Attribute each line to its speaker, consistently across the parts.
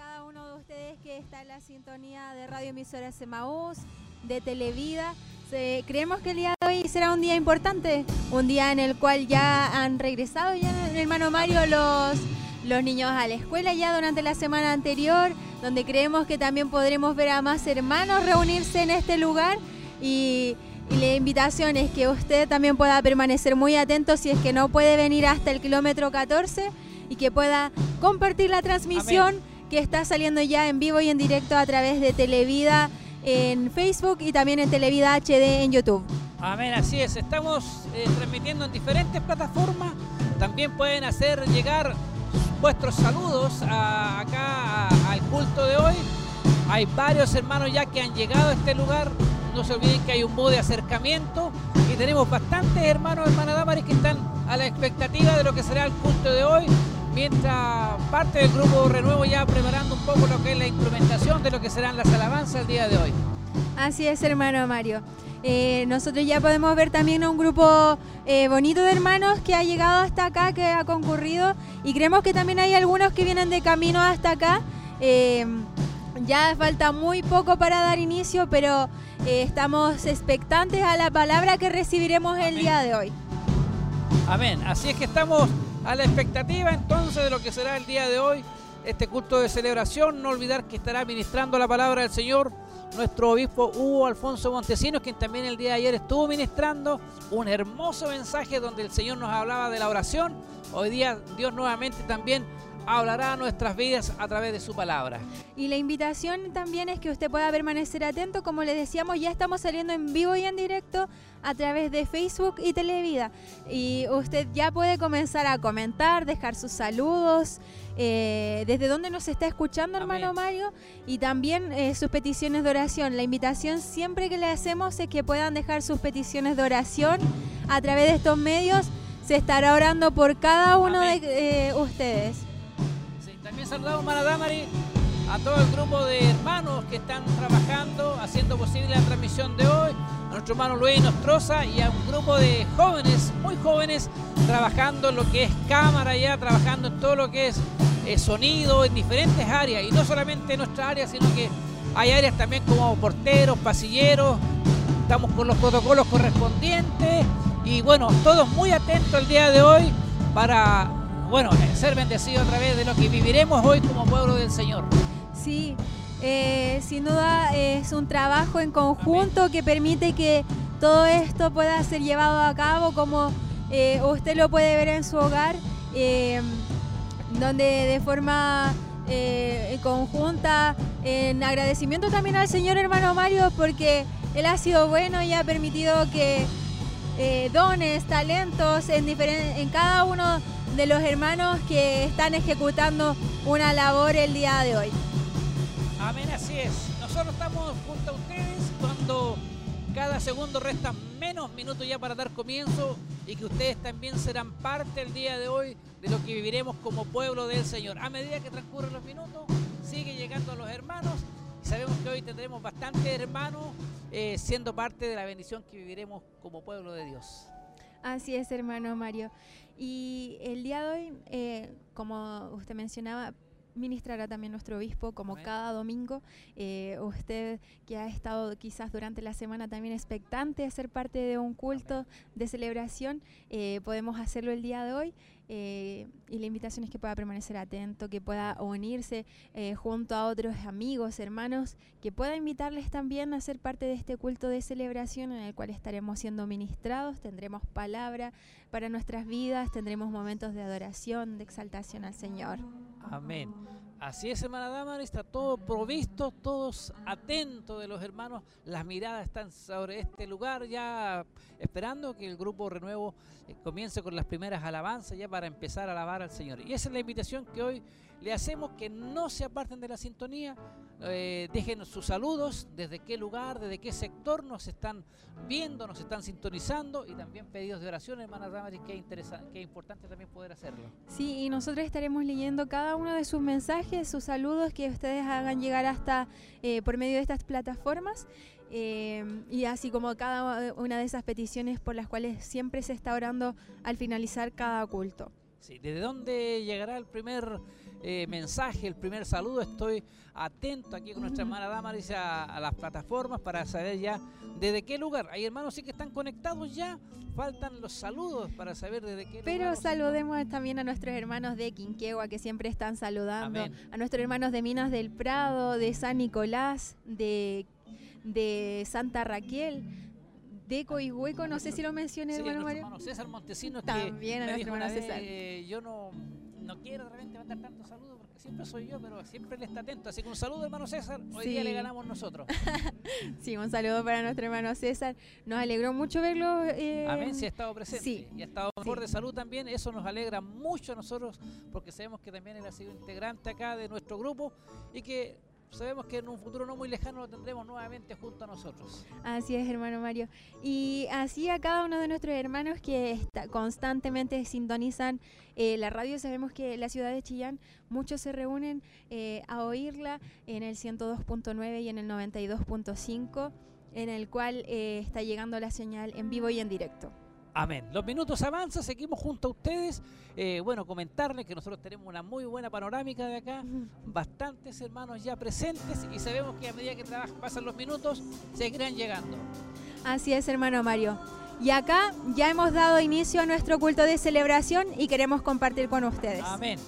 Speaker 1: cada uno de ustedes que está en la sintonía de Radio Emisora Semaús, de Televida. creemos que el día de hoy será un día importante, un día en el cual ya han regresado ya, hermano Mario, los, los niños a la escuela ya durante la semana anterior, donde creemos que también podremos ver a más hermanos reunirse en este lugar y, y la invitación es que usted también pueda permanecer muy atento si es que no puede venir hasta el kilómetro 14 y que pueda compartir la transmisión que está saliendo ya en vivo y en directo a través de Televida en Facebook y también en Televida HD en YouTube.
Speaker 2: Amén, así es. Estamos eh, transmitiendo en diferentes plataformas. También pueden hacer llegar vuestros saludos acá al culto de hoy. Hay varios hermanos ya que han llegado a este lugar. No se olviden que hay un modo de acercamiento y tenemos bastantes hermanos, hermanas Damaris, que están a la expectativa de lo que será el culto de hoy mientras parte del grupo Renuevo ya preparando un poco lo que es la implementación de lo que serán las alabanzas el día de hoy.
Speaker 1: Así es, hermano Mario. Eh, nosotros ya podemos ver también a un grupo eh, bonito de hermanos que ha llegado hasta acá, que ha concurrido y creemos que también hay algunos que vienen de camino hasta acá. Eh, ya falta muy poco para dar inicio, pero estamos expectantes a la palabra que recibiremos el día de hoy.
Speaker 2: Amén. Así es que estamos a la expectativa entonces de lo que será el día de hoy, este culto de celebración. No olvidar que estará ministrando la palabra del Señor nuestro obispo Hugo Alfonso Montesinos, quien también el día de ayer estuvo ministrando un hermoso mensaje donde el Señor nos hablaba de la oración. Hoy día Dios nuevamente también hablará nuestras vidas a través de su palabra.
Speaker 1: Y la invitación también es que usted pueda permanecer atento, como le decíamos, ya estamos saliendo en vivo y en directo a través de Facebook y Televida. Y usted ya puede comenzar a comentar, dejar sus saludos, eh, desde dónde nos está escuchando, hermano Mario, y también eh, sus peticiones de oración. La invitación siempre que le hacemos es que puedan dejar sus peticiones de oración a través de estos medios. Se estará orando por cada uno de eh, ustedes.
Speaker 2: También saludamos, Maradamari, a todo el grupo de hermanos que están trabajando, haciendo posible la transmisión de hoy. A nuestro hermano Luis Nostroza y a un grupo de jóvenes, muy jóvenes, trabajando en lo que es cámara ya, trabajando en todo lo que es eh, sonido en diferentes áreas, y no solamente en nuestra área, sino que hay áreas también como porteros, pasilleros, estamos con los protocolos correspondientes, y bueno, todos muy atentos el día de hoy para, bueno, ser bendecidos a través de lo que viviremos hoy como pueblo del Señor.
Speaker 1: Sí, eh, sin duda es un trabajo en conjunto que permite que todo esto pueda ser llevado a cabo como eh, usted lo puede ver en su hogar, eh, donde de forma conjunta, en agradecimiento también al señor hermano Mario porque él ha sido bueno y ha permitido que dones, talentos en, en cada uno de los hermanos que están ejecutando una labor el día de hoy.
Speaker 2: Amén, así es. Nosotros estamos junto a ustedes cuando cada segundo resta menos minutos ya para dar comienzo y que ustedes también serán parte el día de hoy de lo que viviremos como pueblo del Señor. A medida que transcurren los minutos, sigue llegando a los hermanos y sabemos que hoy tendremos bastantes hermanos eh, siendo parte de la bendición que viviremos como pueblo de Dios.
Speaker 1: Así es, hermano Mario. Y el día de hoy, eh, como usted mencionaba, ministrará también nuestro obispo como cada domingo. Eh, usted que ha estado quizás durante la semana también expectante de ser parte de un culto de celebración, eh, podemos hacerlo el día de hoy. Eh, y la invitación es que pueda permanecer atento, que pueda unirse junto a otros amigos, hermanos, que pueda invitarles también a ser parte de este culto de celebración en el cual estaremos siendo ministrados, tendremos palabra para nuestras vidas, tendremos momentos de adoración, de exaltación al Señor.
Speaker 2: Amén. Así es, hermana Dama, está todo provisto, todos atentos de los hermanos. Las miradas están sobre este lugar, ya esperando que el grupo Renuevo eh, comience con las primeras alabanzas, ya para empezar a alabar al Señor. Y esa es la invitación que hoy le hacemos, que no se aparten de la sintonía, eh, dejen sus saludos, desde qué lugar, desde qué sector nos están viendo, nos están sintonizando y también pedidos de oración, hermana Damaris, que, interesante, que importante también poder hacerlo.
Speaker 1: Sí, y nosotros estaremos leyendo cada uno de sus mensajes, sus saludos que ustedes hagan llegar hasta eh, por medio de estas plataformas. Eh, y así como cada una de esas peticiones por las cuales siempre se está orando al finalizar cada culto.
Speaker 2: Sí, ¿desde dónde llegará el primer eh, mensaje, el primer saludo. Estoy atento aquí con nuestra hermana Damaris a, a las plataformas para saber ya desde qué lugar. Hay hermanos sí que están conectados ya. Faltan los saludos para saber desde qué
Speaker 1: Pero
Speaker 2: lugar.
Speaker 1: saludemos también a nuestros hermanos de Quinquegua que siempre están saludando,
Speaker 2: Amén.
Speaker 1: a nuestros hermanos de Minas del Prado, de San Nicolás, de, de Santa Raquel, de Coihueco, no sé si lo mencioné,
Speaker 2: Sí,
Speaker 1: hermano Mario.
Speaker 2: hermano César Montesinos
Speaker 1: También a
Speaker 2: que
Speaker 1: nuestro hermano
Speaker 2: vez,
Speaker 1: César.
Speaker 2: eh, yo no, no quiero de repente mandar tantos saludos porque siempre soy yo, pero siempre él está atento. Así que un saludo, hermano César. Hoy día
Speaker 1: Sí.
Speaker 2: le ganamos nosotros.
Speaker 1: Sí, un saludo para nuestro hermano César. Nos alegró mucho verlo. eh,
Speaker 2: Amén, si ha estado presente
Speaker 1: sí,
Speaker 2: y ha estado mejor
Speaker 1: sí.
Speaker 2: de salud también. Eso nos alegra mucho a nosotros porque sabemos que también él ha sido integrante acá de nuestro grupo y que sabemos que en un futuro no muy lejano lo tendremos nuevamente junto a nosotros.
Speaker 1: Así es, hermano Mario. Y así a cada uno de nuestros hermanos que está- constantemente sintonizan eh, la radio, sabemos que la ciudad de Chillán muchos se reúnen eh, a oírla en el 102.9 y en el 92.5, en el cual eh, está llegando la señal en vivo y en directo.
Speaker 2: Amén. Los minutos avanzan, seguimos junto a ustedes. Eh, bueno, comentarles que nosotros tenemos una muy buena panorámica de acá, bastantes hermanos ya presentes y sabemos que a medida que traba- pasan los minutos seguirán llegando.
Speaker 1: Así es, hermano Mario. Y acá ya hemos dado inicio a nuestro culto de celebración y queremos compartir con ustedes.
Speaker 2: Amén.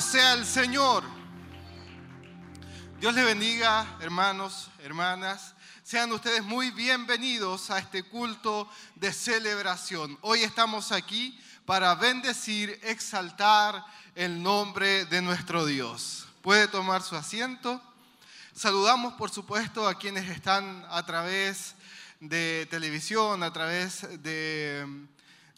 Speaker 3: Sea el Señor. Dios les bendiga, hermanos, hermanas. Sean ustedes muy bienvenidos a este culto de celebración. Hoy estamos aquí para bendecir, exaltar el nombre de nuestro Dios. Puede tomar su asiento. Saludamos, por supuesto, a quienes están a través de televisión, a través de,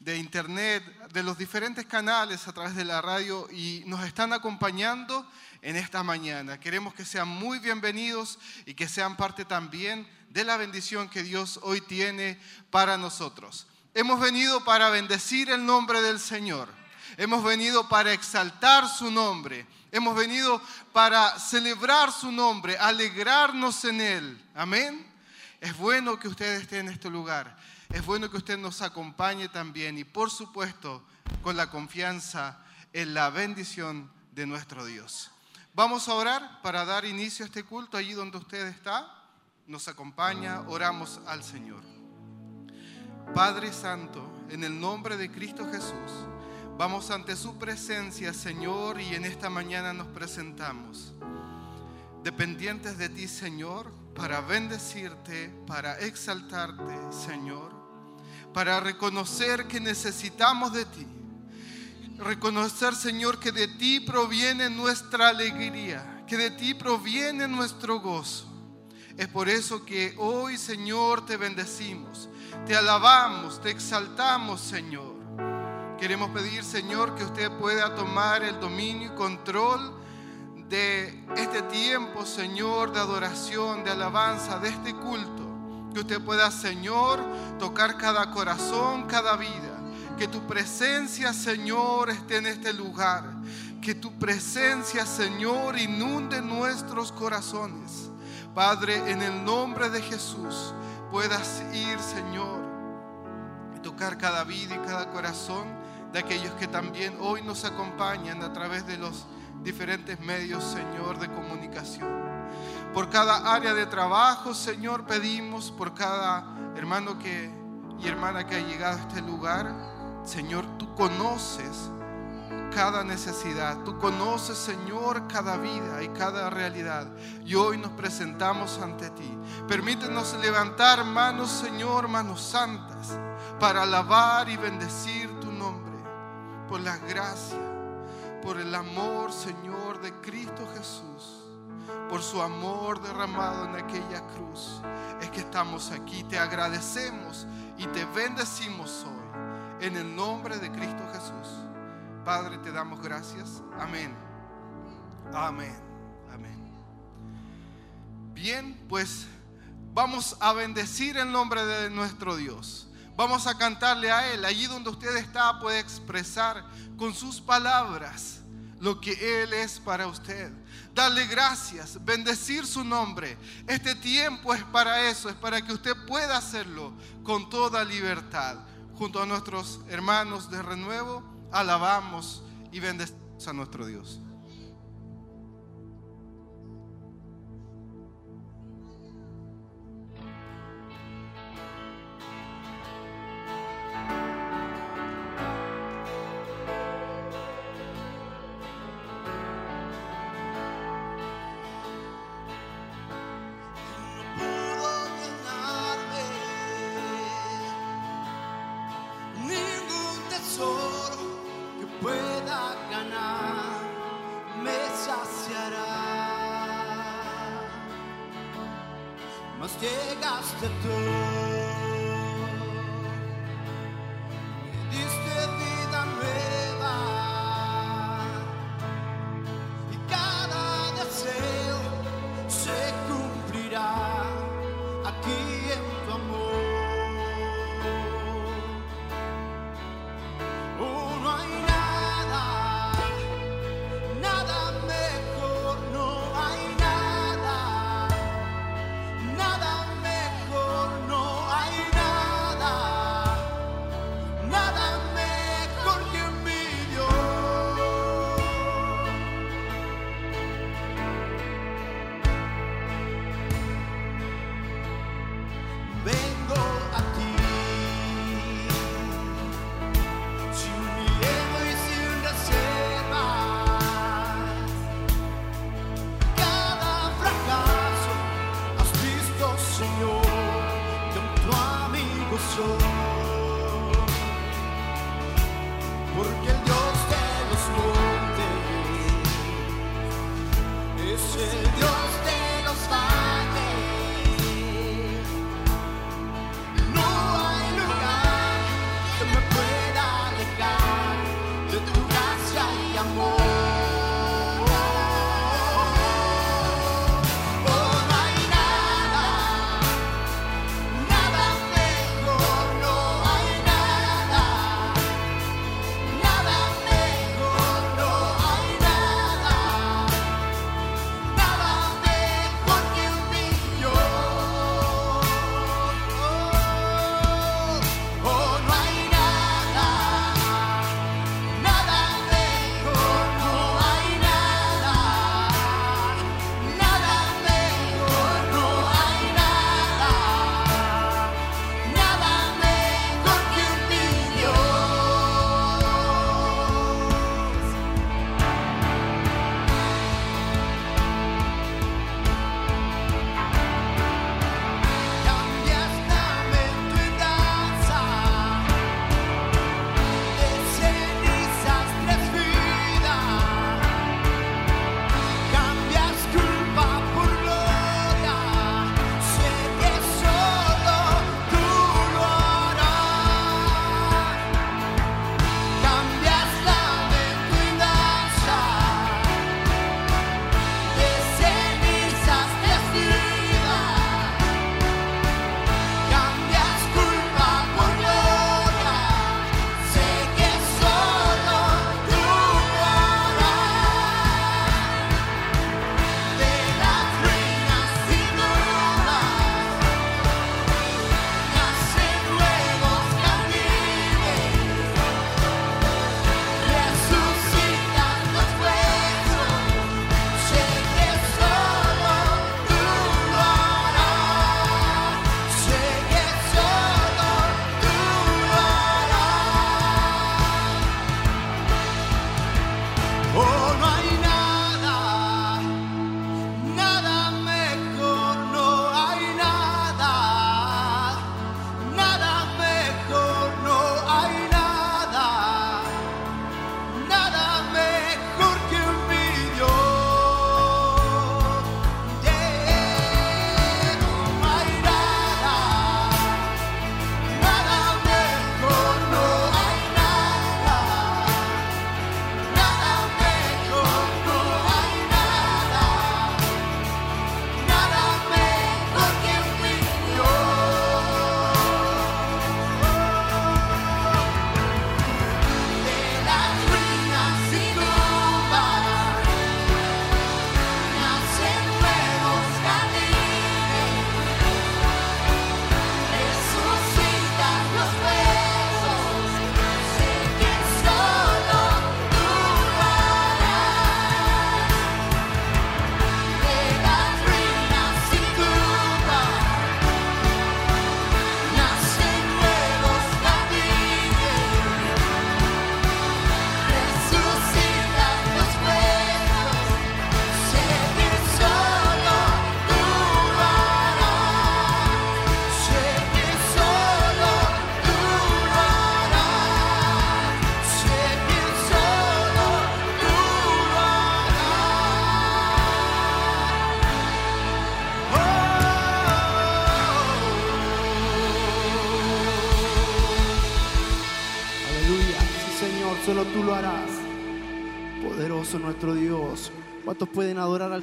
Speaker 3: de internet, de los diferentes canales, a través de la radio y nos están acompañando en esta mañana. Queremos que sean muy bienvenidos y que sean parte también de la bendición que Dios hoy tiene para nosotros. Hemos venido para bendecir el nombre del Señor. Hemos venido para exaltar su nombre. Hemos venido para celebrar su nombre, alegrarnos en él. Amén. Es bueno que usted esté en este lugar. Es bueno que usted nos acompañe también y por supuesto con la confianza en la bendición de nuestro Dios. Vamos a orar para dar inicio a este culto allí donde usted está. Nos acompaña, oramos al Señor. Padre Santo, en el nombre de Cristo Jesús, vamos ante su presencia, Señor, y en esta mañana nos presentamos. Dependientes de ti, Señor, para bendecirte, para exaltarte, Señor, para reconocer que necesitamos de ti. Reconocer, Señor, que de ti proviene nuestra alegría, que de ti proviene nuestro gozo. Es por eso que hoy, Señor, te bendecimos, te alabamos, te exaltamos, Señor. Queremos pedir, Señor, que usted pueda tomar el dominio y control de este tiempo, Señor, de adoración, de alabanza, de este culto. Que usted pueda, Señor, tocar cada corazón, cada vida. Que tu presencia, Señor, esté en este lugar. Que tu presencia, Señor, inunde nuestros corazones. Padre, en el nombre de Jesús, puedas ir, Señor, y tocar cada vida y cada corazón de aquellos que también hoy nos acompañan a través de los diferentes medios, Señor, de comunicación. Por cada área de trabajo, Señor, pedimos por cada hermano que, y hermana que ha llegado a este lugar. Señor, tú conoces cada necesidad. Tú conoces, Señor, cada vida y cada realidad. Y hoy nos presentamos ante ti. Permítenos levantar manos, Señor, manos santas, para alabar y bendecir tu nombre. Por la gracia, por el amor, Señor, de Cristo Jesús. Por su amor derramado en aquella cruz. Es que estamos aquí. Te agradecemos y te bendecimos hoy. En el nombre de Cristo Jesús. Padre, te damos gracias. Amén. Amén. Amén. Bien, pues vamos a bendecir el nombre de nuestro Dios. Vamos a cantarle a Él. Allí donde usted está puede expresar con sus palabras lo que Él es para usted. Darle gracias, bendecir su nombre. Este tiempo es para eso, es para que usted pueda hacerlo con toda libertad. Junto a nuestros hermanos de renuevo, alabamos y bendecimos a nuestro Dios.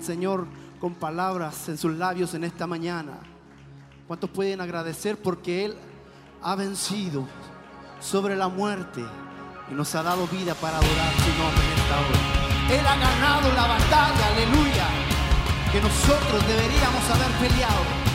Speaker 4: Señor con palabras en sus labios en esta mañana? ¿Cuántos pueden agradecer porque Él ha vencido sobre la muerte y nos ha dado vida para adorar su nombre en esta hora? Él ha ganado la batalla, aleluya, que nosotros deberíamos haber peleado.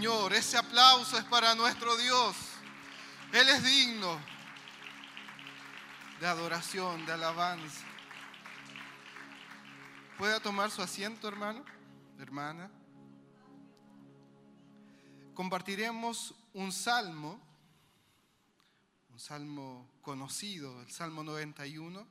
Speaker 3: Señor. Ese aplauso es para nuestro Dios. Él es digno de adoración, de alabanza. ¿Puede tomar su asiento, hermano? Hermana. Compartiremos un salmo, un salmo conocido, el Salmo 91.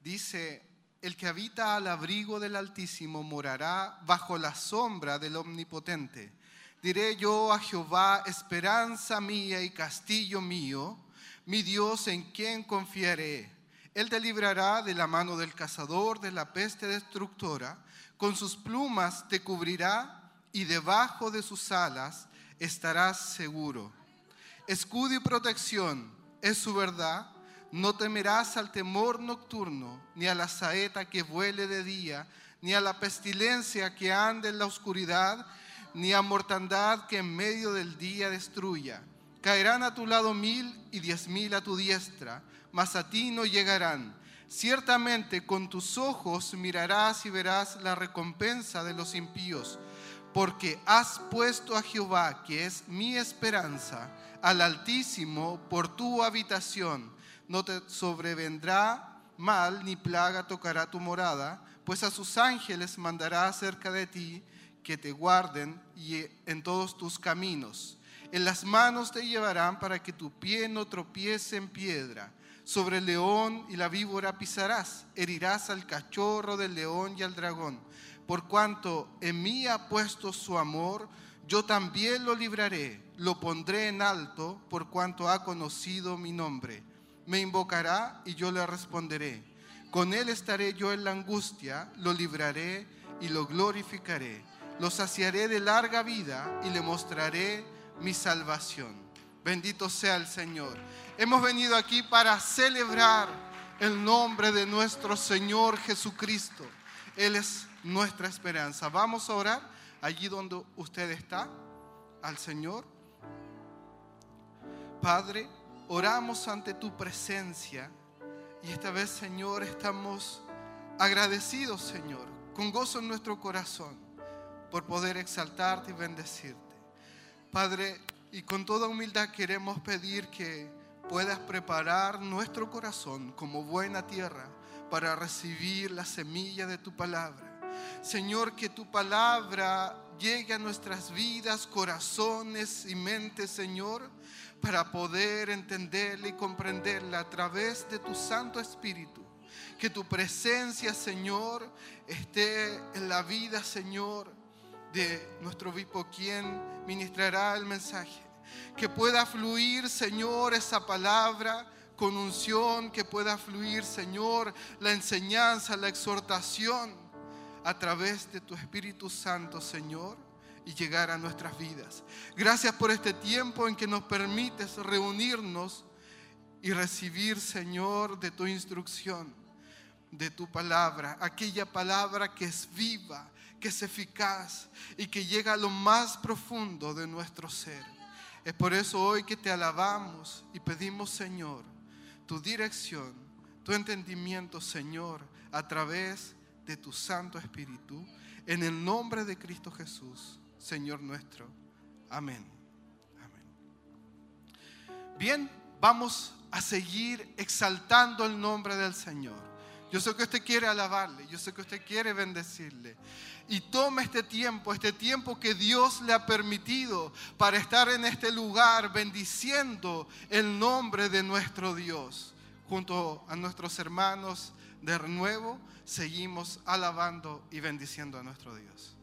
Speaker 3: Dice, el que habita al abrigo del Altísimo morará bajo la sombra del Omnipotente. Diré yo a Jehová, esperanza mía y castillo mío, mi Dios en quien confiaré. Él te librará de la mano del cazador, de la peste destructora. Con sus plumas te cubrirá y debajo de sus alas estarás seguro. Escudo y protección es su verdad. No temerás al temor nocturno, ni a la saeta que vuele de día, ni a la pestilencia que ande en la oscuridad, ni a mortandad que en medio del día destruya. Caerán a tu lado mil y diez mil a tu diestra, mas a ti no llegarán. Ciertamente con tus ojos mirarás y verás la recompensa de los impíos, porque has puesto a Jehová, que es mi esperanza, al Altísimo por tu habitación. No te sobrevendrá mal ni plaga tocará tu morada, pues a sus ángeles mandará acerca de ti que te guarden y en todos tus caminos. En las manos te llevarán para que tu pie no tropiece en piedra. Sobre el león y la víbora pisarás, herirás al cachorro del león y al dragón. Por cuanto en mí ha puesto su amor, yo también lo libraré, lo pondré en alto, por cuanto ha conocido mi nombre. Me invocará y yo le responderé. Con él estaré yo en la angustia, lo libraré y lo glorificaré. Lo saciaré de larga vida y le mostraré mi salvación. Bendito sea el Señor. Hemos venido aquí para celebrar el nombre de nuestro Señor Jesucristo. Él es nuestra esperanza. Vamos a orar allí donde usted está, al Señor. Padre, oramos ante tu presencia y esta vez, Señor, estamos agradecidos, Señor, con gozo en nuestro corazón por poder exaltarte y bendecirte. Padre, y con toda humildad queremos pedir que puedas preparar nuestro corazón como buena tierra para recibir la semilla de tu palabra. Señor, que tu palabra llegue a nuestras vidas, corazones y mentes, Señor, para poder entenderla y comprenderla a través de tu Santo Espíritu. Que tu presencia, Señor, esté en la vida, Señor, de nuestro obispo, quien ministrará el mensaje. Que pueda fluir, Señor, esa palabra con unción, que pueda fluir, Señor, la enseñanza, la exhortación a través de tu Espíritu Santo, Señor, y llegar a nuestras vidas. Gracias por este tiempo en que nos permites reunirnos y recibir, Señor, de tu instrucción, de tu palabra, aquella palabra que es viva, que es eficaz y que llega a lo más profundo de nuestro ser. Es por eso hoy que te alabamos y pedimos, Señor, tu dirección, tu entendimiento, Señor, a través de tu Santo Espíritu, en el nombre de Cristo Jesús, Señor nuestro. Amén. Amén. Bien, vamos a seguir exaltando el nombre del Señor. Yo sé que usted quiere alabarle, yo sé que usted quiere bendecirle. Y tome este tiempo, este tiempo que Dios le ha permitido para estar en este lugar bendiciendo el nombre de nuestro Dios. Junto a nuestros hermanos de renuevo, seguimos alabando y bendiciendo a nuestro Dios.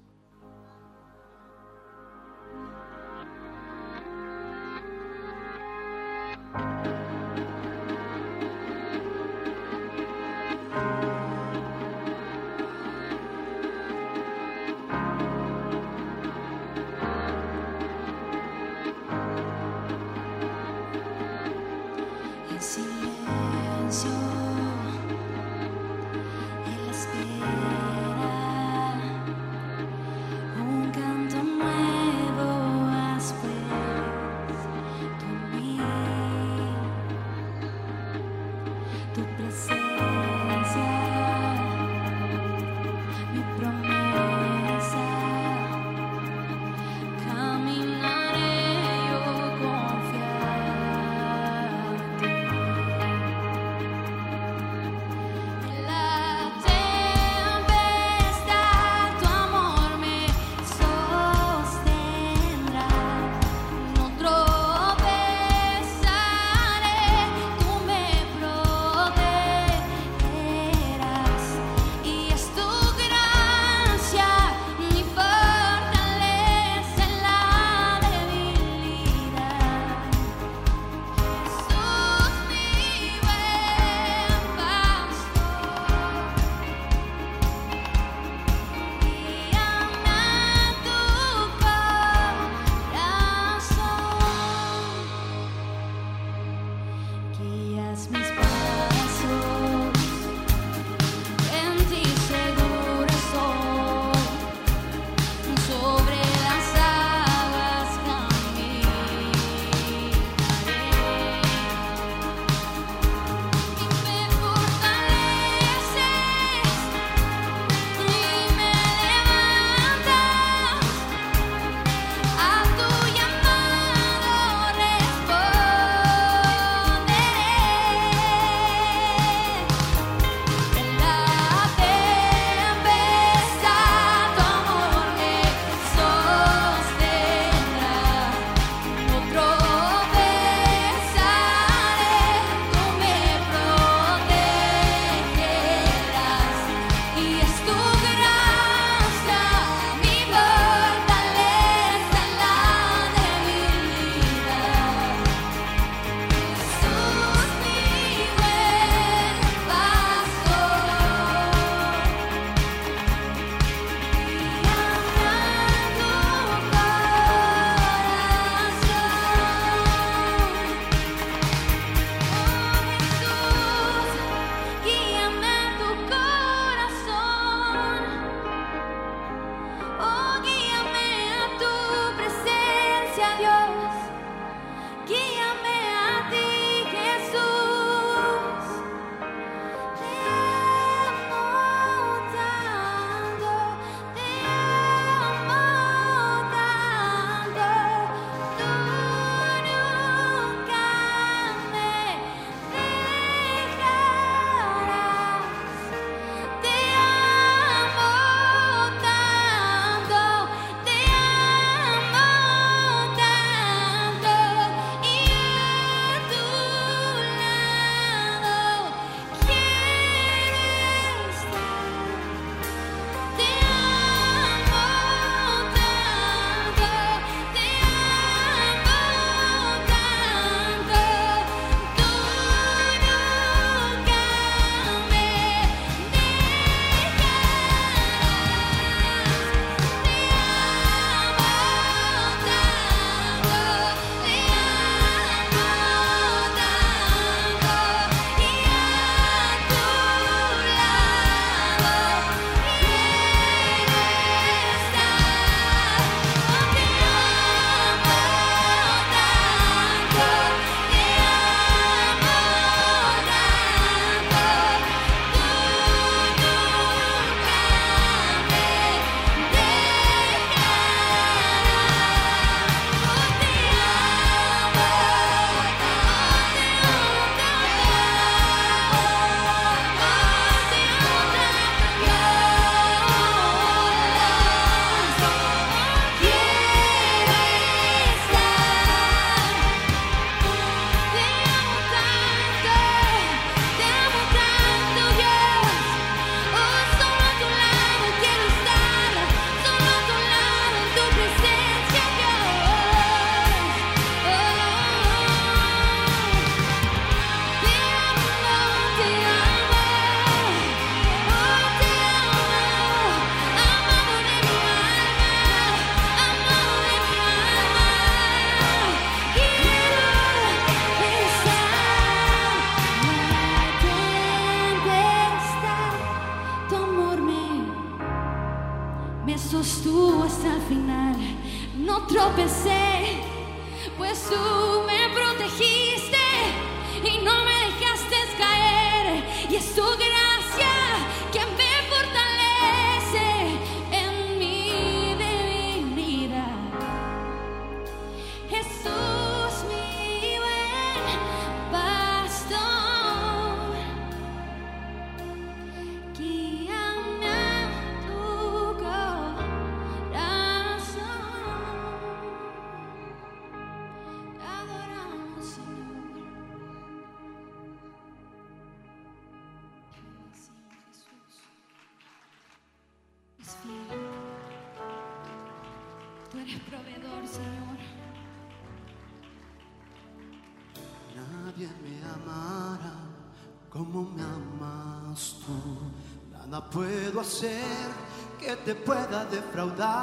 Speaker 5: Pueda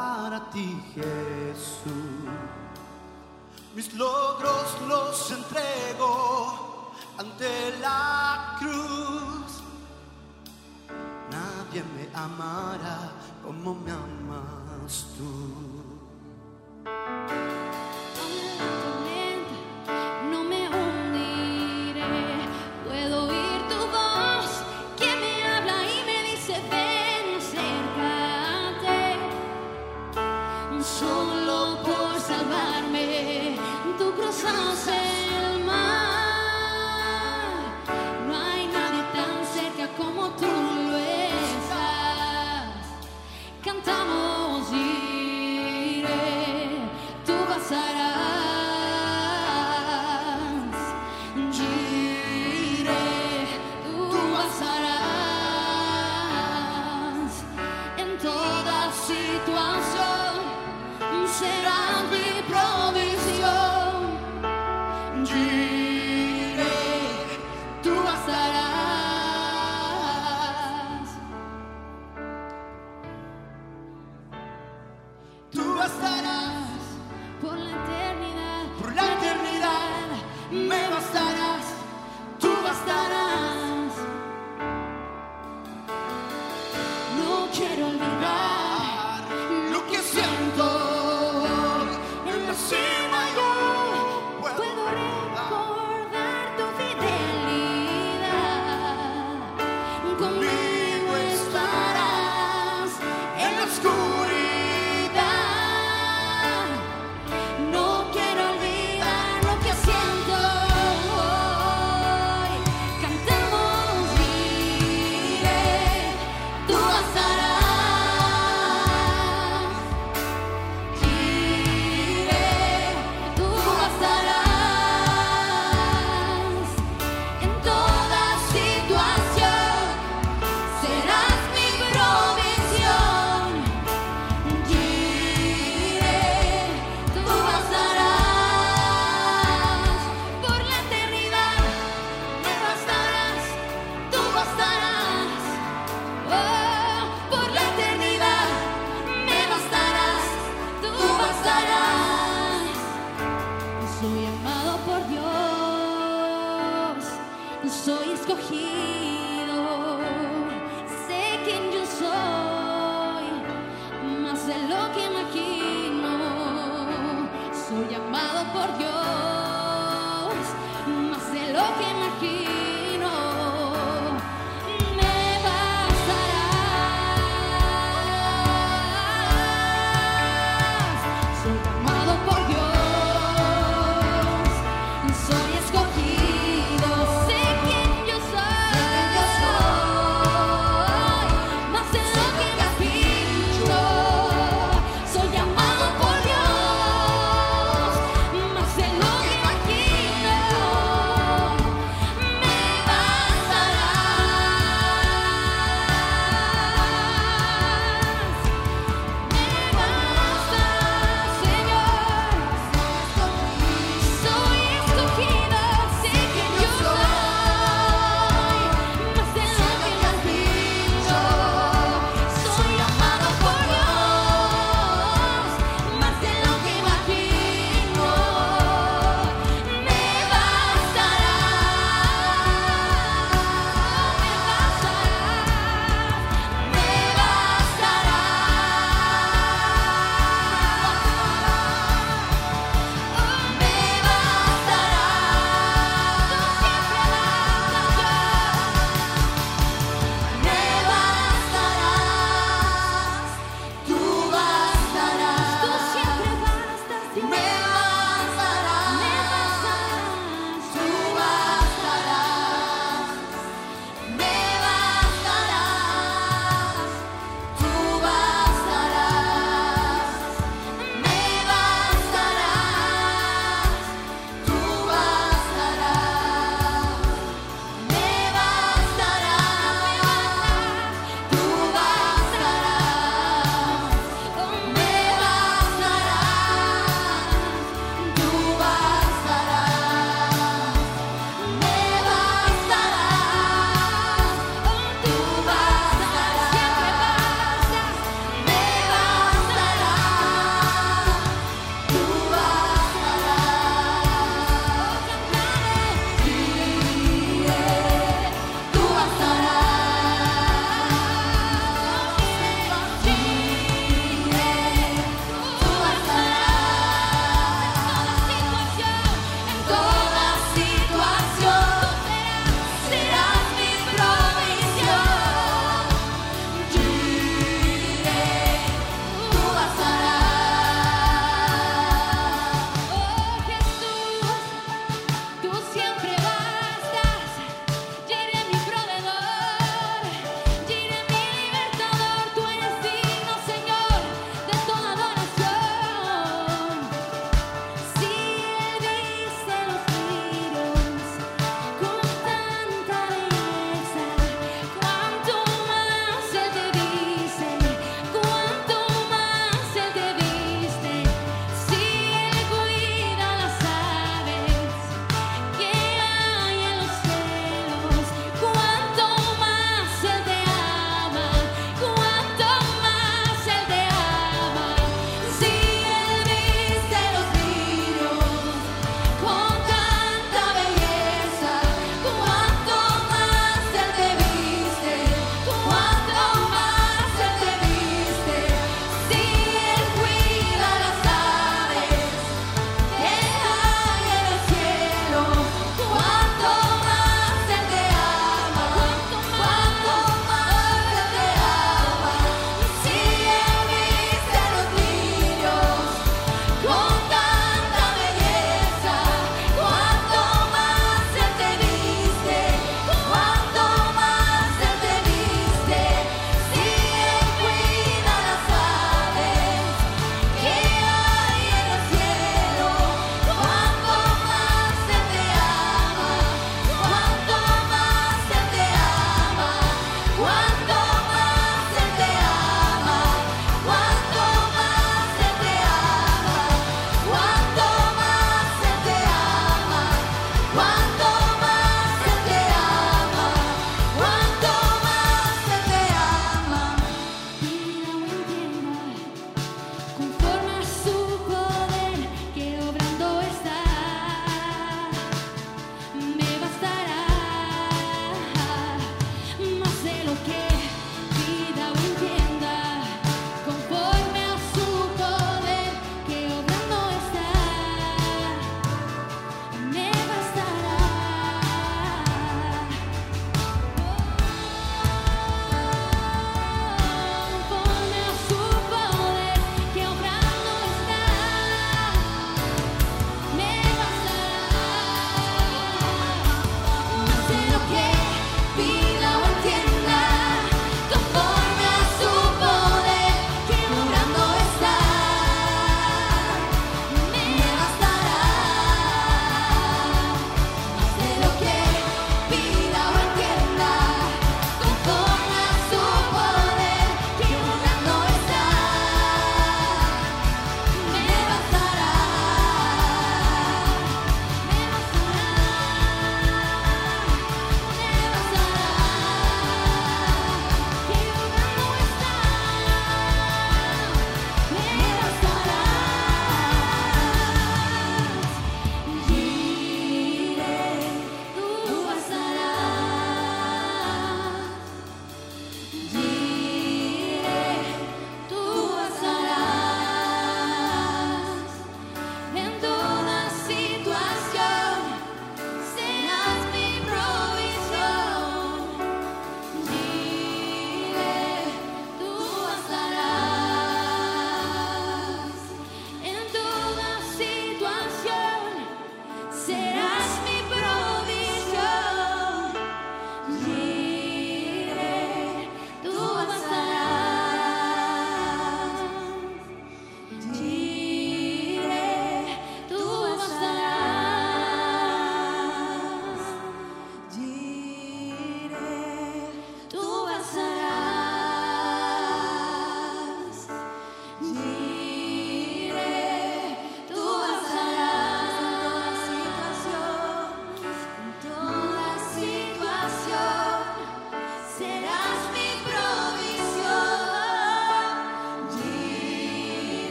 Speaker 5: tú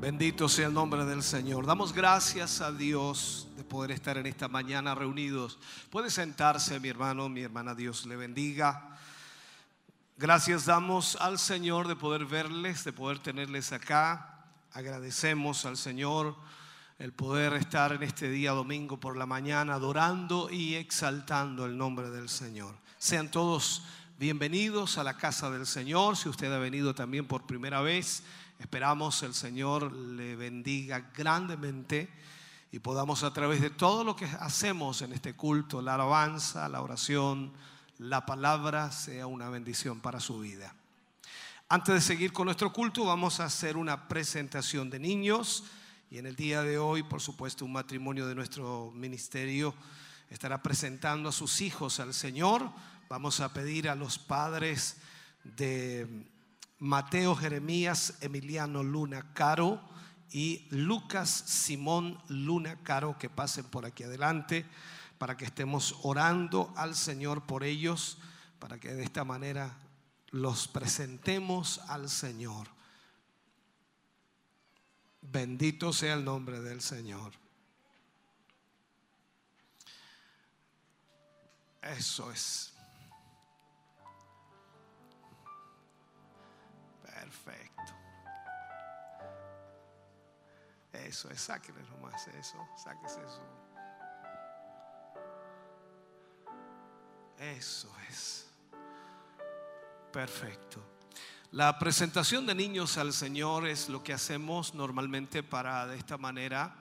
Speaker 6: Bendito sea el nombre del Señor. Damos gracias a Dios de poder estar en esta mañana reunidos. Puede sentarse mi hermano, mi hermana, Dios le bendiga. Gracias damos al Señor de poder verles, de poder tenerles acá. Agradecemos al Señor el poder estar en este día domingo por la mañana adorando y exaltando el nombre del Señor. Sean todos bienvenidos a la casa del Señor. Si usted ha venido también por primera vez, esperamos el Señor le bendiga grandemente y podamos a través de todo lo que hacemos en este culto, la alabanza, la oración, la palabra, sea una bendición para su vida. Antes de seguir con nuestro culto, vamos a hacer una presentación de niños. Y en el día de hoy, por supuesto, un matrimonio de nuestro ministerio estará presentando a sus hijos al Señor. Vamos a pedir a los padres de Mateo Jeremías Emiliano Luna Caro y Lucas Simón Luna Caro que pasen por aquí adelante para que estemos orando al Señor por ellos, para que de esta manera los presentemos al Señor. Bendito sea el nombre del Señor. Eso es. Eso es, sáquenle nomás eso, sáquese eso. Eso es. Perfecto. La presentación de niños al Señor es lo que hacemos normalmente para de esta manera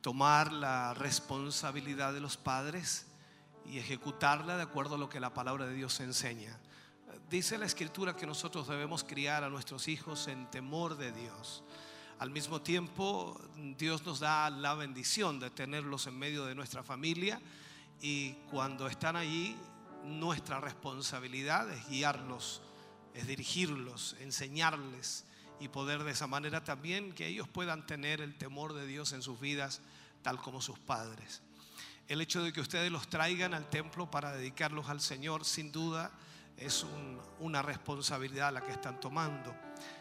Speaker 6: tomar la responsabilidad de los padres y ejecutarla de acuerdo a lo que la palabra de Dios enseña. Dice la escritura que nosotros debemos criar a nuestros hijos en temor de Dios. Al mismo tiempo, Dios nos da la bendición de tenerlos en medio de nuestra familia y cuando están allí, nuestra responsabilidad es guiarlos es dirigirlos, enseñarles y poder de esa manera también que ellos puedan tener el temor de Dios en sus vidas, tal como sus padres. El hecho de que ustedes los traigan al templo para dedicarlos al Señor, sin duda, es una responsabilidad la que están tomando.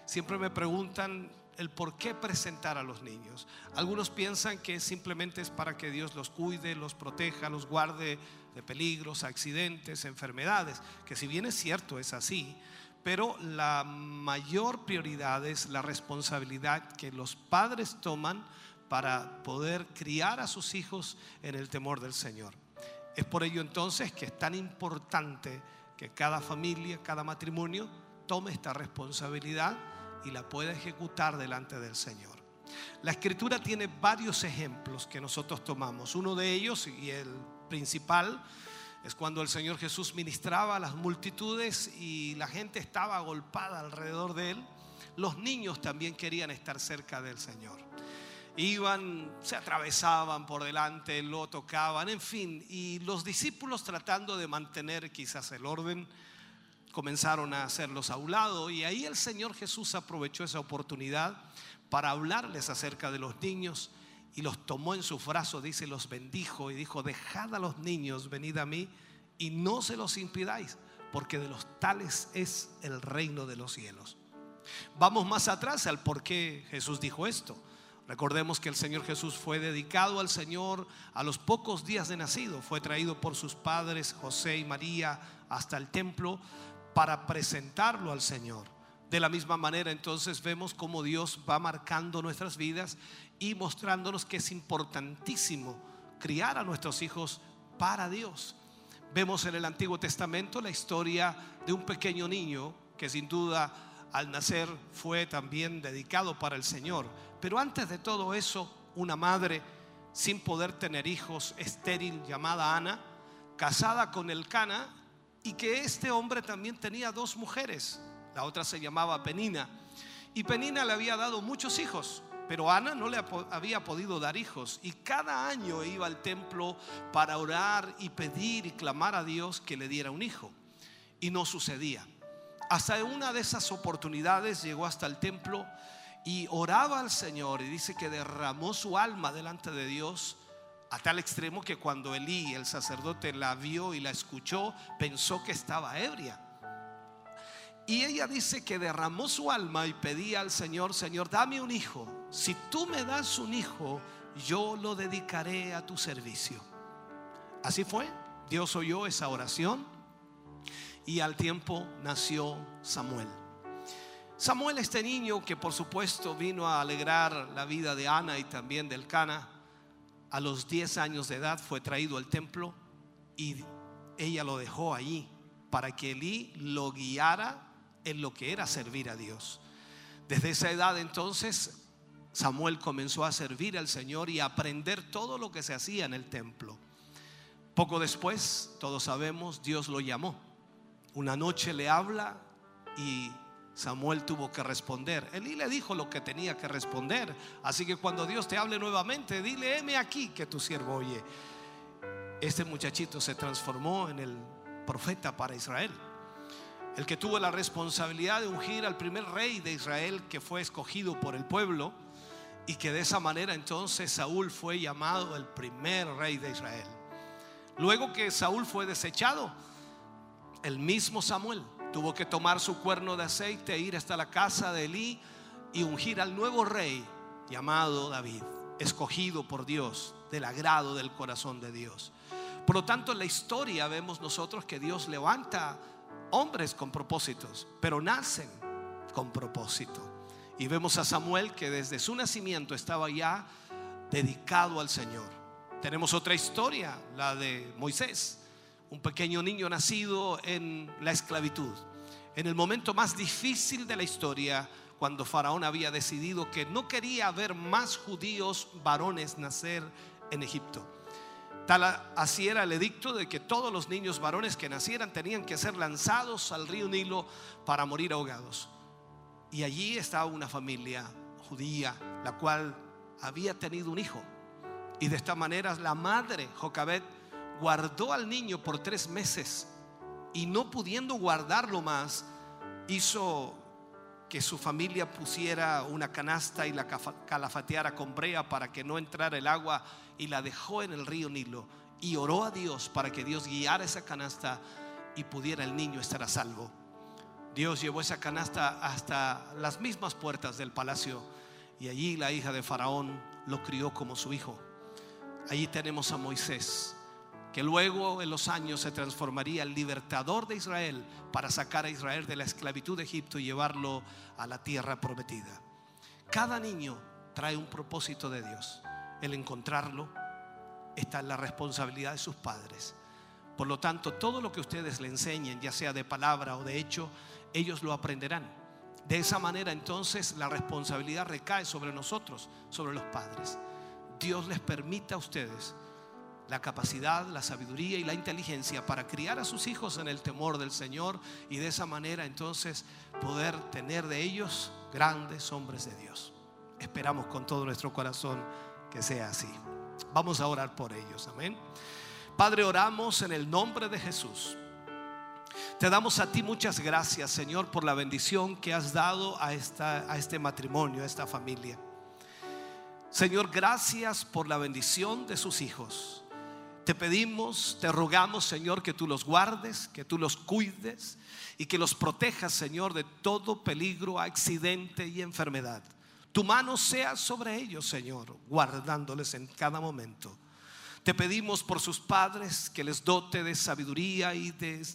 Speaker 6: Siempre me preguntan el por qué presentar a los niños. Algunos piensan que simplemente es para que Dios los cuide, los proteja, los guarde de peligros, accidentes, enfermedades, que si bien es cierto, es así, pero la mayor prioridad es la responsabilidad que los padres toman para poder criar a sus hijos en el temor del Señor. Es por ello entonces que es tan importante que cada familia, cada matrimonio tome esta responsabilidad y la pueda ejecutar delante del Señor. La escritura tiene varios ejemplos que nosotros tomamos. Uno de ellos, y el principal, es cuando el Señor Jesús ministraba a las multitudes y la gente estaba agolpada alrededor de él. Los niños también querían estar cerca del Señor. Iban, se atravesaban por delante, lo tocaban, en fin. Y los discípulos tratando de mantener quizás el orden, comenzaron a hacerlos a un lado. Y ahí el Señor Jesús aprovechó esa oportunidad para hablarles acerca de los niños y los tomó en sus brazos, dice, los bendijo y dijo, dejad a los niños, venid a mí y no se los impidáis, porque de los tales es el reino de los cielos. Vamos más atrás al por qué Jesús dijo esto. Recordemos que el Señor Jesús fue dedicado al Señor a los pocos días de nacido. Fue traído por sus padres José y María hasta el templo para presentarlo al Señor. De la misma manera entonces vemos cómo Dios va marcando nuestras vidas y mostrándonos que es importantísimo criar a nuestros hijos para Dios. Vemos en el Antiguo Testamento la historia de un pequeño niño que sin duda al nacer fue también dedicado para el Señor. Pero antes de todo eso, una madre sin poder tener hijos, estéril, llamada Ana, casada con el Cana, y que este hombre también tenía dos mujeres. La otra se llamaba Penina. Y Penina le había dado muchos hijos, pero Ana no le había podido dar hijos y cada año iba al templo para orar y pedir y clamar a Dios que le diera un hijo. Y no sucedía. Hasta una de esas oportunidades llegó hasta el templo y oraba al Señor y dice que derramó su alma delante de Dios a tal extremo que cuando Elí, el sacerdote, la vio y la escuchó, pensó que estaba ebria. Y ella dice que derramó su alma y pedía al Señor, Señor, dame un hijo si tú me das un hijo, yo lo dedicaré a tu servicio. Así fue, Dios oyó esa oración y al tiempo nació Samuel. Samuel, este niño que por supuesto vino a alegrar la vida de Ana y también del Cana, a los 10 años de edad fue traído al templo y ella lo dejó allí para que Elí lo guiara en lo que era servir a Dios. Desde esa edad entonces Samuel comenzó a servir al Señor y a aprender todo lo que se hacía en el templo. Poco después, todos sabemos, Dios lo llamó. Una noche le habla y Samuel tuvo que responder. Elí le dijo lo que tenía que responder. Así que cuando Dios te hable nuevamente, dile, heme aquí que tu siervo oye. Este muchachito se transformó en el profeta para Israel. El que tuvo la responsabilidad de ungir al primer rey de Israel que fue escogido por el pueblo y que de esa manera entonces Saúl fue llamado el primer rey de Israel. Luego que Saúl fue desechado, el mismo Samuel tuvo que tomar su cuerno de aceite, e ir hasta la casa de Elí y ungir al nuevo rey llamado David, escogido por Dios, del agrado del corazón de Dios. Por lo tanto, en la historia vemos nosotros que Dios levanta hombres con propósitos, pero nacen con propósito. Y vemos a Samuel que desde su nacimiento estaba ya dedicado al Señor. Tenemos otra historia, la de Moisés, un pequeño niño nacido en la esclavitud. En el momento más difícil de la historia, cuando Faraón había decidido que no quería ver más judíos varones nacer en Egipto. Tal así era el edicto de que todos los niños varones que nacieran tenían que ser lanzados al río Nilo para morir ahogados. Y allí estaba una familia judía, la cual había tenido un hijo. Y de esta manera la madre, Jocabet, guardó al niño por tres meses. Y no pudiendo guardarlo más, hizo que su familia pusiera una canasta y la calafateara con brea para que no entrara el agua y la dejó en el río Nilo. Y oró a Dios para que Dios guiara esa canasta y pudiera el niño estar a salvo. Dios llevó esa canasta hasta las mismas puertas del palacio y allí la hija de Faraón lo crió como su hijo. Allí tenemos a Moisés, que luego en los años se transformaría el libertador de Israel para sacar a Israel de la esclavitud de Egipto y llevarlo a la tierra prometida. Cada niño trae un propósito de Dios. El encontrarlo está en la responsabilidad de sus padres. Por lo tanto, todo lo que ustedes le enseñen, ya sea de palabra o de hecho, ellos lo aprenderán. De esa manera entonces la responsabilidad recae sobre nosotros, sobre los padres. Dios les permita a ustedes la capacidad, la sabiduría y la inteligencia para criar a sus hijos en el temor del Señor y de esa manera entonces poder tener de ellos grandes hombres de Dios. Esperamos con todo nuestro corazón que sea así. Vamos a orar por ellos, amén. Padre, oramos en el nombre de Jesús te damos a ti muchas gracias, Señor, por la bendición que has dado a, esta, a este matrimonio, a esta familia. Señor, gracias por la bendición de sus hijos. Te pedimos, te rogamos, Señor, que tú los guardes, que tú los cuides y que los protejas, Señor, de todo peligro, accidente y enfermedad. Tu mano sea sobre ellos, Señor, guardándoles en cada momento. Te pedimos por sus padres que les dote de sabiduría y de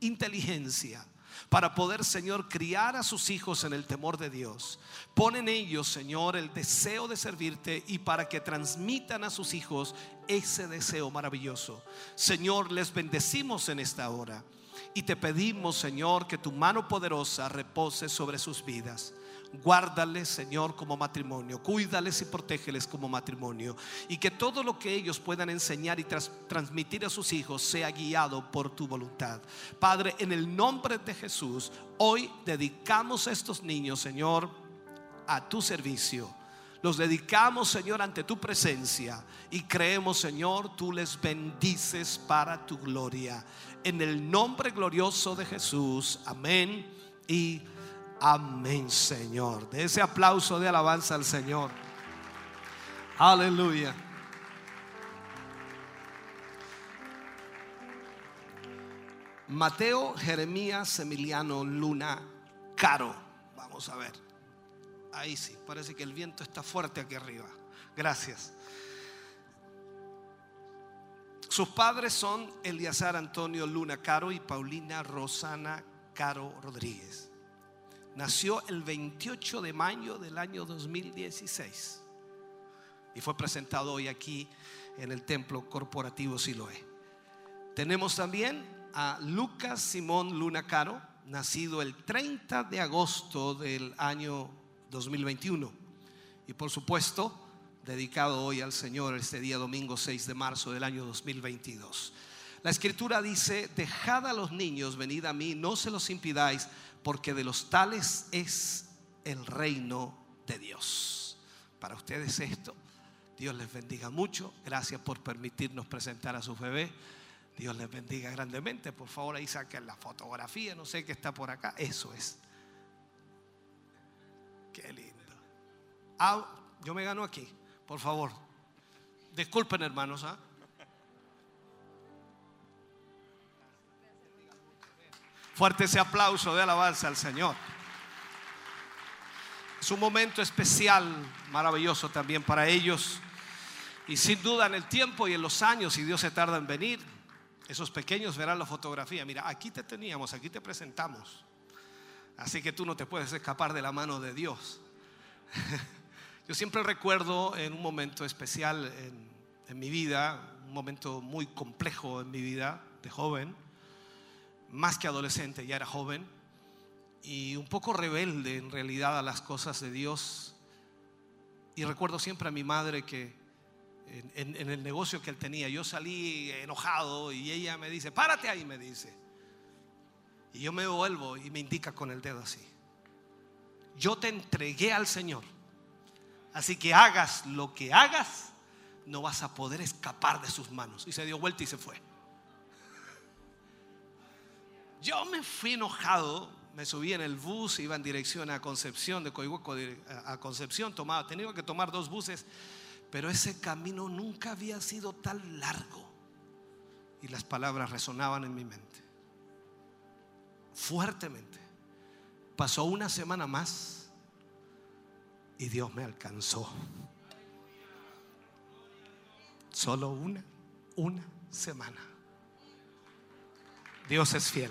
Speaker 6: inteligencia para poder, Señor, criar a sus hijos en el temor de Dios. Pon en ellos, Señor, el deseo de servirte y para que transmitan a sus hijos ese deseo maravilloso. Señor, les bendecimos en esta hora y te pedimos, Señor, que tu mano poderosa repose sobre sus vidas. Guárdales, Señor, como matrimonio. Cuídales y protégeles como matrimonio. Y que todo lo que ellos puedan enseñar y transmitir a sus hijos sea guiado por tu voluntad. Padre, en el nombre de Jesús, hoy dedicamos a estos niños, Señor, a tu servicio. Los dedicamos, Señor, ante tu presencia y creemos, Señor, tú les bendices para tu gloria. En el nombre glorioso de Jesús. Amén y Amén, Señor. De ese aplauso de alabanza al Señor. Aleluya. Mateo Jeremías Emiliano Luna Caro. Vamos a ver. Ahí sí, parece que el viento está fuerte aquí arriba. Gracias. Sus padres son Eliazar Antonio Luna Caro y Paulina Rosana Caro Rodríguez. Nació el 28 de mayo del año 2016 y fue presentado hoy aquí en el templo corporativo Siloé. Tenemos también a Lucas Simón Luna Caro, nacido el 30 de agosto del año 2021 y por supuesto dedicado hoy al Señor este día domingo 6 de marzo del año 2022. La escritura dice, dejad a los niños, venid a mí, no se los impidáis, porque de los tales es el reino de Dios. Para ustedes esto, Dios les bendiga mucho, gracias por permitirnos presentar a su bebé. Dios les bendiga grandemente. Por favor, ahí saquen la fotografía, no sé qué está por acá. Eso es. Qué lindo. Ah, yo me gano aquí, por favor. Disculpen, hermanos. ¿ah? Fuerte ese aplauso de alabanza al Señor. Es un momento especial, maravilloso también para ellos. Y sin duda en el tiempo y en los años, si Dios se tarda en venir, esos pequeños verán la fotografía. Mira, aquí te teníamos, aquí te presentamos. Así que tú no te puedes escapar de la mano de Dios. Yo siempre recuerdo en un momento especial en, mi vida, un momento muy complejo en mi vida de joven, más que adolescente, ya era joven, y un poco rebelde en realidad a las cosas de Dios. Y recuerdo siempre a mi madre que en el negocio que él tenía, yo salí enojado y ella me dice, párate ahí, me dice. Y yo me vuelvo y me indica con el dedo así. Yo te entregué al Señor. Así que hagas lo que hagas, no vas a poder escapar de sus manos. Y se dio vuelta y se fue. Yo me fui enojado, me subí en el bus, iba en dirección a Concepción, de Coihueco a Concepción, tomaba, tenía que tomar dos buses, pero ese camino nunca había sido tan largo. Y las palabras resonaban en mi mente, fuertemente. Pasó una semana más y Dios me alcanzó. Solo una, una semana. Dios es fiel.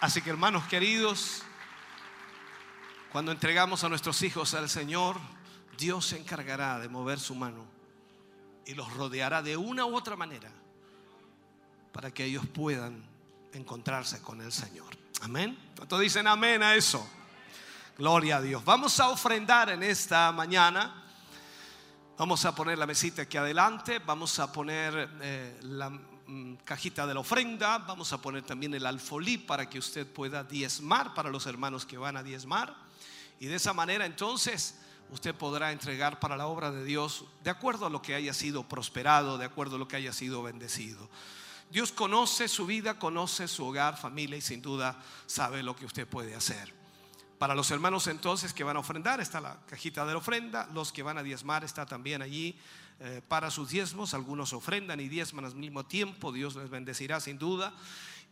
Speaker 6: Así que hermanos queridos, cuando entregamos a nuestros hijos al Señor, Dios se encargará de mover su mano y los rodeará de una u otra manera para que ellos puedan encontrarse con el Señor. Amén. ¿Cuántos dicen amén a eso? Gloria a Dios. Vamos a ofrendar en esta mañana. Vamos a poner la mesita aquí adelante. Vamos a poner eh, la mm, cajita de la ofrenda. Vamos a poner también el alfolí para que usted pueda diezmar para los hermanos que van a diezmar. Y de esa manera entonces usted podrá entregar para la obra de Dios de acuerdo a lo que haya sido prosperado, de acuerdo a lo que haya sido bendecido. Dios conoce su vida, conoce su hogar, familia y sin duda sabe lo que usted puede hacer. Para los hermanos entonces que van a ofrendar está la cajita de la ofrenda, los que van a diezmar está también allí eh, para sus diezmos, algunos ofrendan y diezman al mismo tiempo, Dios les bendecirá sin duda.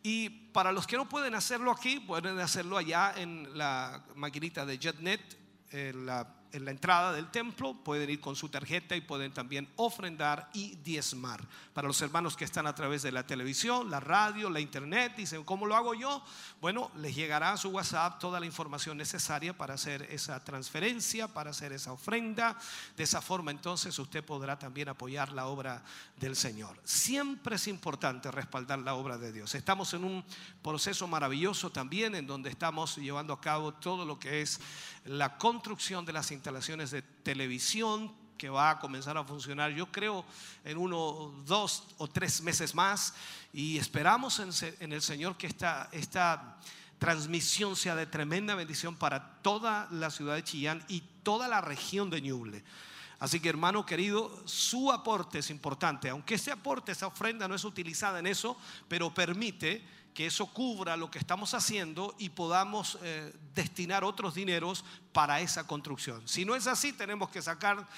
Speaker 6: Y para los que no pueden hacerlo aquí, pueden hacerlo allá en la maquinita de JetNet, en la, en la entrada del templo, pueden ir con su tarjeta y pueden también ofrendar y diezmar. Para los hermanos que están a través de la televisión, la radio, la internet, dicen, ¿cómo lo hago yo? Bueno, les llegará a su WhatsApp toda la información necesaria para hacer esa transferencia, para hacer esa ofrenda. De esa forma entonces usted podrá también apoyar la obra del Señor. Siempre es importante respaldar la obra de Dios. Estamos en un proceso maravilloso también en donde estamos llevando a cabo todo lo que es la construcción de las instalaciones de televisión que va a comenzar a funcionar, yo creo, en uno, dos o tres meses más. Y esperamos en, el Señor que esta, esta transmisión sea de tremenda bendición para toda la ciudad de Chillán y toda la región de Ñuble. Así que hermano querido, su aporte es importante, aunque ese aporte, esa ofrenda no es utilizada en eso, pero permite que eso cubra lo que estamos haciendo y podamos eh, destinar otros dineros para esa construcción. Si no es así, tenemos que sacar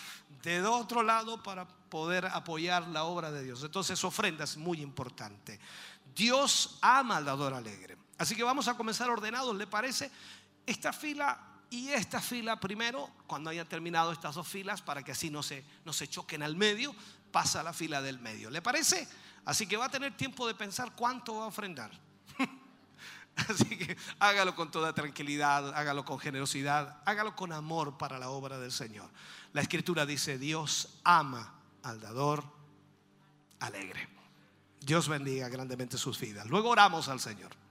Speaker 6: de otro lado para poder apoyar la obra de Dios. Entonces, ofrenda es muy importante. Dios ama al dador alegre. Así que vamos a comenzar ordenados, ¿le parece? esta fila y esta fila primero, cuando hayan terminado estas dos filas, para que así no se, no se choquen al medio, pasa la fila del medio. ¿Le parece? Así que va a tener tiempo de pensar cuánto va a ofrendar. Así que hágalo con toda tranquilidad, hágalo con generosidad, hágalo con amor para la obra del Señor. La escritura dice, Dios ama al dador alegre. Dios bendiga grandemente sus vidas. Luego oramos al Señor.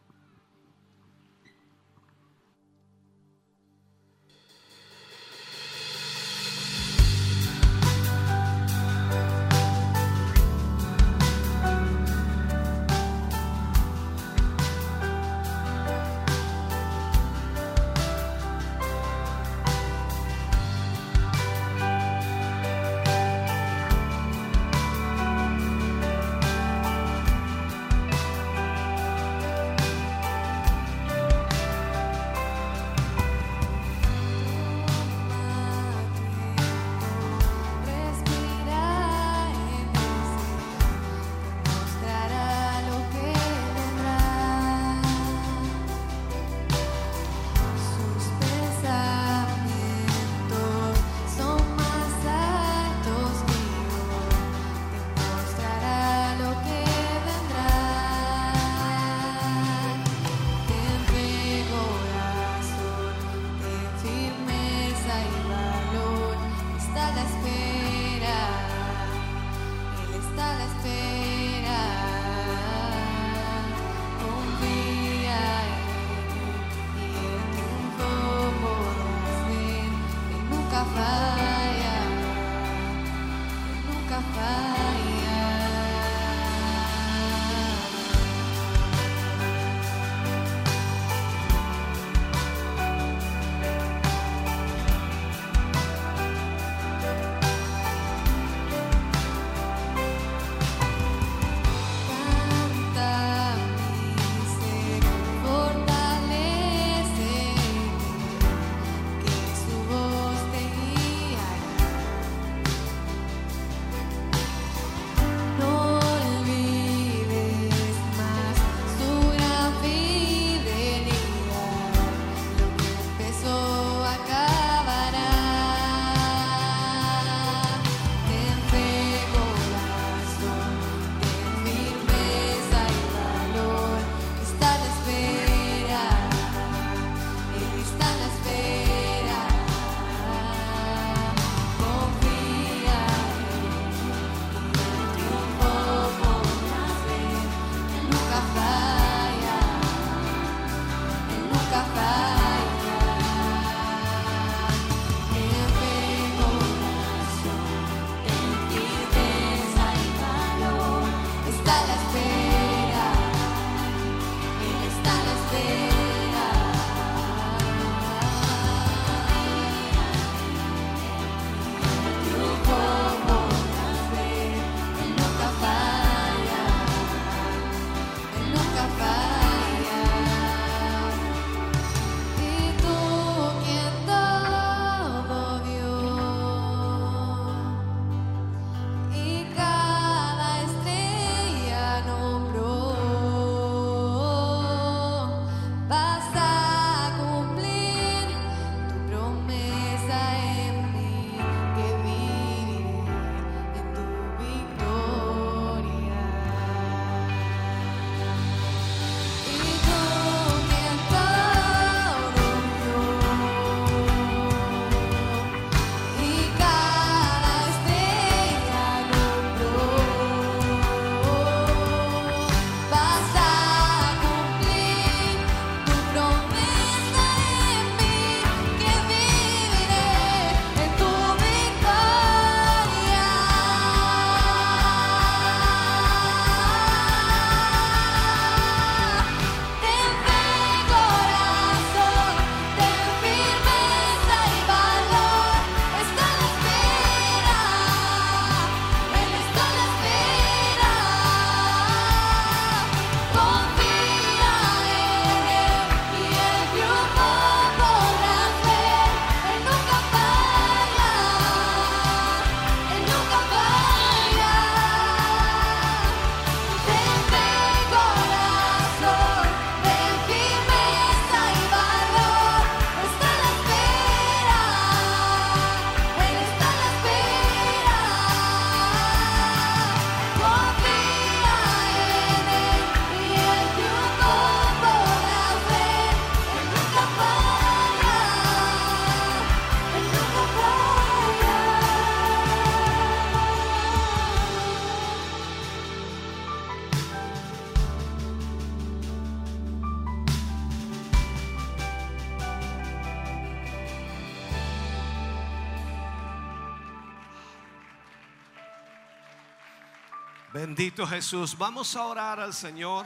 Speaker 6: Bendito Jesús. Vamos a orar al Señor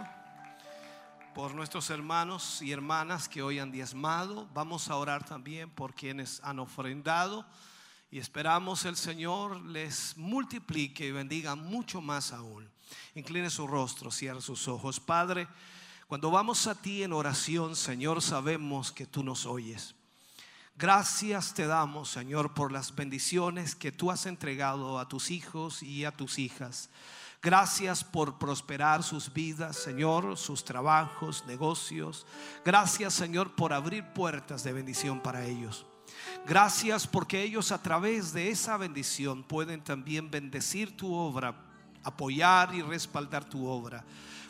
Speaker 6: por nuestros hermanos y hermanas que hoy han diezmado. Vamos a orar también por quienes han ofrendado. Y esperamos el Señor les multiplique y bendiga mucho más aún. Incline su rostro, cierre sus ojos. Padre, cuando vamos a ti en oración, Señor, sabemos que tú nos oyes. Gracias te damos, Señor, por las bendiciones que tú has entregado a tus hijos y a tus hijas. Gracias por prosperar sus vidas, Señor, sus trabajos, negocios. Gracias, Señor, por abrir puertas de bendición para ellos. Gracias porque ellos a través de esa bendición pueden también bendecir tu obra, apoyar y respaldar tu obra.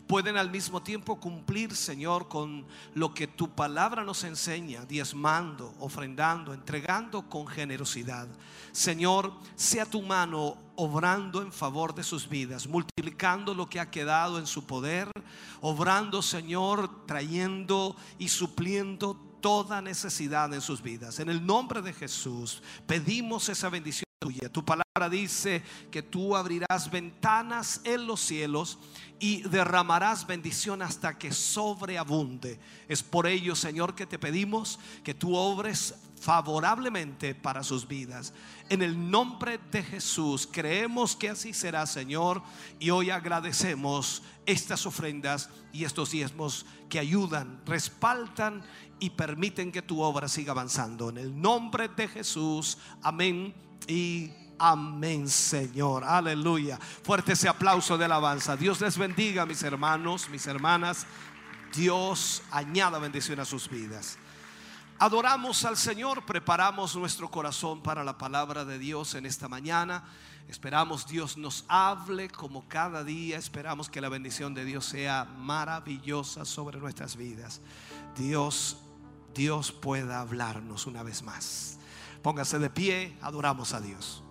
Speaker 6: Pueden al mismo tiempo cumplir, Señor, con lo que tu palabra nos enseña, diezmando, ofrendando, entregando con generosidad. Señor, sea tu mano obrando en favor de sus vidas, multiplicando lo que ha quedado en su poder, obrando, Señor, trayendo y supliendo toda necesidad en sus vidas. En el nombre de Jesús pedimos esa bendición tuya. Tu palabra dice que tú abrirás ventanas en los cielos y derramarás bendición hasta que sobreabunde. Es por ello, Señor, que te pedimos que tú obres favorablemente para sus vidas. En el nombre de Jesús creemos que así será, Señor, y hoy agradecemos estas ofrendas y estos diezmos que ayudan, respaldan y permiten que tu obra siga avanzando. En el nombre de Jesús, amén y amén, Señor. Aleluya. Fuerte ese aplauso de alabanza. Dios les bendiga, mis hermanos, mis hermanas. Dios añada bendición a sus vidas. Adoramos al Señor, preparamos nuestro corazón para la palabra de Dios en esta mañana. Esperamos Dios nos hable como cada día. Esperamos que la bendición de Dios sea maravillosa sobre nuestras vidas. Dios, Dios pueda hablarnos una vez más. Póngase de pie, adoramos a Dios.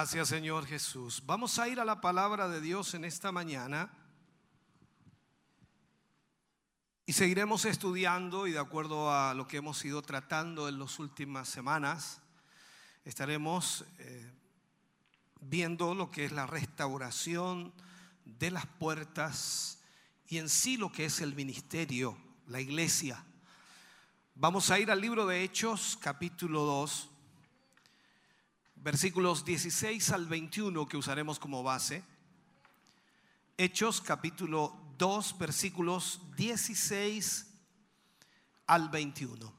Speaker 6: Gracias Señor Jesús. Vamos a ir a la palabra de Dios en esta mañana y seguiremos estudiando y de acuerdo a lo que hemos ido tratando en las últimas semanas, estaremos eh, viendo lo que es la restauración de las puertas y en sí lo que es el ministerio, la iglesia. Vamos a ir al libro de Hechos, capítulo 2 versículos 16 al 21 que usaremos como base. Hechos capítulo 2, versículos 16 al 21.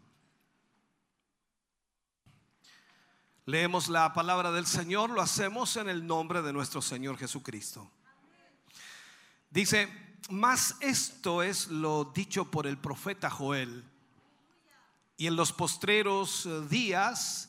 Speaker 6: Leemos la palabra del Señor, lo hacemos en el nombre de nuestro Señor Jesucristo. Dice, más esto es lo dicho por el profeta Joel. Y en los postreros días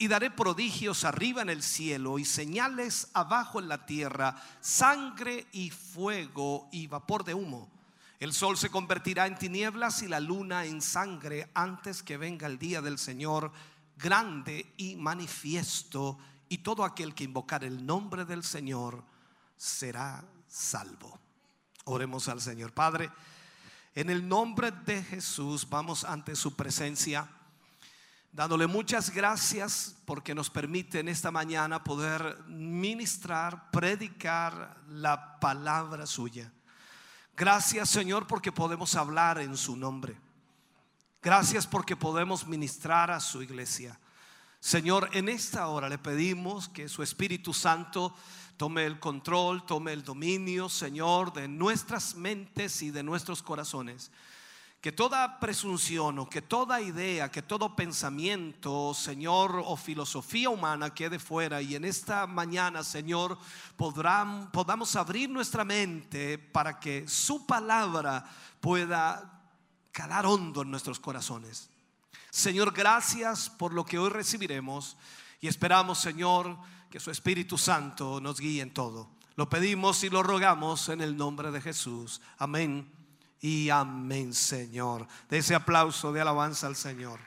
Speaker 6: y daré prodigios arriba en el cielo y señales abajo en la tierra, sangre y fuego y vapor de humo. El sol se convertirá en tinieblas y la luna en sangre antes que venga el día del Señor grande y manifiesto, y todo aquel que invocar el nombre del Señor será salvo. Oremos al Señor. Padre, en el nombre de Jesús vamos ante su presencia dándole muchas gracias porque nos permite en esta mañana poder ministrar, predicar la palabra suya. Gracias Señor porque podemos hablar en su nombre. Gracias porque podemos ministrar a su iglesia. Señor, en esta hora le pedimos que su Espíritu Santo tome el control, tome el dominio, Señor, de nuestras mentes y de nuestros corazones que toda presunción o que toda idea, que todo pensamiento, Señor, o filosofía humana quede fuera y en esta mañana, Señor, podrán, podamos abrir nuestra mente para que su palabra pueda calar hondo en nuestros corazones. Señor, gracias por lo que hoy recibiremos y esperamos, Señor, que su Espíritu Santo nos guíe en todo. Lo pedimos y lo rogamos en el nombre de Jesús. Amén y amén, Señor. De ese aplauso de alabanza al Señor.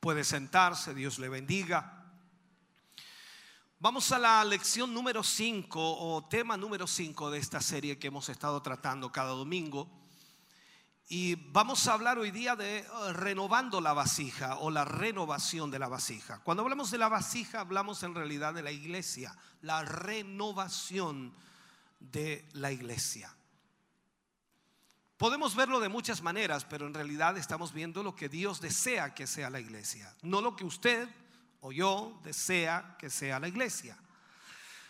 Speaker 6: Puede sentarse, Dios le bendiga. Vamos a la lección número 5 o tema número 5 de esta serie que hemos estado tratando cada domingo. Y vamos a hablar hoy día de eh, renovando la vasija o la renovación de la vasija. Cuando hablamos de la vasija, hablamos en realidad de la iglesia, la renovación de la iglesia. Podemos verlo de muchas maneras, pero en realidad estamos viendo lo que Dios desea que sea la iglesia, no lo que usted o yo desea que sea la iglesia.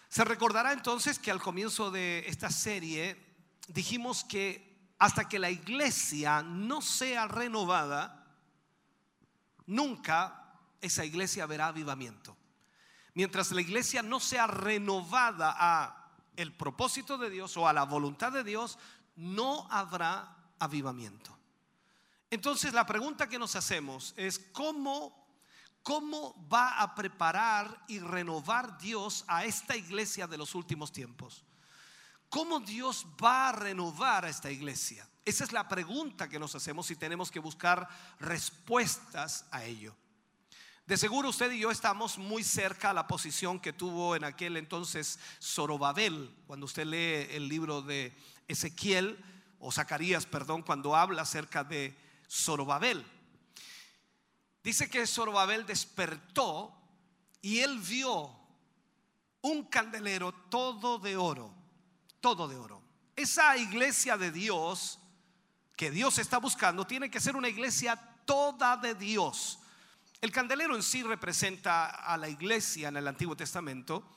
Speaker 6: Se recordará entonces que al comienzo de esta serie dijimos que hasta que la iglesia no sea renovada, nunca esa iglesia verá avivamiento. Mientras la iglesia no sea renovada a el propósito de Dios o a la voluntad de Dios, no habrá avivamiento. Entonces la pregunta que nos hacemos es cómo cómo va a preparar y renovar Dios a esta iglesia de los últimos tiempos. ¿Cómo Dios va a renovar a esta iglesia? Esa es la pregunta que nos hacemos y tenemos que buscar respuestas a ello. De seguro usted y yo estamos muy cerca a la posición que tuvo en aquel entonces Zorobabel, cuando usted lee el libro de Ezequiel o Zacarías, perdón, cuando habla acerca de Zorobabel. Dice que Zorobabel despertó y él vio un candelero todo de oro todo de oro. Esa iglesia de Dios que Dios está buscando tiene que ser una iglesia toda de Dios. El candelero en sí representa a la iglesia en el Antiguo Testamento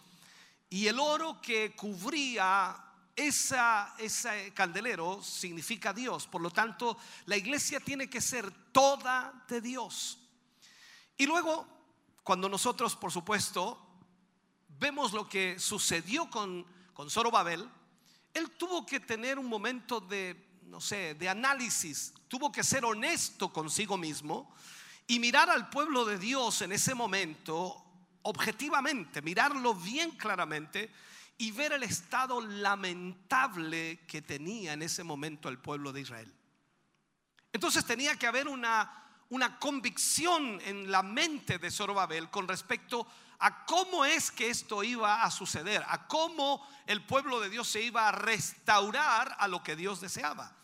Speaker 6: y el oro que cubría ese candelero significa Dios. Por lo tanto, la iglesia tiene que ser toda de Dios. Y luego, cuando nosotros, por supuesto, vemos lo que sucedió con, con Zorobabel, él tuvo que tener un momento de, no sé, de análisis, tuvo que ser honesto consigo mismo y mirar al pueblo de Dios en ese momento objetivamente, mirarlo bien claramente y ver el estado lamentable que tenía en ese momento el pueblo de Israel. Entonces tenía que haber una, una convicción en la mente de Zorobabel con respecto a cómo es que esto iba a suceder, a cómo el pueblo de Dios se iba a restaurar a lo que Dios deseaba.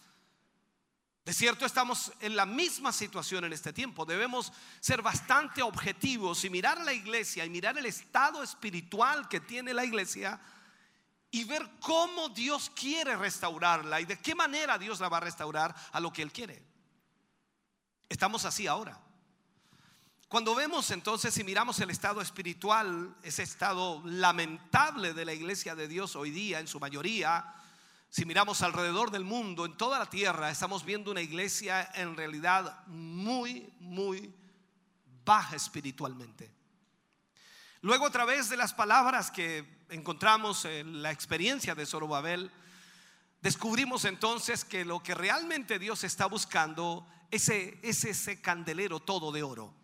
Speaker 6: De cierto, estamos en la misma situación en este tiempo. Debemos ser bastante objetivos y mirar a la iglesia y mirar el estado espiritual que tiene la iglesia y ver cómo Dios quiere restaurarla y de qué manera Dios la va a restaurar a lo que Él quiere. Estamos así ahora. Cuando vemos entonces y miramos el estado espiritual, ese estado lamentable de la iglesia de Dios hoy día en su mayoría, si miramos alrededor del mundo, en toda la tierra, estamos viendo una iglesia en realidad muy, muy baja espiritualmente. Luego a través de las palabras que encontramos en la experiencia de Zorobabel, descubrimos entonces que lo que realmente Dios está buscando es ese, es ese candelero todo de oro.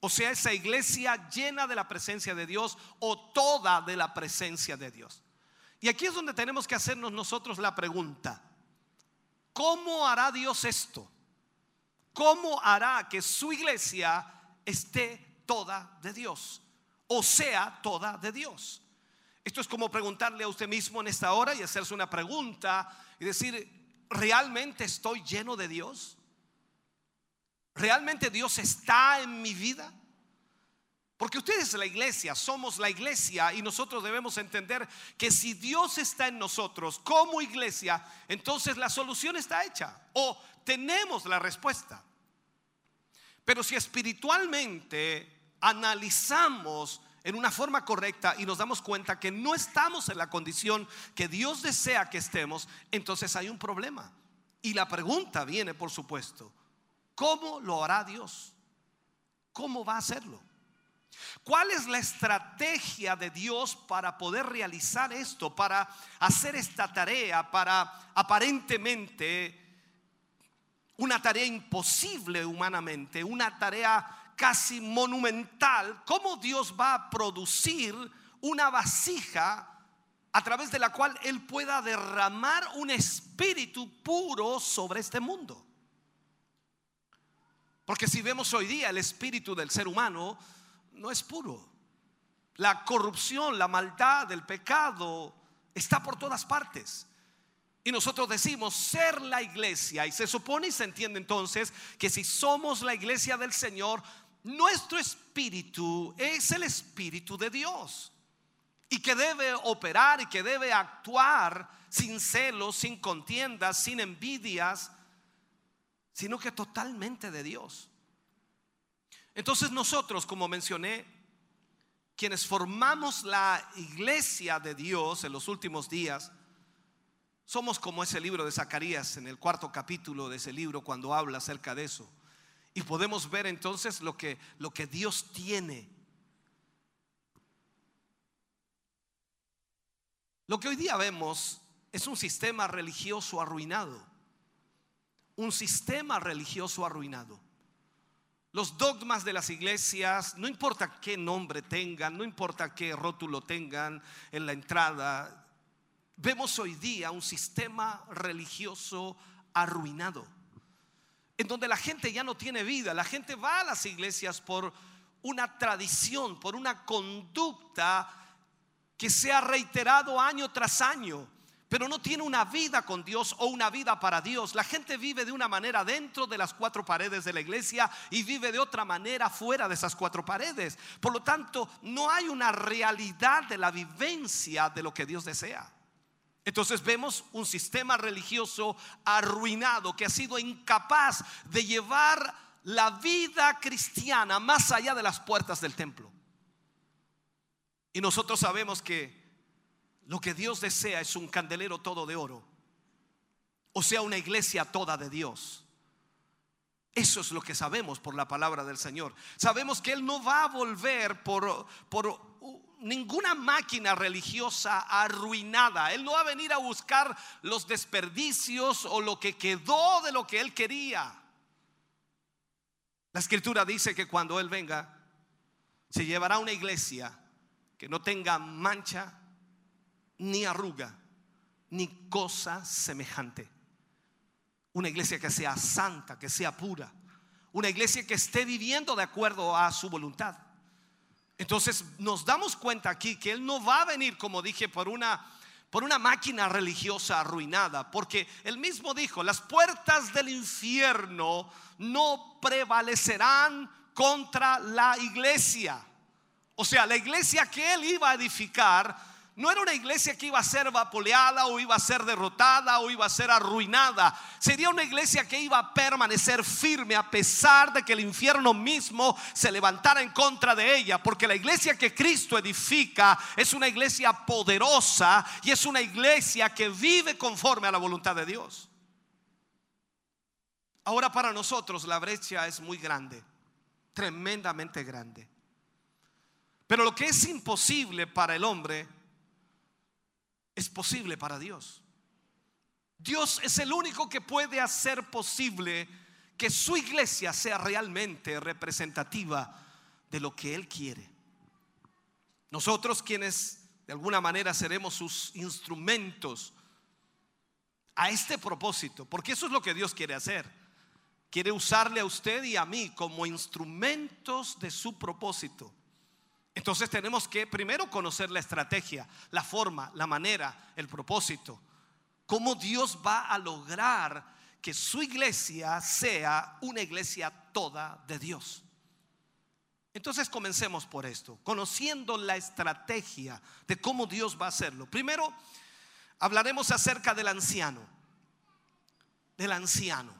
Speaker 6: O sea, esa iglesia llena de la presencia de Dios o toda de la presencia de Dios. Y aquí es donde tenemos que hacernos nosotros la pregunta, ¿cómo hará Dios esto? ¿Cómo hará que su iglesia esté toda de Dios? O sea, toda de Dios. Esto es como preguntarle a usted mismo en esta hora y hacerse una pregunta y decir, ¿realmente estoy lleno de Dios? ¿Realmente Dios está en mi vida? Porque ustedes es la iglesia, somos la iglesia y nosotros debemos entender que si Dios está en nosotros como iglesia, entonces la solución está hecha o tenemos la respuesta. Pero si espiritualmente analizamos en una forma correcta y nos damos cuenta que no estamos en la condición que Dios desea que estemos, entonces hay un problema. Y la pregunta viene, por supuesto, ¿cómo lo hará Dios? ¿Cómo va a hacerlo? ¿Cuál es la estrategia de Dios para poder realizar esto, para hacer esta tarea, para aparentemente una tarea imposible humanamente, una tarea casi monumental? ¿Cómo Dios va a producir una vasija a través de la cual Él pueda derramar un espíritu puro sobre este mundo? Porque si vemos hoy día el espíritu del ser humano, no es puro. La corrupción, la maldad, el pecado está por todas partes. Y nosotros decimos ser la iglesia. Y se supone y se entiende entonces que si somos la iglesia del Señor, nuestro espíritu es el espíritu de Dios. Y que debe operar y que debe actuar sin celos, sin contiendas, sin envidias, sino que totalmente de Dios. Entonces nosotros, como mencioné, quienes formamos la iglesia de Dios en los últimos días, somos como ese libro de Zacarías en el cuarto capítulo de ese libro cuando habla acerca de eso. Y podemos ver entonces lo que, lo que Dios tiene. Lo que hoy día vemos es un sistema religioso arruinado. Un sistema religioso arruinado. Los dogmas de las iglesias, no importa qué nombre tengan, no importa qué rótulo tengan en la entrada, vemos hoy día un sistema religioso arruinado, en donde la gente ya no tiene vida, la gente va a las iglesias por una tradición, por una conducta que se ha reiterado año tras año pero no tiene una vida con Dios o una vida para Dios. La gente vive de una manera dentro de las cuatro paredes de la iglesia y vive de otra manera fuera de esas cuatro paredes. Por lo tanto, no hay una realidad de la vivencia de lo que Dios desea. Entonces vemos un sistema religioso arruinado que ha sido incapaz de llevar la vida cristiana más allá de las puertas del templo. Y nosotros sabemos que lo que Dios desea es un candelero todo de oro. O sea, una iglesia toda de Dios. Eso es lo que sabemos por la palabra del Señor. Sabemos que Él no va a volver por, por ninguna máquina religiosa arruinada. Él no va a venir a buscar los desperdicios o lo que quedó de lo que Él quería. La escritura dice que cuando Él venga, se llevará una iglesia que no tenga mancha, ni arruga, ni cosa semejante. Una iglesia que sea santa, que sea pura. Una iglesia que esté viviendo de acuerdo a su voluntad. Entonces nos damos cuenta aquí que Él no va a venir, como dije, por una, por una máquina religiosa arruinada, porque Él mismo dijo, las puertas del infierno no prevalecerán contra la iglesia. O sea, la iglesia que Él iba a edificar no era una iglesia que iba a ser vapuleada o iba a ser derrotada o iba a ser arruinada. Sería una iglesia que iba a permanecer firme a pesar de que el infierno mismo se levantara en contra de ella. Porque la iglesia que Cristo edifica es una iglesia poderosa y es una iglesia que vive conforme a la voluntad de Dios. Ahora para nosotros la brecha es muy grande, tremendamente grande. Pero lo que es imposible para el hombre es posible para Dios. Dios es el único que puede hacer posible que su iglesia sea realmente representativa de lo que Él quiere. Nosotros quienes de alguna manera seremos sus instrumentos a este propósito, porque eso es lo que Dios quiere hacer. Quiere usarle a usted y a mí como instrumentos de su propósito. Entonces tenemos que primero conocer la estrategia, la forma, la manera, el propósito. Cómo Dios va a lograr que su iglesia sea una iglesia toda de Dios. Entonces comencemos por esto, conociendo la estrategia de cómo Dios va a hacerlo. Primero hablaremos acerca del anciano, del anciano.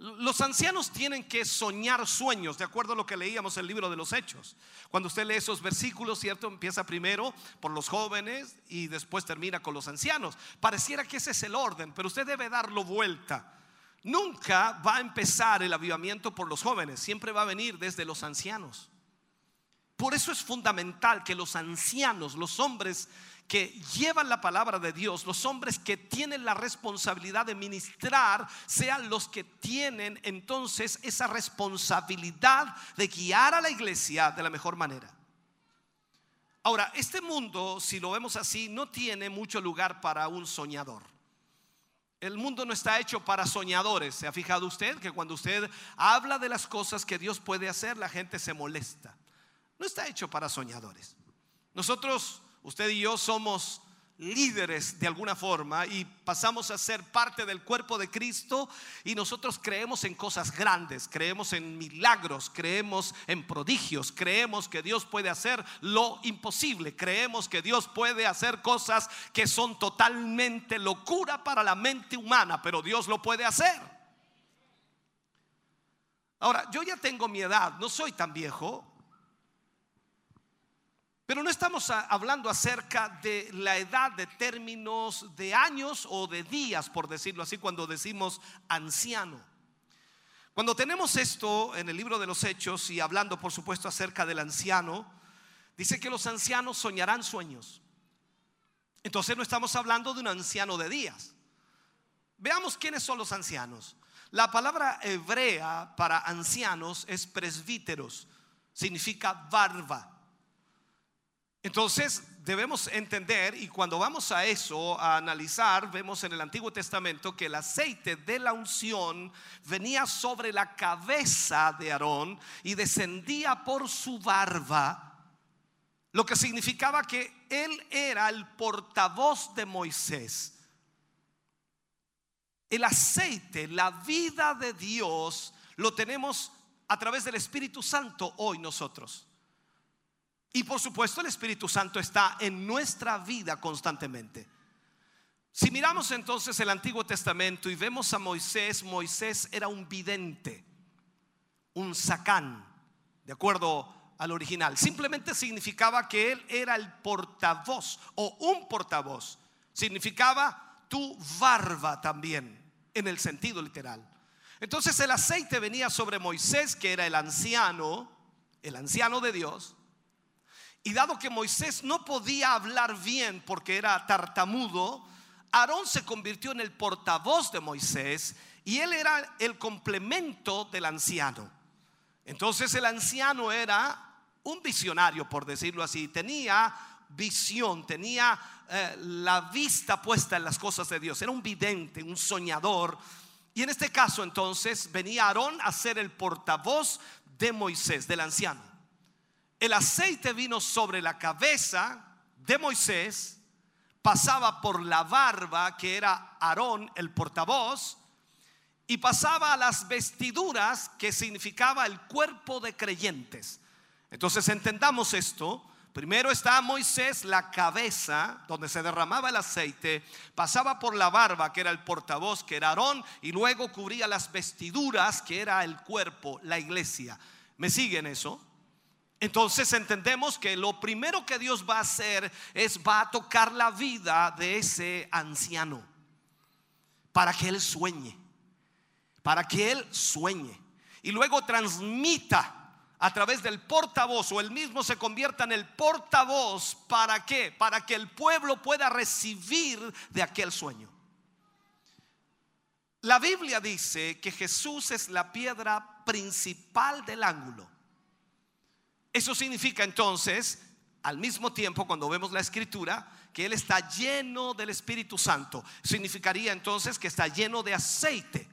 Speaker 6: Los ancianos tienen que soñar sueños, de acuerdo a lo que leíamos en el libro de los Hechos. Cuando usted lee esos versículos, ¿cierto? Empieza primero por los jóvenes y después termina con los ancianos. Pareciera que ese es el orden, pero usted debe darlo vuelta. Nunca va a empezar el avivamiento por los jóvenes, siempre va a venir desde los ancianos. Por eso es fundamental que los ancianos, los hombres que llevan la palabra de Dios, los hombres que tienen la responsabilidad de ministrar, sean los que tienen entonces esa responsabilidad de guiar a la iglesia de la mejor manera. Ahora, este mundo, si lo vemos así, no tiene mucho lugar para un soñador. El mundo no está hecho para soñadores. ¿Se ha fijado usted que cuando usted habla de las cosas que Dios puede hacer, la gente se molesta? No está hecho para soñadores. Nosotros Usted y yo somos líderes de alguna forma y pasamos a ser parte del cuerpo de Cristo y nosotros creemos en cosas grandes, creemos en milagros, creemos en prodigios, creemos que Dios puede hacer lo imposible, creemos que Dios puede hacer cosas que son totalmente locura para la mente humana, pero Dios lo puede hacer. Ahora, yo ya tengo mi edad, no soy tan viejo, pero no estamos hablando acerca de la edad de términos de años o de días, por decirlo así, cuando decimos anciano. Cuando tenemos esto en el libro de los Hechos y hablando por supuesto acerca del anciano, dice que los ancianos soñarán sueños. Entonces no estamos hablando de un anciano de días. Veamos quiénes son los ancianos. La palabra hebrea para ancianos es presbíteros, significa barba. Entonces debemos entender, y cuando vamos a eso, a analizar, vemos en el Antiguo Testamento que el aceite de la unción venía sobre la cabeza de Aarón y descendía por su barba, lo que significaba que él era el portavoz de Moisés. El aceite, la vida de Dios, lo tenemos a través del Espíritu Santo hoy nosotros. Y por supuesto el Espíritu Santo está en nuestra vida constantemente. Si miramos entonces el Antiguo Testamento y vemos a Moisés, Moisés era un vidente, un sacán, de acuerdo al original. Simplemente significaba que él era el portavoz o un portavoz. Significaba tu barba también, en el sentido literal. Entonces el aceite venía sobre Moisés, que era el anciano, el anciano de Dios. Y dado que Moisés no podía hablar bien porque era tartamudo, Aarón se convirtió en el portavoz de Moisés y él era el complemento del anciano. Entonces el anciano era un visionario, por decirlo así, tenía visión, tenía eh, la vista puesta en las cosas de Dios, era un vidente, un soñador. Y en este caso entonces venía Aarón a ser el portavoz de Moisés, del anciano. El aceite vino sobre la cabeza de Moisés, pasaba por la barba, que era Aarón, el portavoz, y pasaba a las vestiduras, que significaba el cuerpo de creyentes. Entonces entendamos esto. Primero está Moisés, la cabeza, donde se derramaba el aceite, pasaba por la barba, que era el portavoz, que era Aarón, y luego cubría las vestiduras, que era el cuerpo, la iglesia. ¿Me siguen eso? Entonces entendemos que lo primero que Dios va a hacer es va a tocar la vida de ese anciano para que él sueñe, para que él sueñe y luego transmita a través del portavoz o él mismo se convierta en el portavoz para qué? Para que el pueblo pueda recibir de aquel sueño. La Biblia dice que Jesús es la piedra principal del ángulo. Eso significa entonces, al mismo tiempo, cuando vemos la escritura, que Él está lleno del Espíritu Santo. Significaría entonces que está lleno de aceite.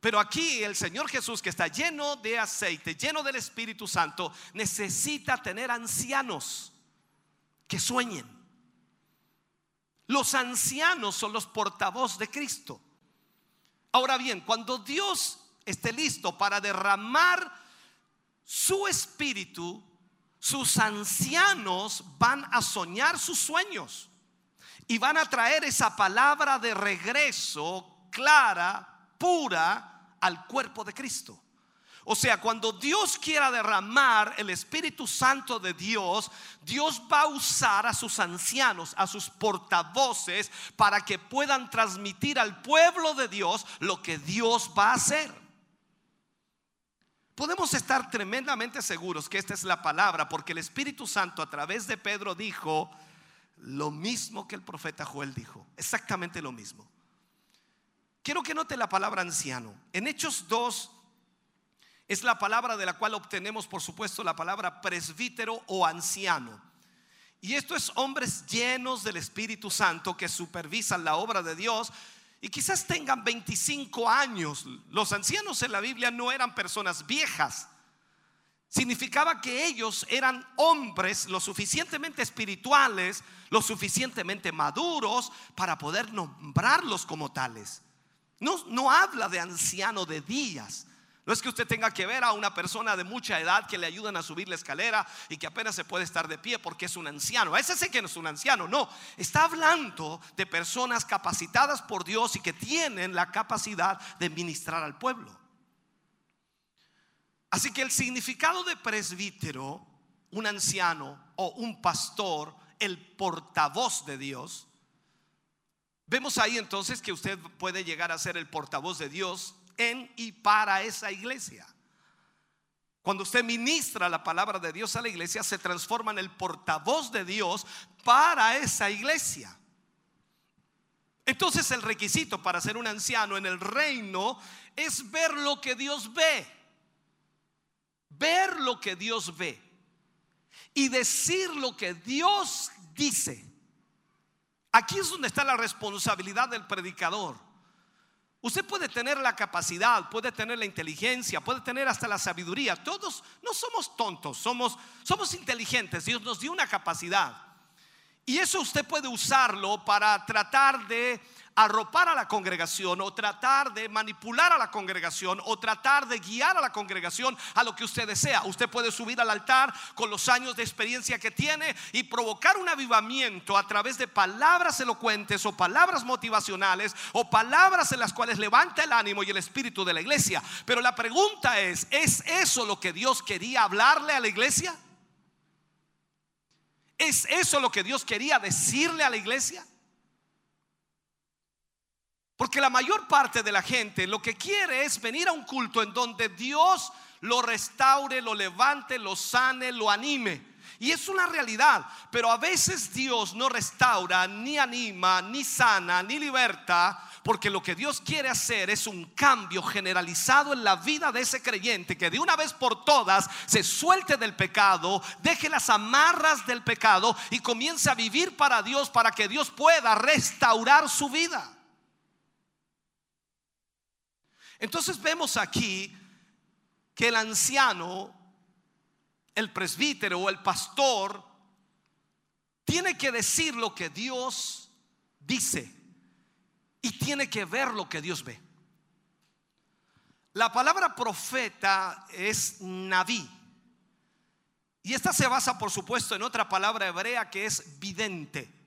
Speaker 6: Pero aquí el Señor Jesús, que está lleno de aceite, lleno del Espíritu Santo, necesita tener ancianos que sueñen. Los ancianos son los portavoz de Cristo. Ahora bien, cuando Dios esté listo para derramar su espíritu, sus ancianos van a soñar sus sueños y van a traer esa palabra de regreso clara, pura, al cuerpo de Cristo. O sea, cuando Dios quiera derramar el Espíritu Santo de Dios, Dios va a usar a sus ancianos, a sus portavoces, para que puedan transmitir al pueblo de Dios lo que Dios va a hacer. Podemos estar tremendamente seguros que esta es la palabra, porque el Espíritu Santo a través de Pedro dijo lo mismo que el profeta Joel dijo, exactamente lo mismo. Quiero que note la palabra anciano. En Hechos 2 es la palabra de la cual obtenemos, por supuesto, la palabra presbítero o anciano. Y esto es hombres llenos del Espíritu Santo que supervisan la obra de Dios y quizás tengan 25 años. Los ancianos en la Biblia no eran personas viejas. Significaba que ellos eran hombres lo suficientemente espirituales, lo suficientemente maduros para poder nombrarlos como tales. No, no habla de anciano de días, no es que usted tenga que ver a una persona de mucha edad que le ayudan a subir la escalera y que apenas se puede estar de pie porque es un anciano. A ese sé que no es un anciano, no. Está hablando de personas capacitadas por Dios y que tienen la capacidad de ministrar al pueblo. Así que el significado de presbítero, un anciano o un pastor, el portavoz de Dios, vemos ahí entonces que usted puede llegar a ser el portavoz de Dios en y para esa iglesia. Cuando usted ministra la palabra de Dios a la iglesia, se transforma en el portavoz de Dios para esa iglesia. Entonces el requisito para ser un anciano en el reino es ver lo que Dios ve. Ver lo que Dios ve. Y decir lo que Dios dice. Aquí es donde está la responsabilidad del predicador. Usted puede tener la capacidad, puede tener la inteligencia, puede tener hasta la sabiduría. Todos no somos tontos, somos, somos inteligentes. Dios nos dio una capacidad. Y eso usted puede usarlo para tratar de arropar a la congregación o tratar de manipular a la congregación o tratar de guiar a la congregación a lo que usted desea. Usted puede subir al altar con los años de experiencia que tiene y provocar un avivamiento a través de palabras elocuentes o palabras motivacionales o palabras en las cuales levanta el ánimo y el espíritu de la iglesia. Pero la pregunta es, ¿es eso lo que Dios quería hablarle a la iglesia? ¿Es eso lo que Dios quería decirle a la iglesia? Porque la mayor parte de la gente lo que quiere es venir a un culto en donde Dios lo restaure, lo levante, lo sane, lo anime. Y es una realidad, pero a veces Dios no restaura, ni anima, ni sana, ni liberta, porque lo que Dios quiere hacer es un cambio generalizado en la vida de ese creyente, que de una vez por todas se suelte del pecado, deje las amarras del pecado y comience a vivir para Dios, para que Dios pueda restaurar su vida. Entonces vemos aquí que el anciano, el presbítero o el pastor, tiene que decir lo que Dios dice y tiene que ver lo que Dios ve. La palabra profeta es naví. Y esta se basa, por supuesto, en otra palabra hebrea que es vidente.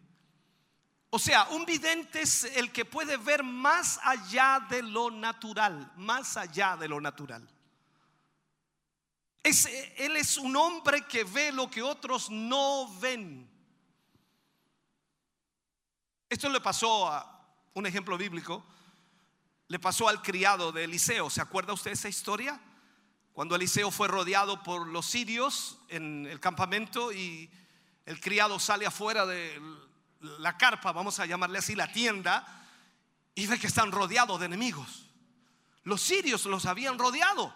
Speaker 6: O sea, un vidente es el que puede ver más allá de lo natural, más allá de lo natural. Es, él es un hombre que ve lo que otros no ven. Esto le pasó a un ejemplo bíblico, le pasó al criado de Eliseo. ¿Se acuerda usted esa historia? Cuando Eliseo fue rodeado por los sirios en el campamento y el criado sale afuera de la carpa, vamos a llamarle así, la tienda, y ve que están rodeados de enemigos. Los sirios los habían rodeado.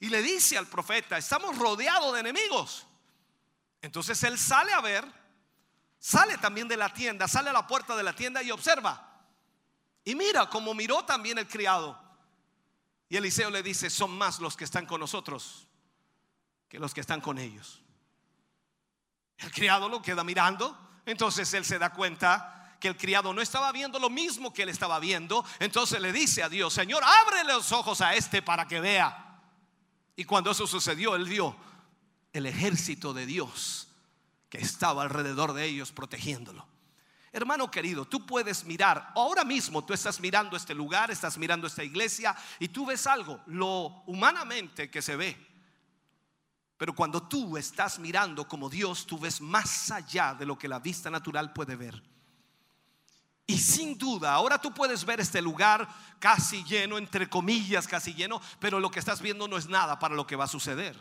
Speaker 6: Y le dice al profeta, estamos rodeados de enemigos. Entonces él sale a ver, sale también de la tienda, sale a la puerta de la tienda y observa. Y mira como miró también el criado. Y Eliseo le dice, son más los que están con nosotros que los que están con ellos. El criado lo queda mirando entonces él se da cuenta que el criado no estaba viendo lo mismo que él estaba viendo. Entonces le dice a Dios, Señor, abre los ojos a este para que vea. Y cuando eso sucedió, él vio el ejército de Dios que estaba alrededor de ellos protegiéndolo. Hermano querido, tú puedes mirar, ahora mismo tú estás mirando este lugar, estás mirando esta iglesia y tú ves algo, lo humanamente que se ve. Pero cuando tú estás mirando como Dios, tú ves más allá de lo que la vista natural puede ver. Y sin duda, ahora tú puedes ver este lugar casi lleno, entre comillas, casi lleno, pero lo que estás viendo no es nada para lo que va a suceder.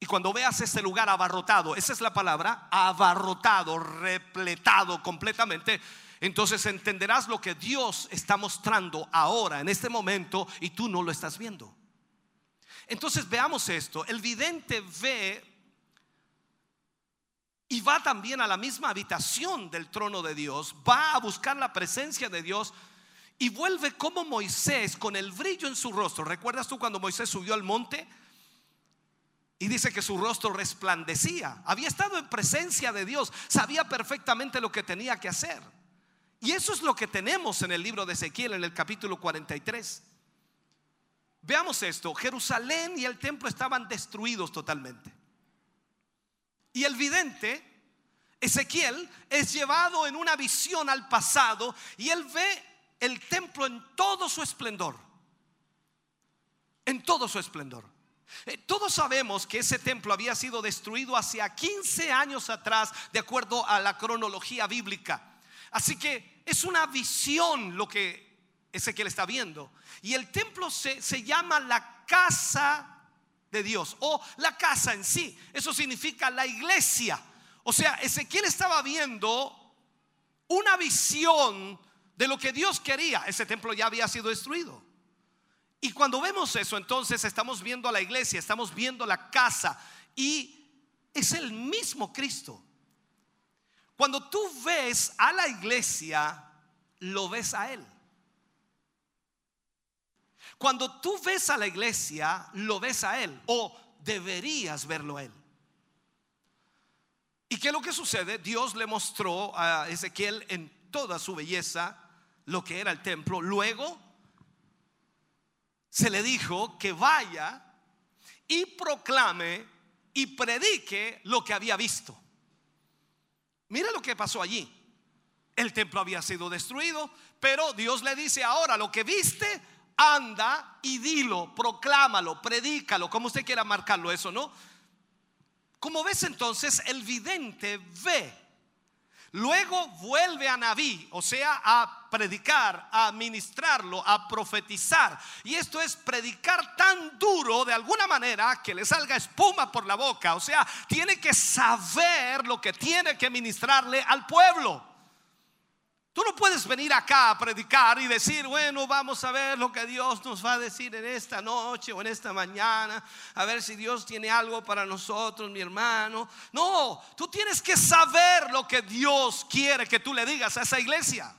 Speaker 6: Y cuando veas este lugar abarrotado, esa es la palabra, abarrotado, repletado completamente, entonces entenderás lo que Dios está mostrando ahora, en este momento, y tú no lo estás viendo. Entonces veamos esto. El vidente ve y va también a la misma habitación del trono de Dios, va a buscar la presencia de Dios y vuelve como Moisés con el brillo en su rostro. ¿Recuerdas tú cuando Moisés subió al monte? Y dice que su rostro resplandecía. Había estado en presencia de Dios, sabía perfectamente lo que tenía que hacer. Y eso es lo que tenemos en el libro de Ezequiel en el capítulo 43. Veamos esto, Jerusalén y el templo estaban destruidos totalmente. Y el vidente, Ezequiel, es llevado en una visión al pasado y él ve el templo en todo su esplendor. En todo su esplendor. Eh, todos sabemos que ese templo había sido destruido hacia 15 años atrás, de acuerdo a la cronología bíblica. Así que es una visión lo que Ezequiel está viendo. Y el templo se, se llama la casa de Dios o la casa en sí. Eso significa la iglesia. O sea, Ezequiel estaba viendo una visión de lo que Dios quería. Ese templo ya había sido destruido. Y cuando vemos eso, entonces estamos viendo a la iglesia, estamos viendo la casa y es el mismo Cristo. Cuando tú ves a la iglesia, lo ves a Él. Cuando tú ves a la iglesia, lo ves a Él o deberías verlo a Él. ¿Y qué es lo que sucede? Dios le mostró a Ezequiel en toda su belleza lo que era el templo. Luego se le dijo que vaya y proclame y predique lo que había visto. Mira lo que pasó allí. El templo había sido destruido, pero Dios le dice ahora lo que viste, anda y dilo, proclámalo, predícalo, como usted quiera marcarlo eso, ¿no? Como ves entonces, el vidente ve. Luego vuelve a Naví, o sea, a predicar, a ministrarlo, a profetizar. Y esto es predicar tan duro de alguna manera que le salga espuma por la boca. O sea, tiene que saber lo que tiene que ministrarle al pueblo. Tú no puedes venir acá a predicar y decir, bueno, vamos a ver lo que Dios nos va a decir en esta noche o en esta mañana, a ver si Dios tiene algo para nosotros, mi hermano. No, tú tienes que saber lo que Dios quiere que tú le digas a esa iglesia.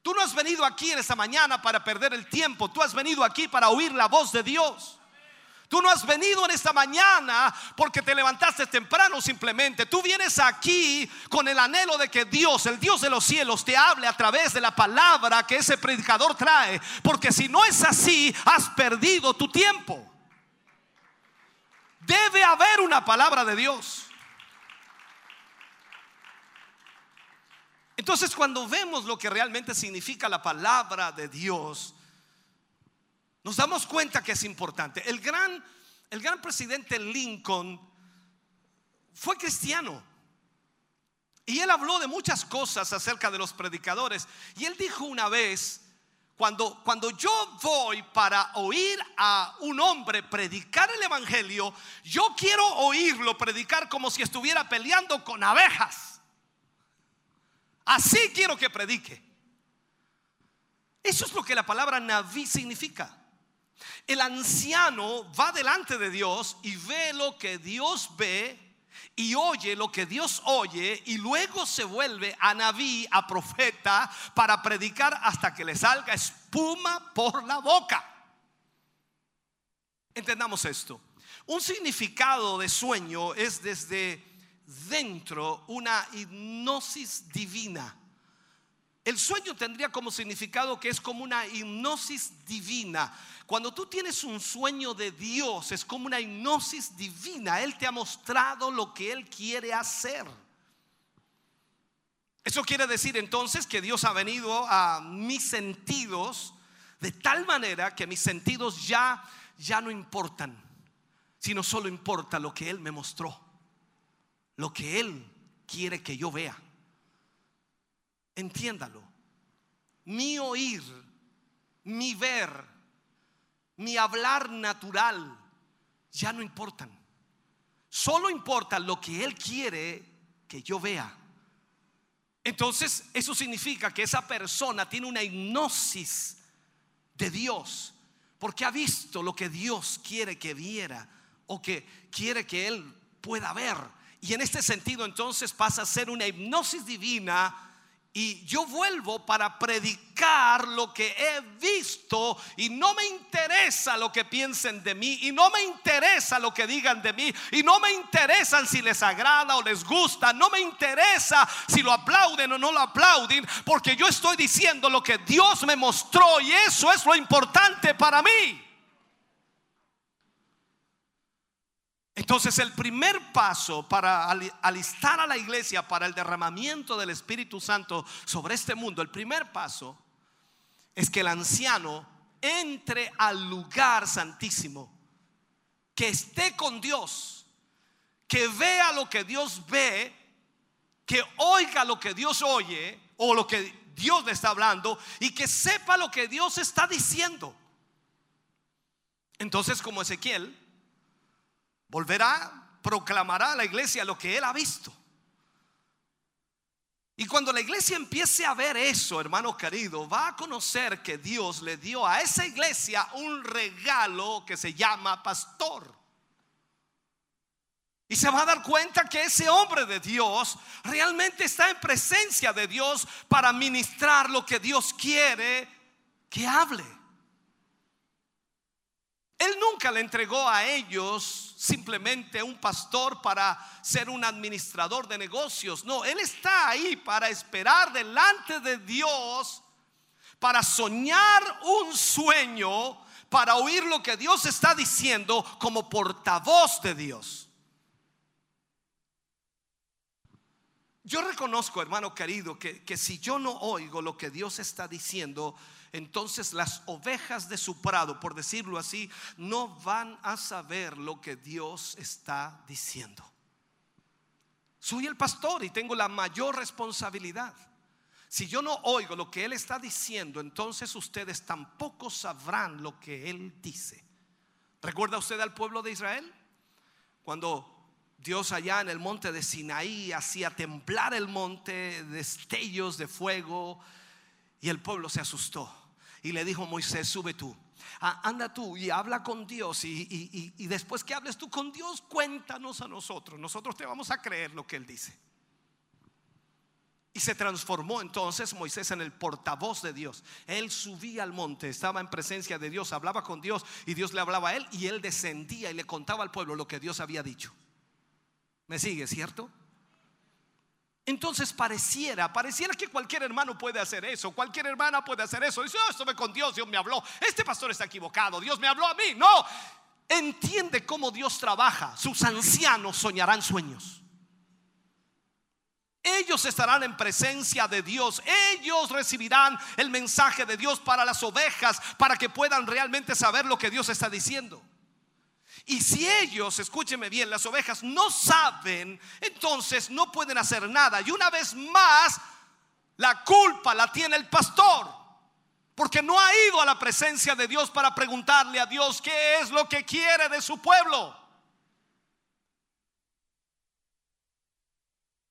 Speaker 6: Tú no has venido aquí en esta mañana para perder el tiempo, tú has venido aquí para oír la voz de Dios. Tú no has venido en esta mañana porque te levantaste temprano simplemente. Tú vienes aquí con el anhelo de que Dios, el Dios de los cielos, te hable a través de la palabra que ese predicador trae. Porque si no es así, has perdido tu tiempo. Debe haber una palabra de Dios. Entonces cuando vemos lo que realmente significa la palabra de Dios, nos damos cuenta que es importante. El gran, el gran presidente Lincoln fue cristiano. Y él habló de muchas cosas acerca de los predicadores. Y él dijo una vez, cuando, cuando yo voy para oír a un hombre predicar el Evangelio, yo quiero oírlo predicar como si estuviera peleando con abejas. Así quiero que predique. Eso es lo que la palabra Naví significa. El anciano va delante de Dios y ve lo que Dios ve y oye lo que Dios oye y luego se vuelve a Naví, a profeta, para predicar hasta que le salga espuma por la boca. Entendamos esto. Un significado de sueño es desde dentro una hipnosis divina. El sueño tendría como significado que es como una hipnosis divina. Cuando tú tienes un sueño de Dios, es como una hipnosis divina. Él te ha mostrado lo que Él quiere hacer. Eso quiere decir entonces que Dios ha venido a mis sentidos de tal manera que mis sentidos ya ya no importan, sino solo importa lo que él me mostró, lo que él quiere que yo vea. Entiéndalo. Mi oír, mi ver, mi hablar natural ya no importan. Solo importa lo que Él quiere que yo vea. Entonces, eso significa que esa persona tiene una hipnosis de Dios, porque ha visto lo que Dios quiere que viera o que quiere que Él pueda ver. Y en este sentido, entonces pasa a ser una hipnosis divina y yo vuelvo para predicar lo que he visto y no me interesa lo que piensen de mí y no me interesa lo que digan de mí y no me interesan si les agrada o les gusta, no me interesa si lo aplauden o no lo aplauden, porque yo estoy diciendo lo que Dios me mostró y eso es lo importante para mí. Entonces el primer paso para alistar a la iglesia para el derramamiento del Espíritu Santo sobre este mundo, el primer paso es que el anciano entre al lugar santísimo, que esté con Dios, que vea lo que Dios ve, que oiga lo que Dios oye o lo que Dios le está hablando y que sepa lo que Dios está diciendo. Entonces como Ezequiel, volverá, proclamará a la iglesia lo que él ha visto. Y cuando la iglesia empiece a ver eso, hermano querido, va a conocer que Dios le dio a esa iglesia un regalo que se llama pastor. Y se va a dar cuenta que ese hombre de Dios realmente está en presencia de Dios para ministrar lo que Dios quiere que hable. Él nunca le entregó a ellos simplemente un pastor para ser un administrador de negocios. No, Él está ahí para esperar delante de Dios, para soñar un sueño, para oír lo que Dios está diciendo como portavoz de Dios. Yo reconozco, hermano querido, que, que si yo no oigo lo que Dios está diciendo, entonces las ovejas de su prado, por decirlo así, no van a saber lo que Dios está diciendo. Soy el pastor y tengo la mayor responsabilidad. Si yo no oigo lo que Él está diciendo, entonces ustedes tampoco sabrán lo que Él dice. ¿Recuerda usted al pueblo de Israel? Cuando Dios allá en el monte de Sinaí hacía temblar el monte, destellos de fuego, y el pueblo se asustó. Y le dijo Moisés, sube tú. Ah, anda tú y habla con Dios y, y- y- después que hables tú con Dios, cuéntanos a nosotros. Nosotros te vamos a creer lo que Él dice. Y se transformó entonces Moisés en el portavoz de Dios. Él subía al monte, estaba en presencia de Dios, hablaba con Dios y Dios le hablaba a él y él descendía y le contaba al pueblo lo que Dios había dicho. ¿Me sigue, cierto? Entonces pareciera, pareciera que cualquier hermano puede hacer eso, cualquier hermana puede hacer eso. Dice, "Oh, estuve con Dios, Dios me habló. Este pastor está equivocado, Dios me habló a mí. No, entiende cómo Dios trabaja. Sus ancianos soñarán sueños. Ellos estarán en presencia de Dios. Ellos recibirán el mensaje de Dios para las ovejas, para que puedan realmente saber lo que Dios está diciendo. Y si ellos, escúcheme bien, las ovejas no saben, entonces no pueden hacer nada. Y una vez más, la culpa la tiene el pastor. Porque no ha ido a la presencia de Dios para preguntarle a Dios qué es lo que quiere de su pueblo.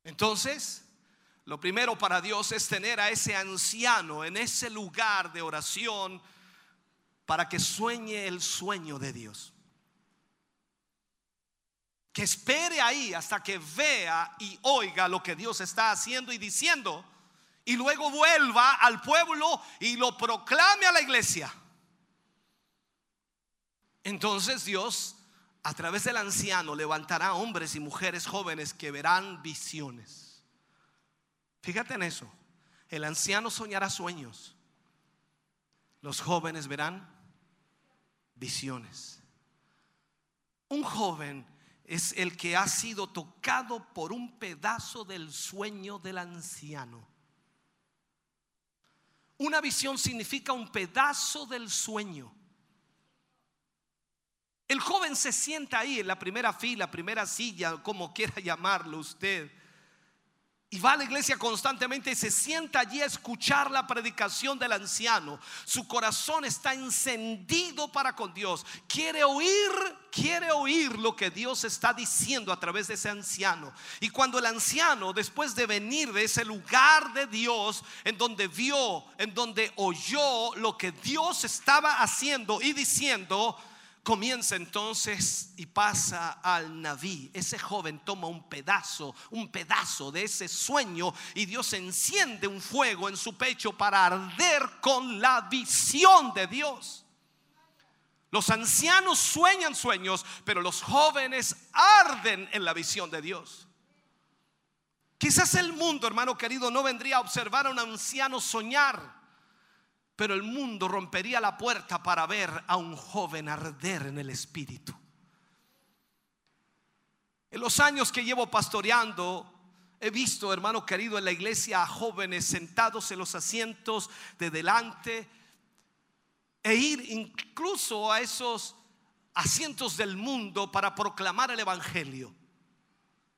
Speaker 6: Entonces, lo primero para Dios es tener a ese anciano en ese lugar de oración para que sueñe el sueño de Dios. Que espere ahí hasta que vea y oiga lo que Dios está haciendo y diciendo. Y luego vuelva al pueblo y lo proclame a la iglesia. Entonces Dios, a través del anciano, levantará hombres y mujeres jóvenes que verán visiones. Fíjate en eso. El anciano soñará sueños. Los jóvenes verán visiones. Un joven es el que ha sido tocado por un pedazo del sueño del anciano. Una visión significa un pedazo del sueño. El joven se sienta ahí en la primera fila, primera silla, como quiera llamarlo usted. Y va a la iglesia constantemente y se sienta allí a escuchar la predicación del anciano. Su corazón está encendido para con Dios. Quiere oír, quiere oír lo que Dios está diciendo a través de ese anciano. Y cuando el anciano, después de venir de ese lugar de Dios, en donde vio, en donde oyó lo que Dios estaba haciendo y diciendo, comienza entonces y pasa al Naví. Ese joven toma un pedazo, un pedazo de ese sueño y Dios enciende un fuego en su pecho para arder con la visión de Dios. Los ancianos sueñan sueños, pero los jóvenes arden en la visión de Dios. Quizás el mundo, hermano querido, no vendría a observar a un anciano soñar. Pero el mundo rompería la puerta para ver a un joven arder en el espíritu. En los años que llevo pastoreando, he visto, hermano querido, en la iglesia a jóvenes sentados en los asientos de delante e ir incluso a esos asientos del mundo para proclamar el Evangelio.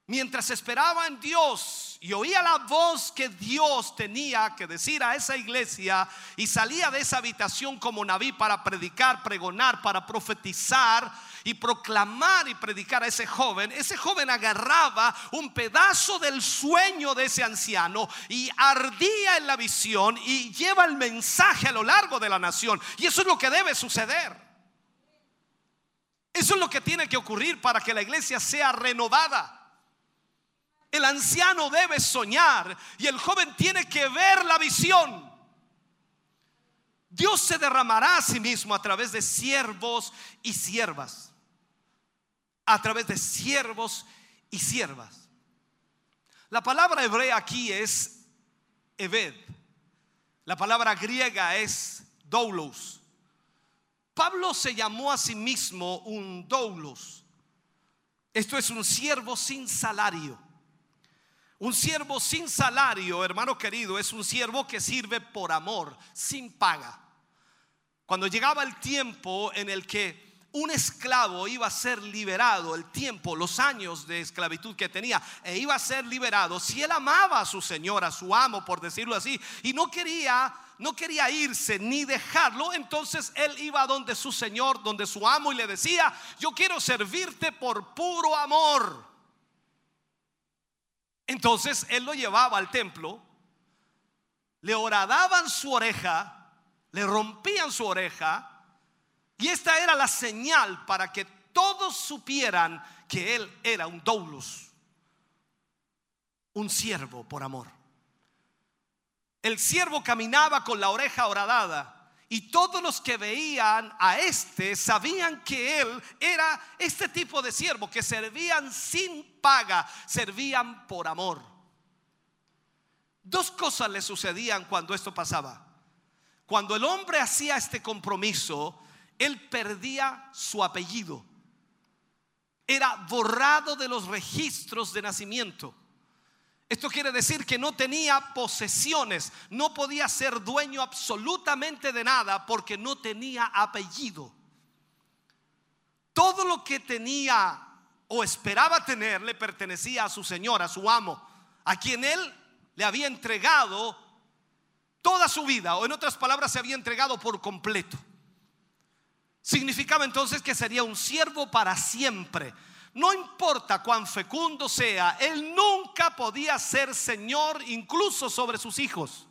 Speaker 6: Mientras esperaba en Dios y oía la voz que Dios tenía que decir a esa iglesia y salía de esa habitación como Naví para predicar, pregonar, para profetizar y proclamar y predicar a ese joven, ese joven agarraba un pedazo del sueño de ese anciano y ardía en la visión y lleva el mensaje a lo largo de la nación. Y eso es lo que debe suceder. Eso es lo que tiene que ocurrir para que la iglesia sea renovada. El anciano debe soñar y el joven tiene que ver la visión. Dios se derramará a sí mismo a través de siervos y siervas. A través de siervos y siervas. La palabra hebrea aquí es Eved. La palabra griega es doulos. Pablo se llamó a sí mismo un doulos. Esto es un siervo sin salario. Un siervo sin salario, hermano querido, es un siervo que sirve por amor, sin paga. Cuando llegaba el tiempo en el que un esclavo iba a ser liberado, el tiempo, los años de esclavitud que tenía, e iba a ser liberado, si él amaba a su señor, a su amo, por decirlo así, y no quería no quería irse ni dejarlo, entonces él iba donde su señor, donde su amo y le decía, yo quiero servirte por puro amor. Entonces él lo llevaba al templo, le horadaban su oreja, le rompían su oreja, y esta era la señal para que todos supieran que él era un doulos, un siervo por amor. El siervo caminaba con la oreja horadada. Y todos los que veían a este sabían que él era este tipo de siervo, que servían sin paga, servían por amor. Dos cosas le sucedían cuando esto pasaba. Cuando el hombre hacía este compromiso, él perdía su apellido. Era borrado de los registros de nacimiento. Esto quiere decir que no tenía posesiones, no podía ser dueño absolutamente de nada porque no tenía apellido. Todo lo que tenía o esperaba tener le pertenecía a su señor, a su amo, a quien él le había entregado toda su vida, o en otras palabras, se había entregado por completo. Significaba entonces que sería un siervo para siempre no importa cuán fecundo sea, él nunca podía ser Señor incluso sobre sus hijos.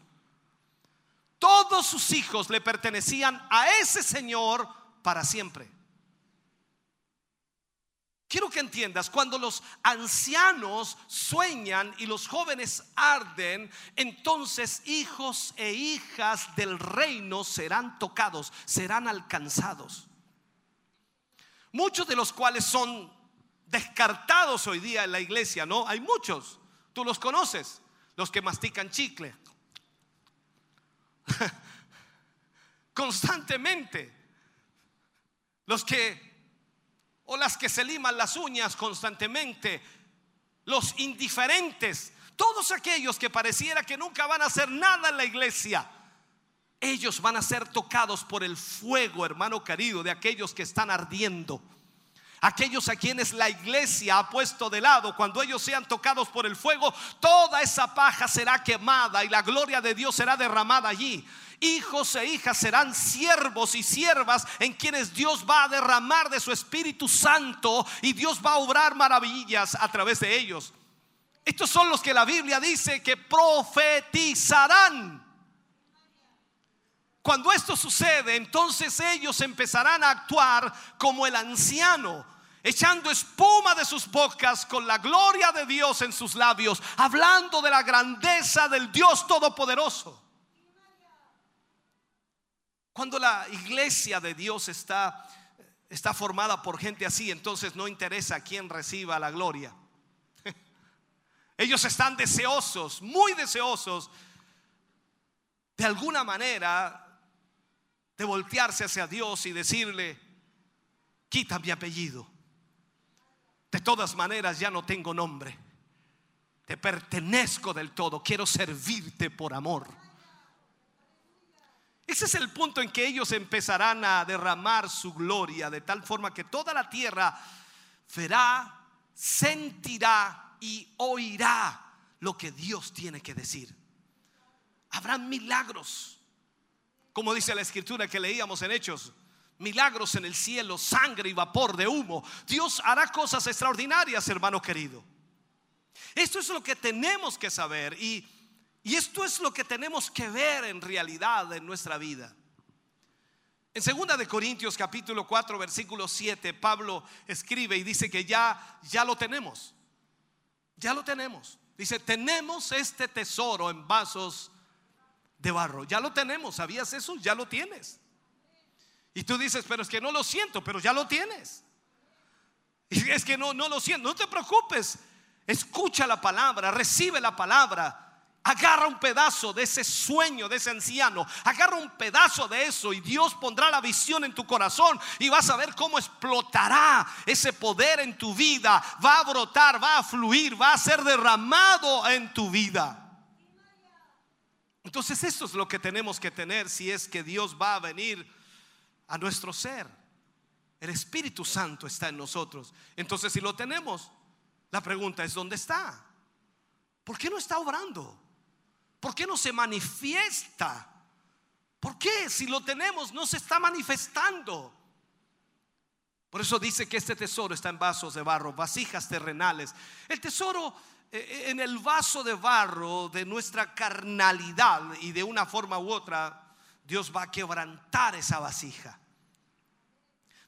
Speaker 6: Todos sus hijos le pertenecían a ese Señor para siempre. Quiero que entiendas, cuando los ancianos sueñan y los jóvenes arden, entonces hijos e hijas del reino serán tocados, serán alcanzados. Muchos de los cuales son descartados hoy día en la iglesia, ¿no? Hay muchos, tú los conoces, los que mastican chicle. Constantemente. Los que, o las que se liman las uñas constantemente. Los indiferentes. Todos aquellos que pareciera que nunca van a hacer nada en la iglesia. Ellos van a ser tocados por el fuego, hermano querido, de aquellos que están ardiendo aquellos a quienes la iglesia ha puesto de lado, cuando ellos sean tocados por el fuego, toda esa paja será quemada y la gloria de Dios será derramada allí. Hijos e hijas serán siervos y siervas en quienes Dios va a derramar de su Espíritu Santo y Dios va a obrar maravillas a través de ellos. Estos son los que la Biblia dice que profetizarán. Cuando esto sucede, entonces ellos empezarán a actuar como el anciano, echando espuma de sus bocas con la gloria de Dios en sus labios, hablando de la grandeza del Dios Todopoderoso. Cuando la iglesia de Dios está, está formada por gente así, entonces no interesa quién reciba la gloria. Ellos están deseosos, muy deseosos, de alguna manera de voltearse hacia Dios y decirle, quita mi apellido. De todas maneras ya no tengo nombre. Te pertenezco del todo. Quiero servirte por amor. Ese es el punto en que ellos empezarán a derramar su gloria de tal forma que toda la tierra verá, sentirá y oirá lo que Dios tiene que decir. Habrán milagros como dice la escritura que leíamos en Hechos, milagros en el cielo, sangre y vapor de humo. Dios hará cosas extraordinarias, hermano querido. Esto es lo que tenemos que saber y, y esto es lo que tenemos que ver en realidad en nuestra vida. En 2 de Corintios capítulo 4 versículo 7 Pablo escribe y dice que ya ya lo tenemos. Ya lo tenemos. Dice, "Tenemos este tesoro en vasos de barro. Ya lo tenemos, ¿sabías eso? Ya lo tienes. Y tú dices, pero es que no lo siento, pero ya lo tienes. Y es que no, no lo siento, no te preocupes. Escucha la palabra, recibe la palabra. Agarra un pedazo de ese sueño de ese anciano. Agarra un pedazo de eso y Dios pondrá la visión en tu corazón y vas a ver cómo explotará ese poder en tu vida. Va a brotar, va a fluir, va a ser derramado en tu vida. Entonces esto es lo que tenemos que tener si es que Dios va a venir a nuestro ser. El Espíritu Santo está en nosotros. Entonces si lo tenemos, la pregunta es, ¿dónde está? ¿Por qué no está obrando? ¿Por qué no se manifiesta? ¿Por qué si lo tenemos no se está manifestando? Por eso dice que este tesoro está en vasos de barro, vasijas terrenales. El tesoro en el vaso de barro de nuestra carnalidad y de una forma u otra, Dios va a quebrantar esa vasija.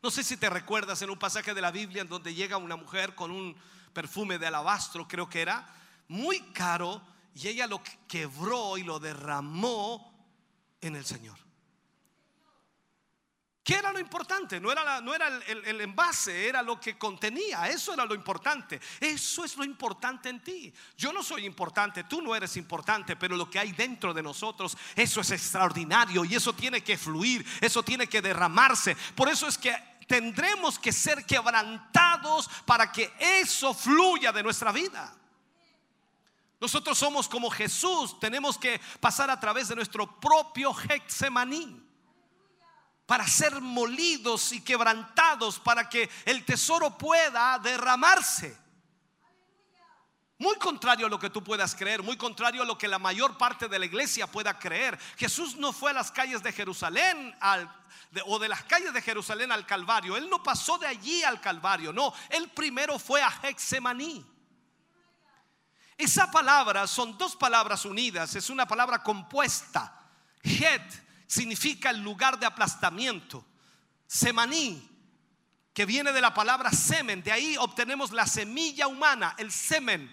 Speaker 6: No sé si te recuerdas en un pasaje de la Biblia en donde llega una mujer con un perfume de alabastro, creo que era, muy caro, y ella lo quebró y lo derramó en el Señor. ¿Qué era lo importante? No era, no era el, el- el envase, era lo que contenía. Eso era lo importante. Eso es lo importante en ti. Yo no soy importante, tú no eres importante, pero lo que hay dentro de nosotros, eso es extraordinario y eso tiene que fluir, eso tiene que derramarse. Por eso es que tendremos que ser quebrantados para que eso fluya de nuestra vida. Nosotros somos como Jesús, tenemos que pasar a través de nuestro propio Getsemaní para ser molidos y quebrantados para que el tesoro pueda derramarse. Muy contrario a lo que tú puedas creer, muy contrario a lo que la mayor parte de la iglesia pueda creer. Jesús no fue a las calles de Jerusalén o de las calles de Jerusalén al Calvario. Él no pasó de allí al Calvario, no. Él primero fue a Getsemaní. Esa palabra son dos palabras unidas, es una palabra compuesta. Het significa el lugar de aplastamiento. Semaní, que viene de la palabra semen, de ahí obtenemos la semilla humana, el semen,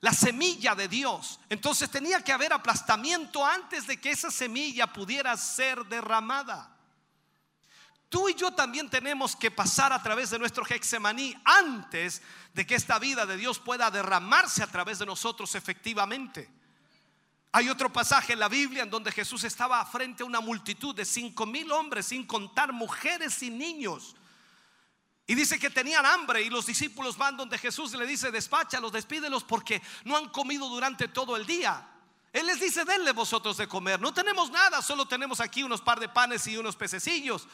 Speaker 6: la semilla de Dios. Entonces tenía que haber aplastamiento antes de que esa semilla pudiera ser derramada. Tú y yo también tenemos que pasar a través de nuestro Hexemaní antes de que esta vida de Dios pueda derramarse a través de nosotros efectivamente. Hay otro pasaje en la Biblia en donde Jesús estaba frente a una multitud de cinco mil hombres, sin contar mujeres y niños. Y dice que tenían hambre y los discípulos van donde Jesús le dice, despáchalos, despídelos porque no han comido durante todo el día. Él les dice, denle vosotros de comer. No tenemos nada, solo tenemos aquí unos par de panes y unos pececillos.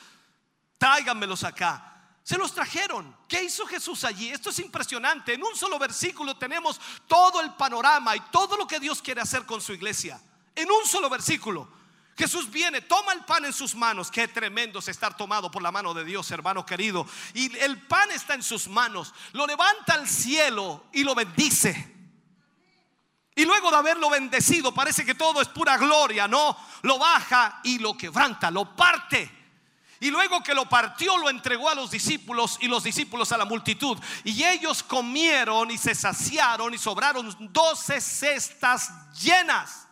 Speaker 6: Tráiganmelos acá. Se los trajeron. ¿Qué hizo Jesús allí? Esto es impresionante. En un solo versículo tenemos todo el panorama y todo lo que Dios quiere hacer con su iglesia. En un solo versículo. Jesús viene, toma el pan en sus manos. Qué tremendo es estar tomado por la mano de Dios, hermano querido. Y el pan está en sus manos. Lo levanta al cielo y lo bendice. Y luego de haberlo bendecido, parece que todo es pura gloria, ¿no? Lo baja y lo quebranta, lo parte. Y luego que lo partió, lo entregó a los discípulos y los discípulos a la multitud. Y ellos comieron y se saciaron y sobraron doce cestas llenas.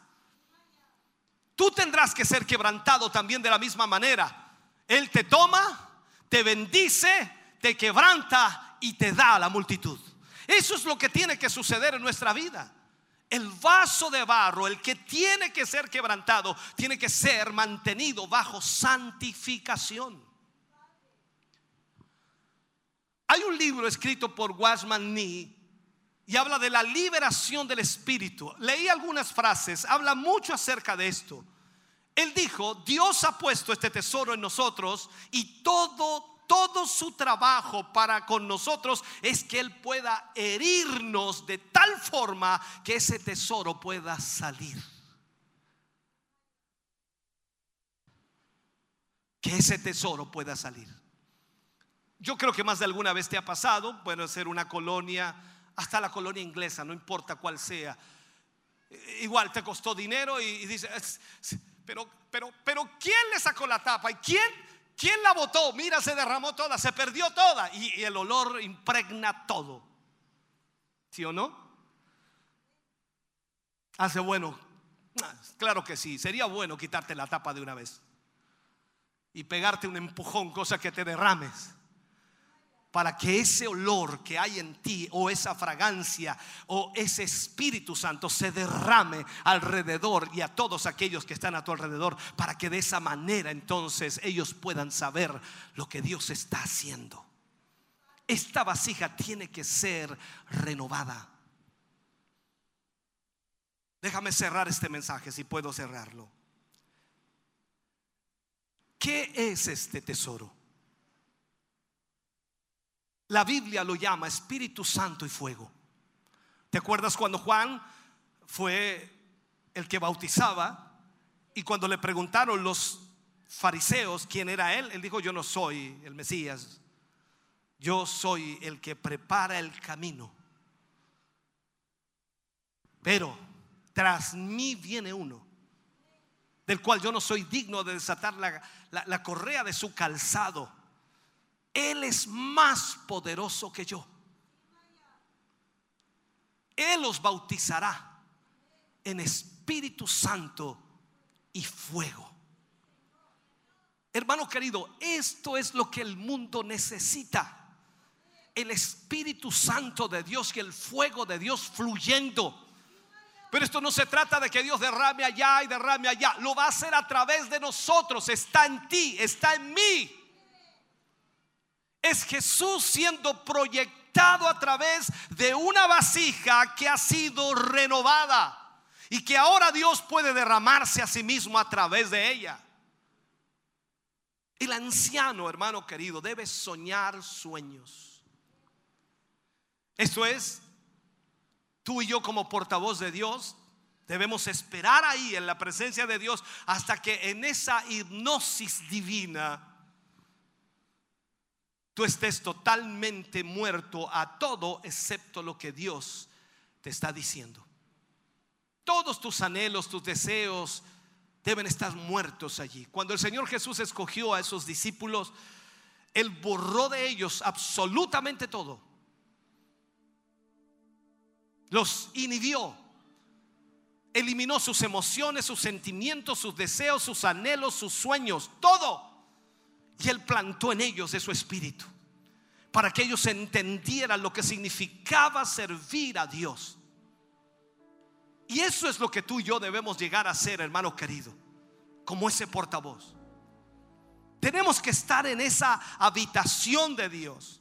Speaker 6: Tú tendrás que ser quebrantado también de la misma manera. Él te toma, te bendice, te quebranta y te da a la multitud. Eso es lo que tiene que suceder en nuestra vida. El vaso de barro, el que tiene que ser quebrantado, tiene que ser mantenido bajo santificación. Hay un libro escrito por Wasman Nee y habla de la liberación del espíritu. Leí algunas frases, habla mucho acerca de esto. Él dijo, Dios ha puesto este tesoro en nosotros y todo todo su trabajo para con nosotros es que él pueda herirnos de tal forma que ese tesoro pueda salir. Que ese tesoro pueda salir. Yo creo que más de alguna vez te ha pasado, puede ser una colonia, hasta la colonia inglesa, no importa cuál sea. Igual te costó dinero y, y dices, pero, pero, pero ¿quién le sacó la tapa? ¿Y quién? ¿Quién la botó? Mira, se derramó toda, se perdió toda y, y el olor impregna todo. ¿Sí o no? Hace bueno, Ah, Claro que sí, sería bueno quitarte la tapa de una vez y pegarte un empujón, cosa que te derrames. Para que ese olor que hay en ti o esa fragancia o ese Espíritu Santo se derrame alrededor y a todos aquellos que están a tu alrededor. Para que de esa manera entonces ellos puedan saber lo que Dios está haciendo. Esta vasija tiene que ser renovada. Déjame cerrar este mensaje si puedo cerrarlo. ¿Qué es este tesoro? La Biblia lo llama Espíritu Santo y fuego. ¿Te acuerdas cuando Juan fue el que bautizaba y cuando le preguntaron los fariseos quién era él, él dijo, yo no soy el Mesías, yo soy el que prepara el camino. Pero tras mí viene uno, del cual yo no soy digno de desatar la, la- correa de su calzado. Él es más poderoso que yo. Él os bautizará en Espíritu Santo y fuego. Hermano querido, esto es lo que el mundo necesita. El Espíritu Santo de Dios y el fuego de Dios fluyendo. Pero esto no se trata de que Dios derrame allá y derrame allá. Lo va a hacer a través de nosotros. Está en ti, está en mí. Es Jesús siendo proyectado a través de una vasija que ha sido renovada y que ahora Dios puede derramarse a sí mismo a través de ella. El anciano, hermano querido, debe soñar sueños. Esto es, tú y yo como portavoz de Dios debemos esperar ahí en la presencia de Dios hasta que en esa hipnosis divina tú estés totalmente muerto a todo excepto lo que Dios te está diciendo. Todos tus anhelos, tus deseos deben estar muertos allí. Cuando el Señor Jesús escogió a esos discípulos, Él borró de ellos absolutamente todo. Los inhibió. Eliminó sus emociones, sus sentimientos, sus deseos, sus anhelos, sus sueños, todo. Y Él plantó en ellos de su espíritu para que ellos entendieran lo que significaba servir a Dios. Y eso es lo que tú y yo debemos llegar a ser, hermano querido, como ese portavoz. Tenemos que estar en esa habitación de Dios.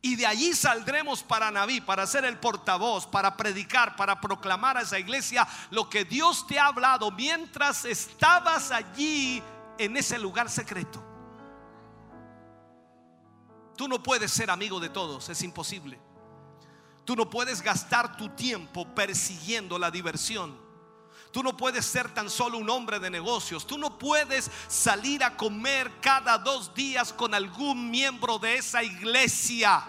Speaker 6: Y de allí saldremos para Naví, para ser el portavoz, para predicar, para proclamar a esa iglesia lo que Dios te ha hablado mientras estabas allí en ese lugar secreto. Tú no puedes ser amigo de todos, es imposible. Tú no puedes gastar tu tiempo persiguiendo la diversión. Tú no puedes ser tan solo un hombre de negocios. Tú no puedes salir a comer cada dos días con algún miembro de esa iglesia.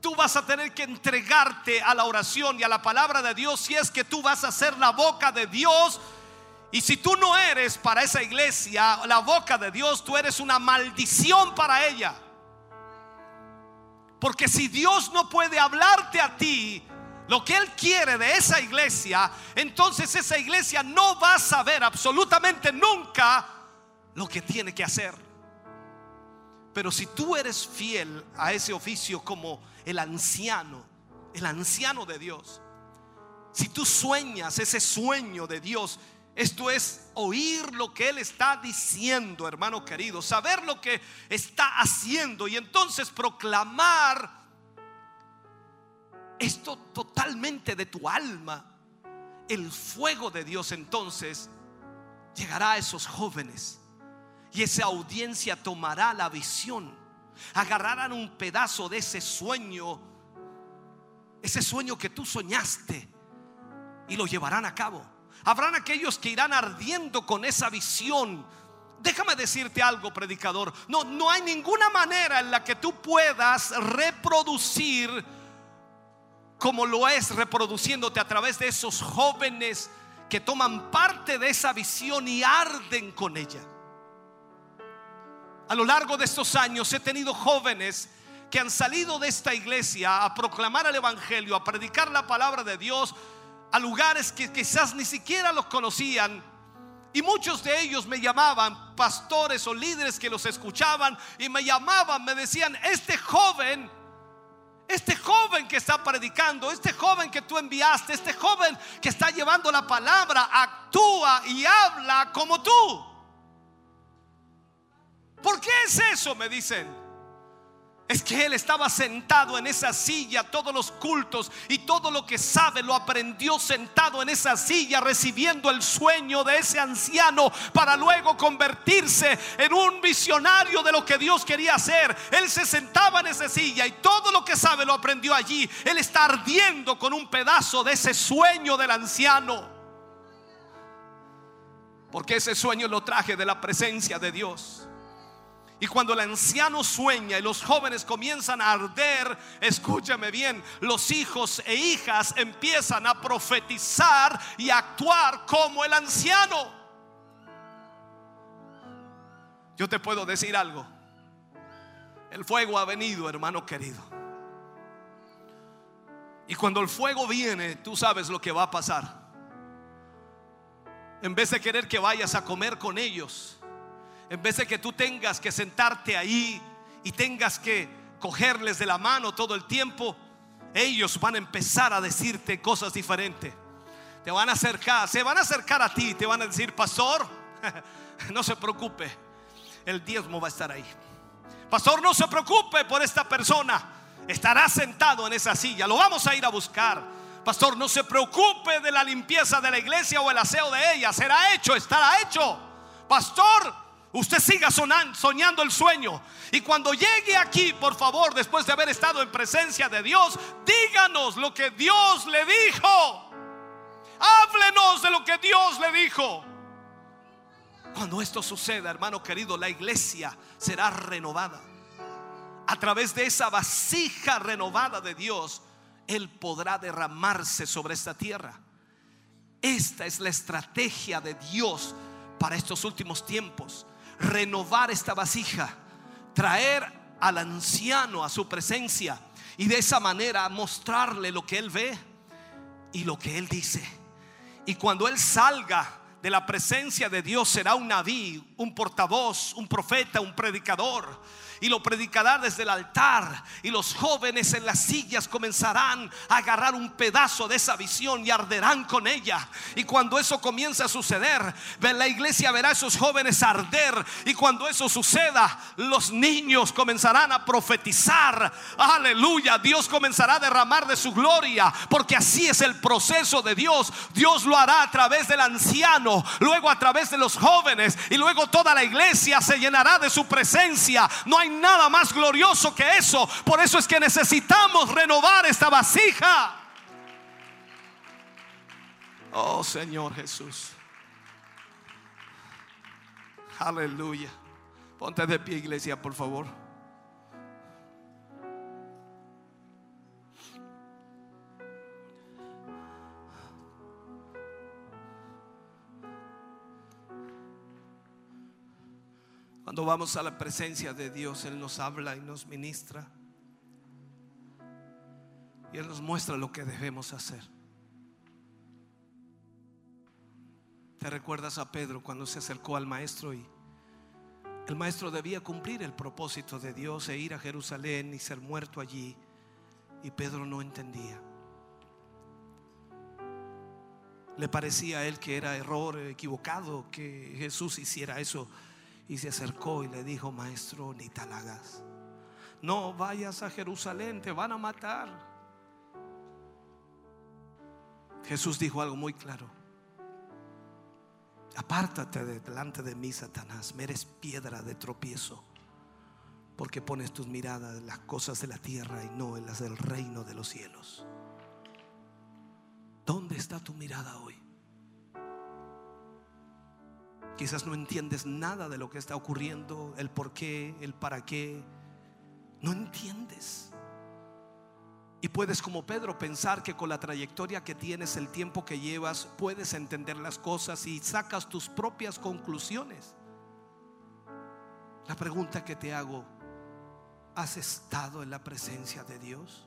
Speaker 6: Tú vas a tener que entregarte a la oración y a la palabra de Dios si es que tú vas a ser la boca de Dios. Y si tú no eres para esa iglesia la boca de Dios, tú eres una maldición para ella. Porque si Dios no puede hablarte a ti lo que Él quiere de esa iglesia, entonces esa iglesia no va a saber absolutamente nunca lo que tiene que hacer. Pero si tú eres fiel a ese oficio como el anciano, el anciano de Dios, si tú sueñas ese sueño de Dios, esto es oír lo que Él está diciendo, hermano querido, saber lo que está haciendo y entonces proclamar esto totalmente de tu alma. El fuego de Dios entonces llegará a esos jóvenes y esa audiencia tomará la visión. Agarrarán un pedazo de ese sueño, ese sueño que tú soñaste y lo llevarán a cabo. Habrán aquellos que irán ardiendo con esa visión. Déjame decirte algo, predicador. No, no hay ninguna manera en la que tú puedas reproducir como lo es reproduciéndote a través de esos jóvenes que toman parte de esa visión y arden con ella. A lo largo de estos años he tenido jóvenes que han salido de esta iglesia a proclamar el Evangelio, a predicar la palabra de Dios a lugares que quizás ni siquiera los conocían. Y muchos de ellos me llamaban, pastores o líderes que los escuchaban, y me llamaban, me decían, este joven, este joven que está predicando, este joven que tú enviaste, este joven que está llevando la palabra, actúa y habla como tú. ¿Por qué es eso? Me dicen. Es que él estaba sentado en esa silla todos los cultos y todo lo que sabe lo aprendió sentado en esa silla recibiendo el sueño de ese anciano para luego convertirse en un visionario de lo que Dios quería hacer. Él se sentaba en esa silla y todo lo que sabe lo aprendió allí. Él está ardiendo con un pedazo de ese sueño del anciano. Porque ese sueño lo traje de la presencia de Dios. Y cuando el anciano sueña y los jóvenes comienzan a arder, escúchame bien, los hijos e hijas empiezan a profetizar y actuar como el anciano. Yo te puedo decir algo. El fuego ha venido, hermano querido. Y cuando el fuego viene, tú sabes lo que va a pasar. En vez de querer que vayas a comer con ellos, en vez de que tú tengas que sentarte ahí y tengas que cogerles de la mano todo el tiempo, ellos van a empezar a decirte cosas diferentes. Te van a acercar, se van a acercar a ti, te van a decir, pastor, no se preocupe, el diezmo va a estar ahí. Pastor, no se preocupe por esta persona, estará sentado en esa silla, lo vamos a ir a buscar. Pastor, no se preocupe de la limpieza de la iglesia o el aseo de ella, será hecho, estará hecho. Pastor, Usted siga soñando el sueño. Y cuando llegue aquí, por favor, después de haber estado en presencia de Dios, díganos lo que Dios le dijo. Háblenos de lo que Dios le dijo. Cuando esto suceda, hermano querido, la iglesia será renovada. A través de esa vasija renovada de Dios, Él podrá derramarse sobre esta tierra. Esta es la estrategia de Dios para estos últimos tiempos renovar esta vasija, traer al anciano a su presencia y de esa manera mostrarle lo que él ve y lo que él dice. Y cuando él salga de la presencia de Dios será un naví, un portavoz, un profeta, un predicador y lo predicará desde el altar y los jóvenes en las sillas comenzarán a agarrar un pedazo de esa visión y arderán con ella. Y cuando eso comience a suceder, la iglesia verá a esos jóvenes arder y cuando eso suceda, los niños comenzarán a profetizar. Aleluya, Dios comenzará a derramar de su gloria, porque así es el proceso de Dios. Dios lo hará a través del anciano, luego a través de los jóvenes y luego toda la iglesia se llenará de su presencia. No hay nada más glorioso que eso. Por eso es que necesitamos renovar esta vasija. Oh Señor Jesús. Aleluya. Ponte de pie, iglesia, por favor. Cuando vamos a la presencia de Dios, Él nos habla y nos ministra. Y Él nos muestra lo que debemos hacer. ¿Te recuerdas a Pedro cuando se acercó al maestro y el maestro debía cumplir el propósito de Dios e ir a Jerusalén y ser muerto allí? Y Pedro no entendía. Le parecía a él que era error, equivocado, que Jesús hiciera eso y se acercó y le dijo, maestro, ni. No vayas a Jerusalén, te van a matar. Jesús dijo algo muy claro. Apártate de delante de mí, Satanás. Me eres piedra de tropiezo. Porque pones tus miradas en las cosas de la tierra y no en las del reino de los cielos. ¿Dónde está tu mirada hoy? Quizás no entiendes nada de lo que está ocurriendo, el por qué, el para qué. No entiendes. Y puedes como Pedro pensar que con la trayectoria que tienes, el tiempo que llevas, puedes entender las cosas y sacas tus propias conclusiones. La pregunta que te hago, ¿has estado en la presencia de Dios?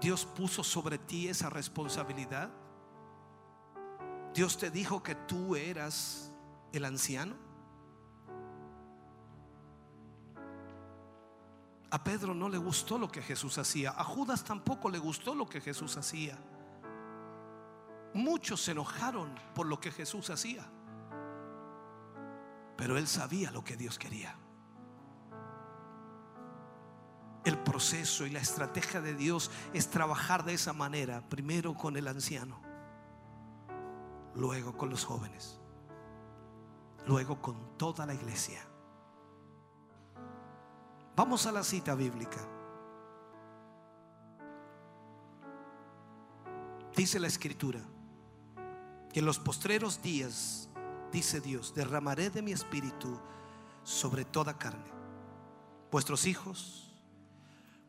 Speaker 6: Dios puso sobre ti esa responsabilidad. Dios te dijo que tú eras el anciano. A Pedro no le gustó lo que Jesús hacía. A Judas tampoco le gustó lo que Jesús hacía. Muchos se enojaron por lo que Jesús hacía. Pero él sabía lo que Dios quería. El proceso y la estrategia de Dios es trabajar de esa manera. Primero con el anciano. Luego con los jóvenes. Luego con toda la iglesia. Vamos a la cita bíblica. Dice la escritura que en los postreros días, dice Dios, derramaré de mi espíritu sobre toda carne. Vuestros hijos,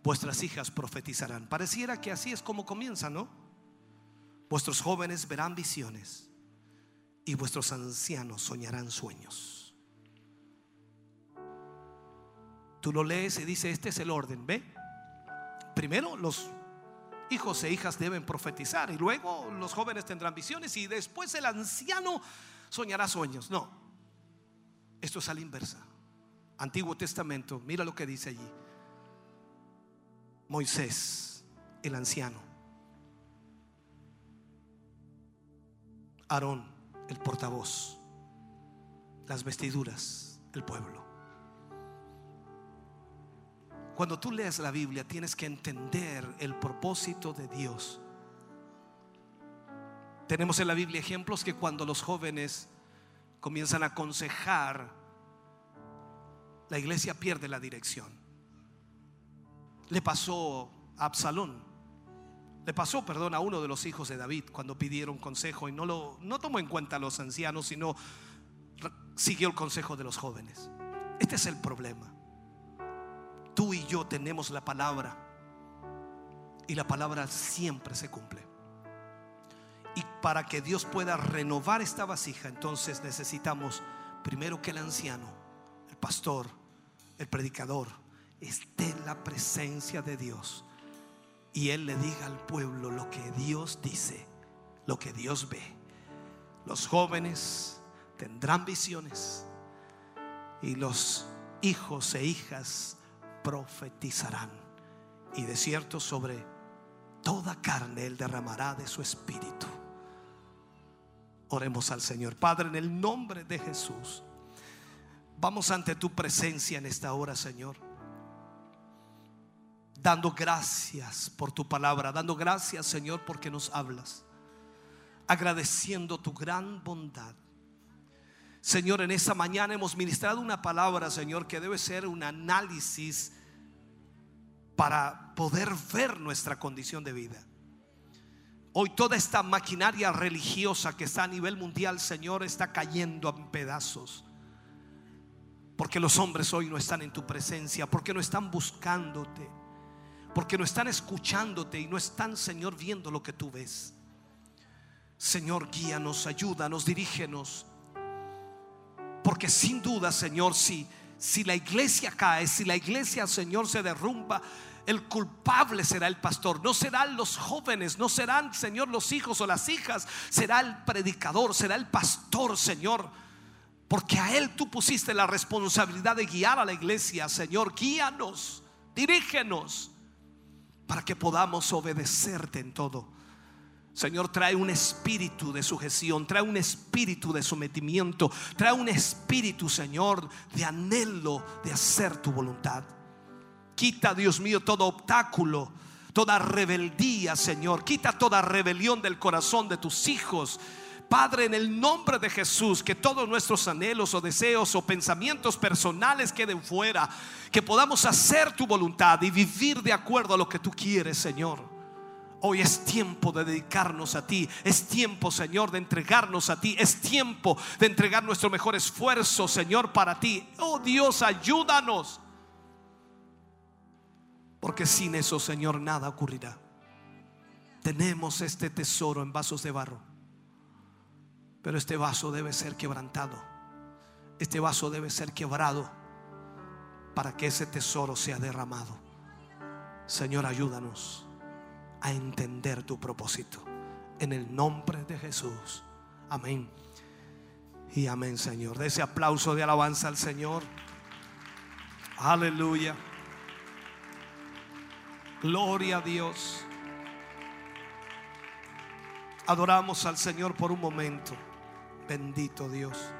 Speaker 6: vuestras hijas profetizarán. Pareciera que así es como comienza, ¿no? Vuestros jóvenes verán visiones y vuestros ancianos soñarán sueños. Tú lo lees y dice, este es el orden, ¿ve? Primero los hijos e hijas deben profetizar y luego los jóvenes tendrán visiones y después el anciano soñará sueños. No, esto es a la inversa. Antiguo Testamento, mira lo que dice allí. Moisés, el anciano. Aarón, el portavoz. Las vestiduras, el pueblo. Cuando tú lees la Biblia tienes que entender el propósito de Dios. Tenemos en la Biblia ejemplos que cuando los jóvenes comienzan a aconsejar, la iglesia pierde la dirección. Le pasó a Absalón, le pasó, perdón, a uno de los hijos de David cuando pidieron consejo y no lo no tomó en cuenta a los ancianos, sino siguió el consejo de los jóvenes. Este es el problema. Tú y yo tenemos la palabra y la palabra siempre se cumple. Y para que Dios pueda renovar esta vasija, entonces necesitamos primero que el anciano, el pastor, el predicador, esté en la presencia de Dios y él le diga al pueblo lo que Dios dice, lo que Dios ve. Los jóvenes tendrán visiones y los hijos e hijas profetizarán. Y de cierto sobre toda carne Él derramará de su espíritu. Oremos al Señor. Padre, en el nombre de Jesús, vamos ante tu presencia en esta hora, Señor. Dando gracias por tu palabra, dando gracias, Señor, porque nos hablas. Agradeciendo tu gran bondad. Señor, en esta mañana hemos ministrado una palabra, Señor, que debe ser un análisis para poder ver nuestra condición de vida. Hoy toda esta maquinaria religiosa que está a nivel mundial, Señor, está cayendo en pedazos. Porque los hombres hoy no están en tu presencia, porque no están buscándote, porque no están escuchándote y no están, Señor, viendo lo que tú ves. Señor, guíanos, ayúdanos, dirígenos. Porque sin duda, Señor, si, si la iglesia cae, si la iglesia, Señor, se derrumba, el culpable será el pastor, no serán los jóvenes, no serán, Señor, los hijos o las hijas, será el predicador, será el pastor, Señor. Porque a Él tú pusiste la responsabilidad de guiar a la iglesia, Señor. Guíanos, dirígenos, para que podamos obedecerte en todo. Señor, trae un espíritu de sujeción, trae un espíritu de sometimiento, trae un espíritu, Señor, de anhelo de hacer tu voluntad. Quita, Dios mío, todo obstáculo, toda rebeldía, Señor. Quita toda rebelión del corazón de tus hijos. Padre, en el nombre de Jesús, que todos nuestros anhelos o deseos o pensamientos personales queden fuera, que podamos hacer tu voluntad y vivir de acuerdo a lo que tú quieres, Señor. Hoy es tiempo de dedicarnos a ti. Es tiempo, Señor, de entregarnos a ti. Es tiempo de entregar nuestro mejor esfuerzo, Señor, para ti. Oh Dios, ayúdanos. Porque sin eso, Señor, nada ocurrirá. Tenemos este tesoro en vasos de barro. Pero este vaso debe ser quebrantado. Este vaso debe ser quebrado para que ese tesoro sea derramado. Señor, ayúdanos a entender tu propósito. En el nombre de Jesús. Amén. Y amén, Señor. De ese aplauso de alabanza al Señor. Aleluya. Gloria a Dios. Adoramos al Señor por un momento. Bendito Dios.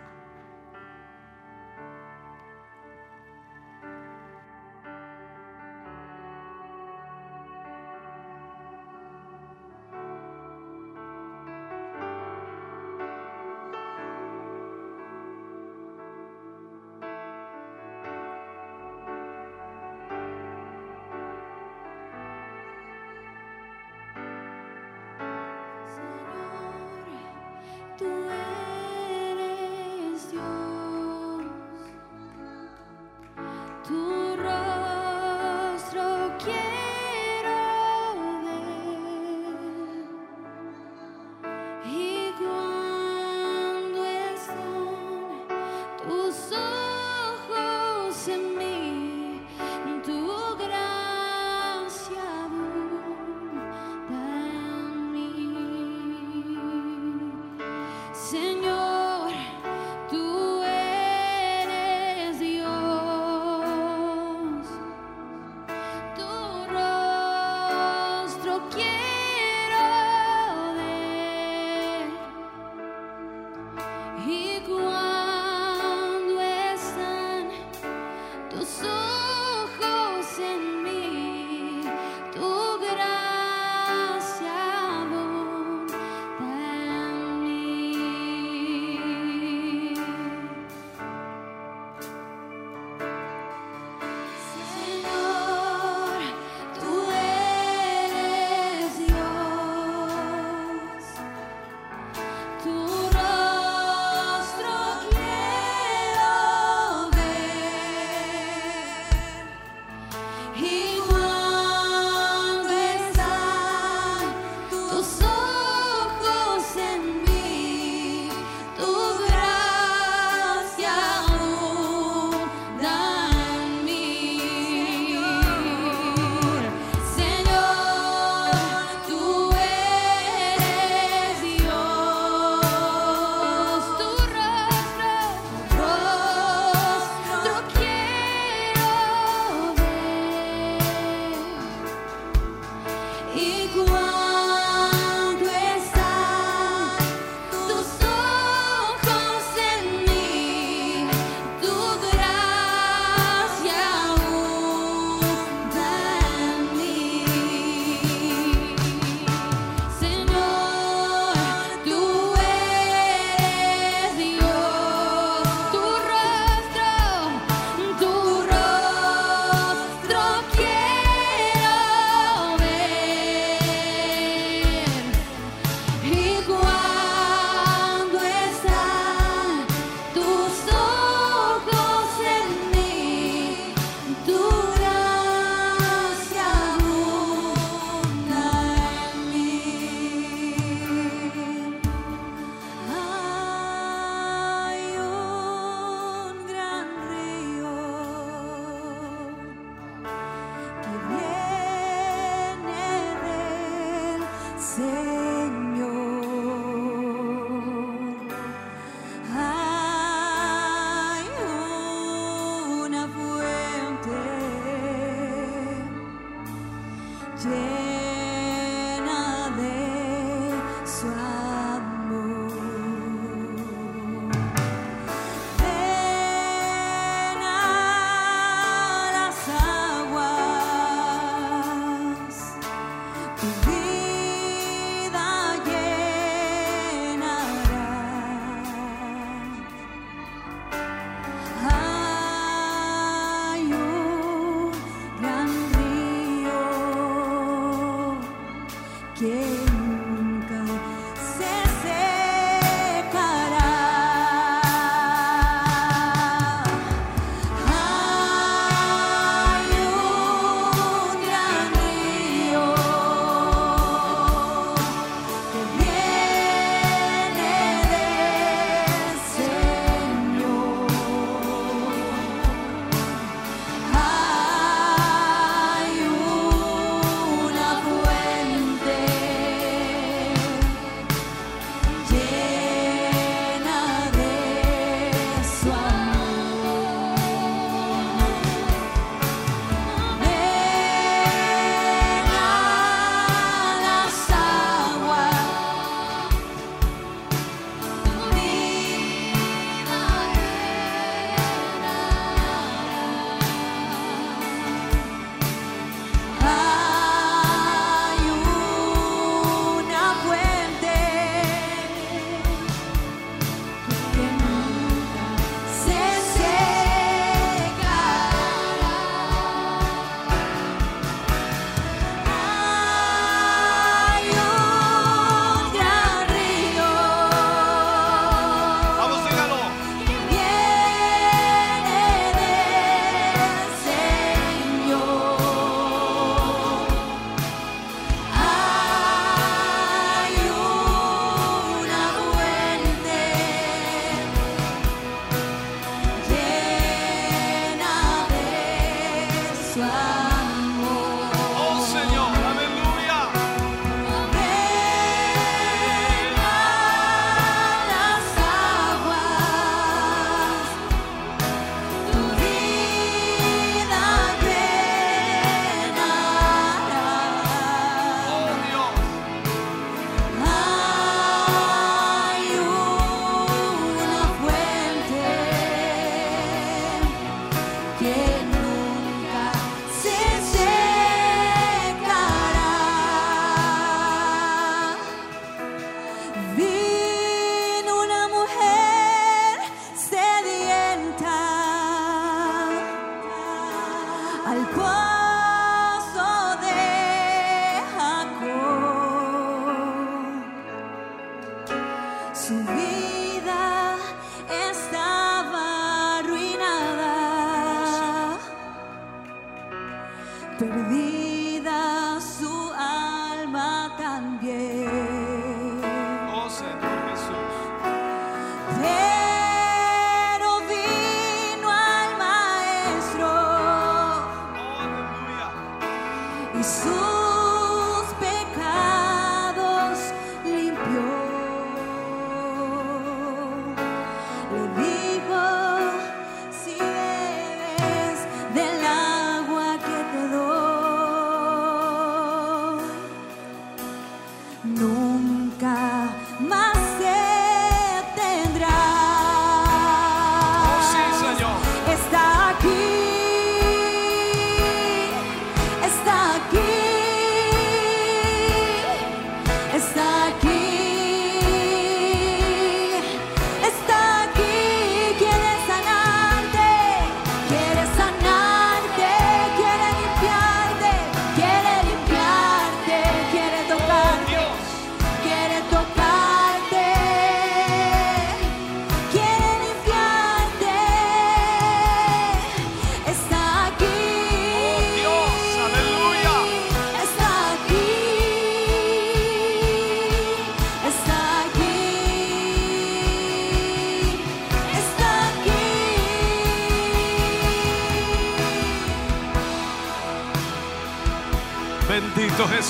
Speaker 7: Nunca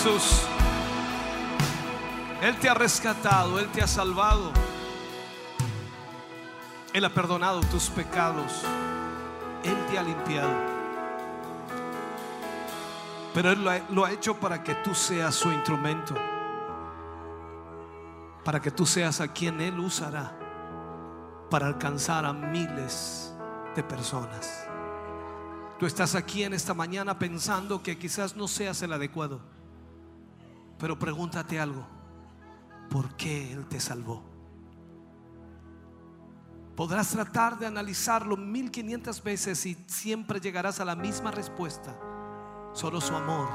Speaker 6: Jesús. Él te ha rescatado, Él te ha salvado. Él ha perdonado tus pecados. Él te ha limpiado. Pero Él lo ha, lo ha hecho para que tú seas su instrumento. Para que tú seas a quien Él usará para alcanzar a miles de personas. Tú estás aquí en esta mañana pensando que quizás no seas el adecuado. Pero pregúntate algo. ¿Por qué Él te salvó? Podrás tratar de analizarlo 1500 veces y siempre llegarás a la misma respuesta. Solo su amor,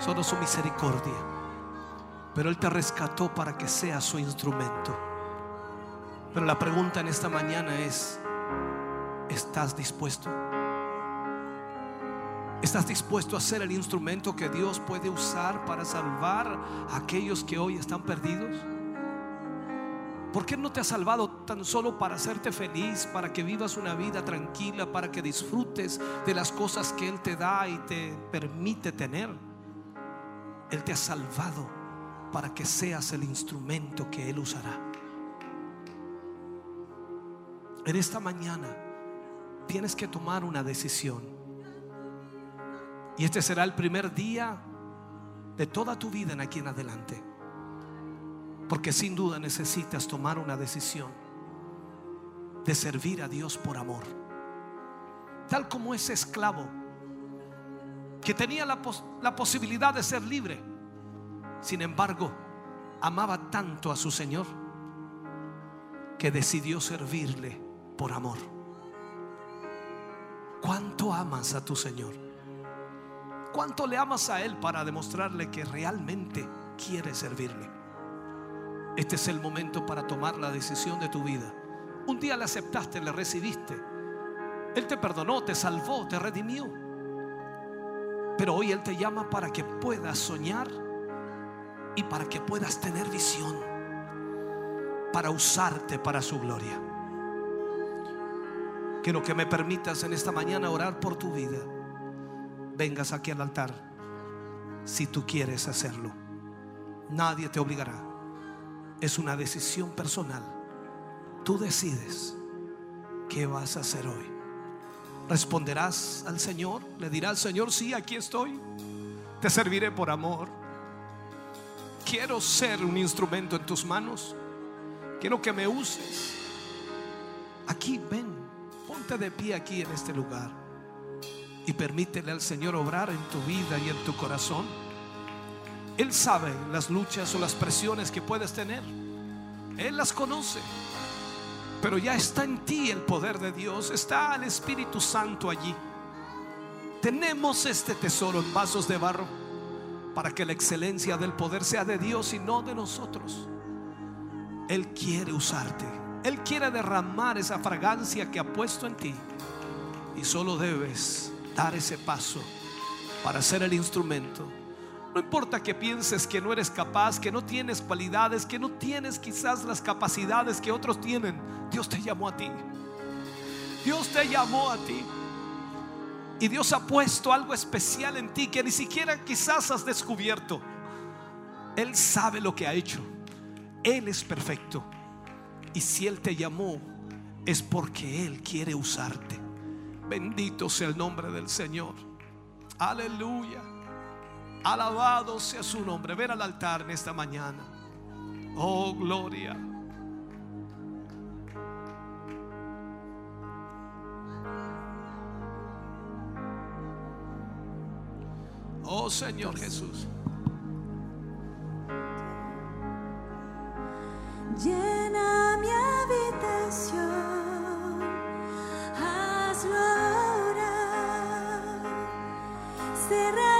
Speaker 6: solo su misericordia. Pero Él te rescató para que seas su instrumento. Pero la pregunta en esta mañana es, ¿estás dispuesto? ¿Estás dispuesto a ser el instrumento que Dios puede usar para salvar a aquellos que hoy están perdidos? ¿Por qué no te ha salvado tan solo para hacerte feliz, para que vivas una vida tranquila, para que disfrutes de las cosas que Él te da y te permite tener? Él te ha salvado para que seas el instrumento que Él usará. En esta mañana tienes que tomar una decisión. Y este será el primer día de toda tu vida en aquí en adelante. Porque sin duda necesitas tomar una decisión de servir a Dios por amor. Tal como ese esclavo que tenía la, pos- la posibilidad de ser libre. Sin embargo, amaba tanto a su Señor que decidió servirle por amor. ¿Cuánto amas a tu Señor? ¿Cuánto le amas a Él para demostrarle que realmente quieres servirle? Este es el momento para tomar la decisión de tu vida. Un día le aceptaste, le recibiste. Él te perdonó, te salvó, te redimió. Pero hoy Él te llama para que puedas soñar y para que puedas tener visión. Para usarte para su gloria. Quiero que me permitas en esta mañana orar por tu vida. Vengas aquí al altar si tú quieres hacerlo. Nadie te obligará. Es una decisión personal. Tú decides qué vas a hacer hoy. Responderás al Señor, le dirás, Señor, sí, aquí estoy. Te serviré por amor. Quiero ser un instrumento en tus manos. Quiero que me uses. Aquí, ven, ponte de pie aquí en este lugar y permítele al Señor obrar en tu vida y en tu corazón. Él sabe las luchas o las presiones que puedes tener. Él las conoce. Pero ya está en ti el poder de Dios. Está el Espíritu Santo allí. Tenemos este tesoro en vasos de barro para que la excelencia del poder sea de Dios y no de nosotros. Él quiere usarte. Él quiere derramar esa fragancia que ha puesto en ti. Y solo debes dar ese paso para ser el instrumento. No importa que pienses que no eres capaz, que no tienes cualidades, que no tienes quizás las capacidades que otros tienen. Dios te llamó a ti. Dios te llamó a ti. Y Dios ha puesto algo especial en ti que ni siquiera quizás has descubierto. Él sabe lo que ha hecho. Él es perfecto. Y si Él te llamó, es porque Él quiere usarte. Bendito sea el nombre del Señor. Aleluya. Alabado sea su nombre. Ven al altar en esta mañana. Oh, gloria. Oh Señor Jesús.
Speaker 5: Llena mi habitación, ahora. Cerraré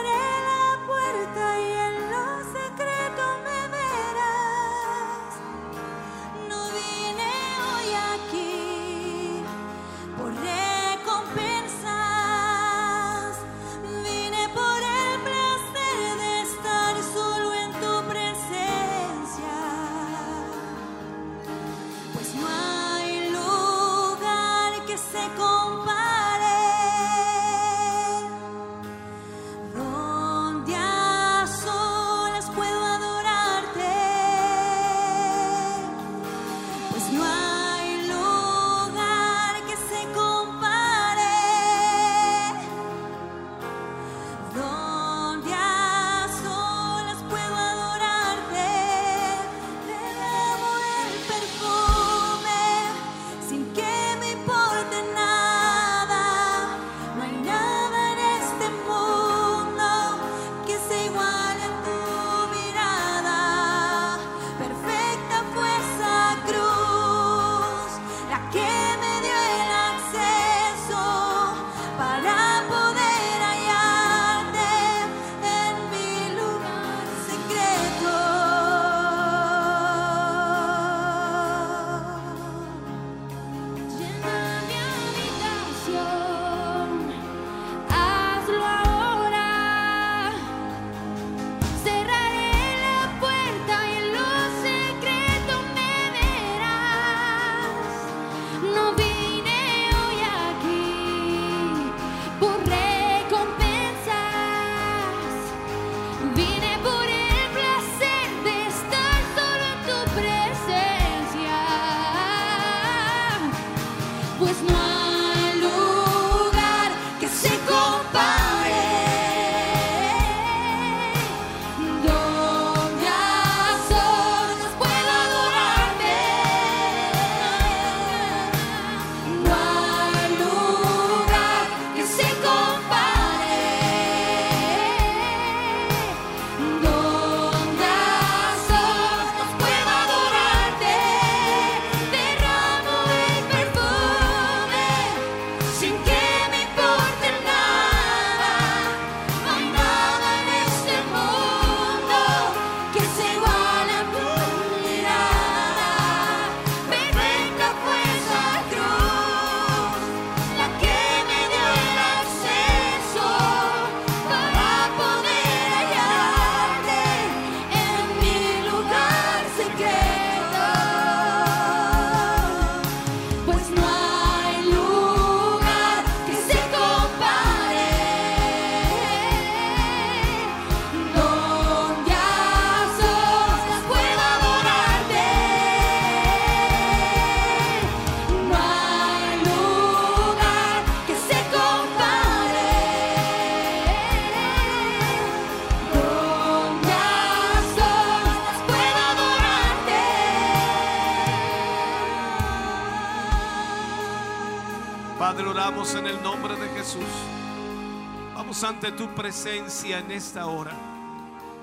Speaker 6: Ante tu presencia en esta hora,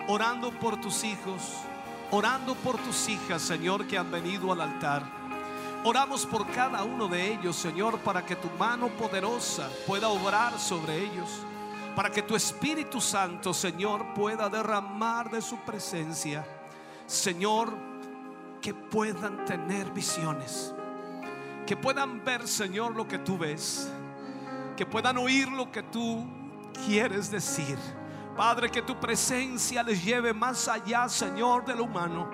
Speaker 6: orando por tus hijos, orando por tus hijas, Señor, que han venido al altar. Oramos por cada uno de ellos, Señor, para que tu mano poderosa pueda obrar sobre ellos, para que tu Espíritu Santo, Señor, pueda derramar de su presencia. Señor, que puedan tener visiones, que puedan ver, Señor, lo que tú ves, que puedan oír lo que tú quieres decir. Padre, que tu presencia les lleve más allá, Señor, de lo humano.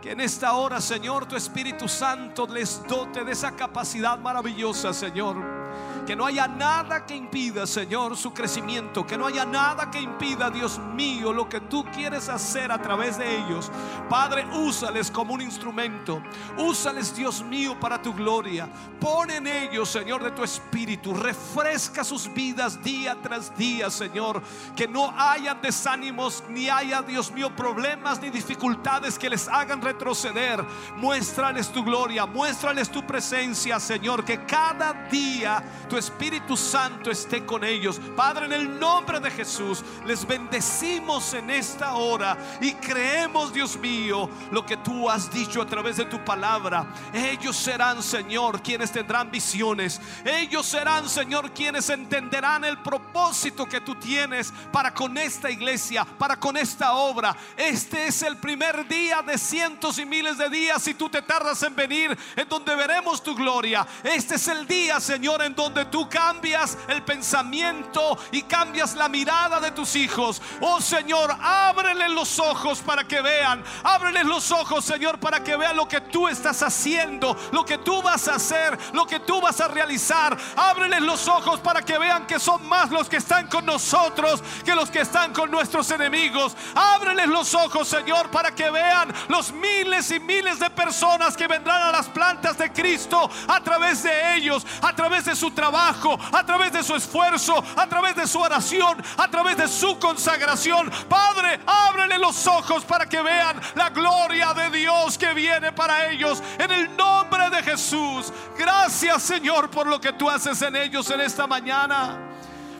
Speaker 6: Que en esta hora, Señor, tu Espíritu Santo les dote de esa capacidad maravillosa, Señor. Que no haya nada que impida, Señor, su crecimiento. Que no haya nada que impida, Dios mío, lo que tú quieres hacer a través de ellos. Padre, úsales como un instrumento. Úsales, Dios mío, para tu gloria. Pon en ellos, Señor, de tu espíritu. Refresca sus vidas día tras día, Señor. Que no haya desánimos, ni haya, Dios mío, problemas ni dificultades que les hagan retroceder. Muéstrales tu gloria, muéstrales tu presencia, Señor. Que cada día tu Espíritu Santo esté con ellos. Padre, en el nombre de Jesús, les bendecimos en esta hora y creemos, Dios mío, lo que tú has dicho a través de tu palabra. Ellos serán, Señor, quienes tendrán visiones. Ellos serán, Señor, quienes entenderán el propósito que tú tienes para con esta iglesia, para con esta obra. Este es el primer día de cientos y miles de días si tú te tardas en venir, en donde veremos tu gloria. Este es el día, Señor, en donde tú cambias el pensamiento y cambias la mirada de tus hijos. Oh Señor, ábreles los ojos para que vean. Ábreles los ojos, Señor, para que vean lo que tú estás haciendo, lo que tú vas a hacer, lo que tú vas a realizar. Ábreles los ojos para que vean que son más los que están con nosotros que los que están con nuestros enemigos. Ábreles los ojos, Señor, para que vean los miles y miles de personas que vendrán a las plantas de Cristo a través de ellos, a través de su trabajo, a través de su esfuerzo, a través de su oración, a través de su consagración. Padre, ábrele los ojos para que vean la gloria de Dios que viene para ellos en el nombre de Jesús. Gracias, Señor, por lo que tú haces en ellos en esta mañana.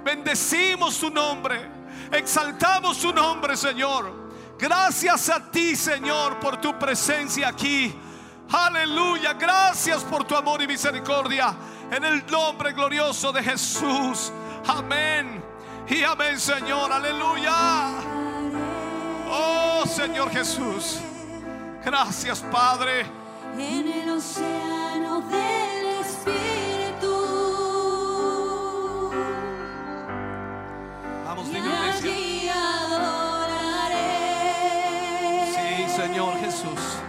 Speaker 6: Bendecimos su nombre, exaltamos su nombre, Señor. Gracias a ti, Señor, por tu presencia aquí. Aleluya, gracias por tu amor y misericordia. En el nombre glorioso de Jesús. Amén. Y amén, Señor. Aleluya. Oh, Señor Jesús. Gracias, Padre.
Speaker 5: en el océano del Espíritu.
Speaker 6: Vamos, iglesia. Sí, Señor Jesús.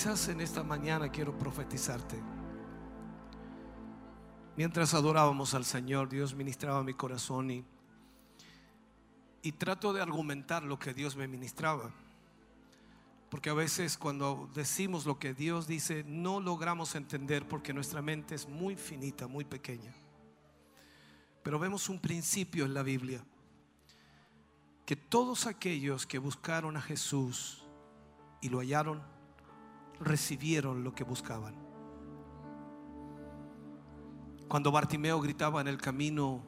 Speaker 6: Quizás en esta mañana quiero profetizarte. Mientras adorábamos al Señor, Dios ministraba mi corazón y, y trato de argumentar lo que Dios me ministraba. Porque a veces cuando decimos lo que Dios dice, no logramos entender porque nuestra mente es muy finita, muy pequeña. Pero vemos un principio en la Biblia, que todos aquellos que buscaron a Jesús y lo hallaron, recibieron lo que buscaban. Cuando Bartimeo gritaba en el camino,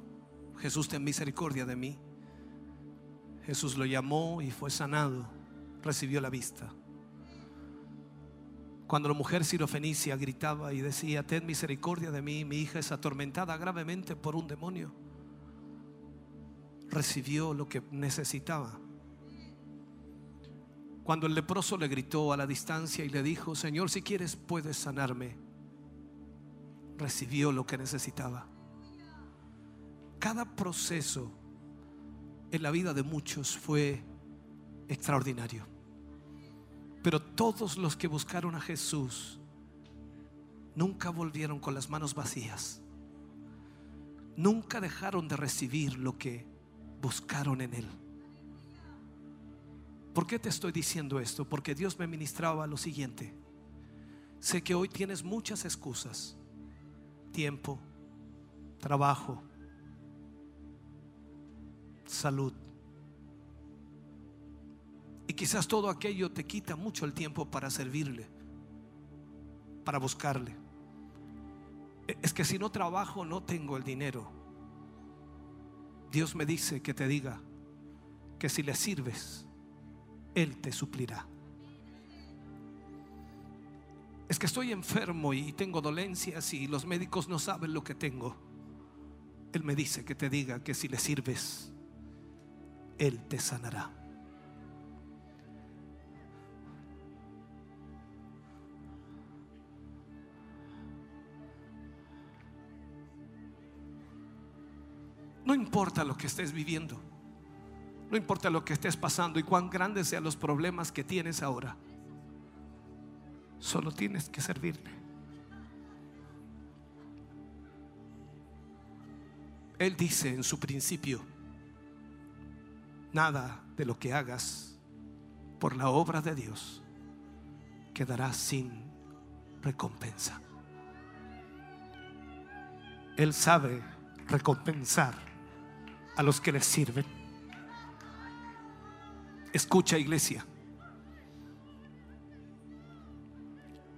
Speaker 6: Jesús ten misericordia de mí, Jesús lo llamó y fue sanado, recibió la vista. Cuando la mujer sirofenicia gritaba y decía, ten misericordia de mí, mi hija es atormentada gravemente por un demonio, recibió lo que necesitaba. Cuando el leproso le gritó a la distancia y le dijo, Señor, si quieres puedes sanarme, recibió lo que necesitaba. Cada proceso en la vida de muchos fue extraordinario. Pero todos los que buscaron a Jesús nunca volvieron con las manos vacías. Nunca dejaron de recibir lo que buscaron en Él. ¿Por qué te estoy diciendo esto? Porque Dios me ministraba lo siguiente. Sé que hoy tienes muchas excusas. Tiempo, trabajo, salud. Y quizás todo aquello te quita mucho el tiempo para servirle, para buscarle. E, Es que si no trabajo no tengo el dinero. Dios me dice que te diga que si le sirves, Él te suplirá. Es que estoy enfermo y tengo dolencias y los médicos no saben lo que tengo. Él me dice que te diga que si le sirves, Él te sanará. No importa lo que estés viviendo. No importa lo que estés pasando y cuán grandes sean los problemas que tienes ahora. Solo tienes que servirle. Él dice en su principio, nada de lo que hagas por la obra de Dios quedará sin recompensa. Él sabe recompensar a los que les sirven. Escucha iglesia.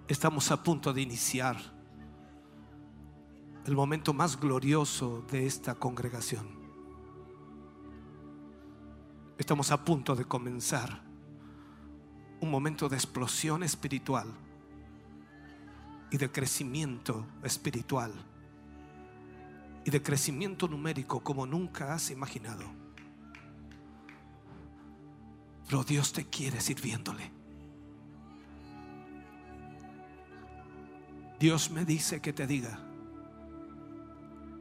Speaker 6: Estamos a punto de iniciar el momento más glorioso de esta congregación. Estamos a punto de comenzar un momento de explosión espiritual y de crecimiento espiritual y de crecimiento numérico como nunca has imaginado. Pero Dios te quiere sirviéndole. Dios me dice que te diga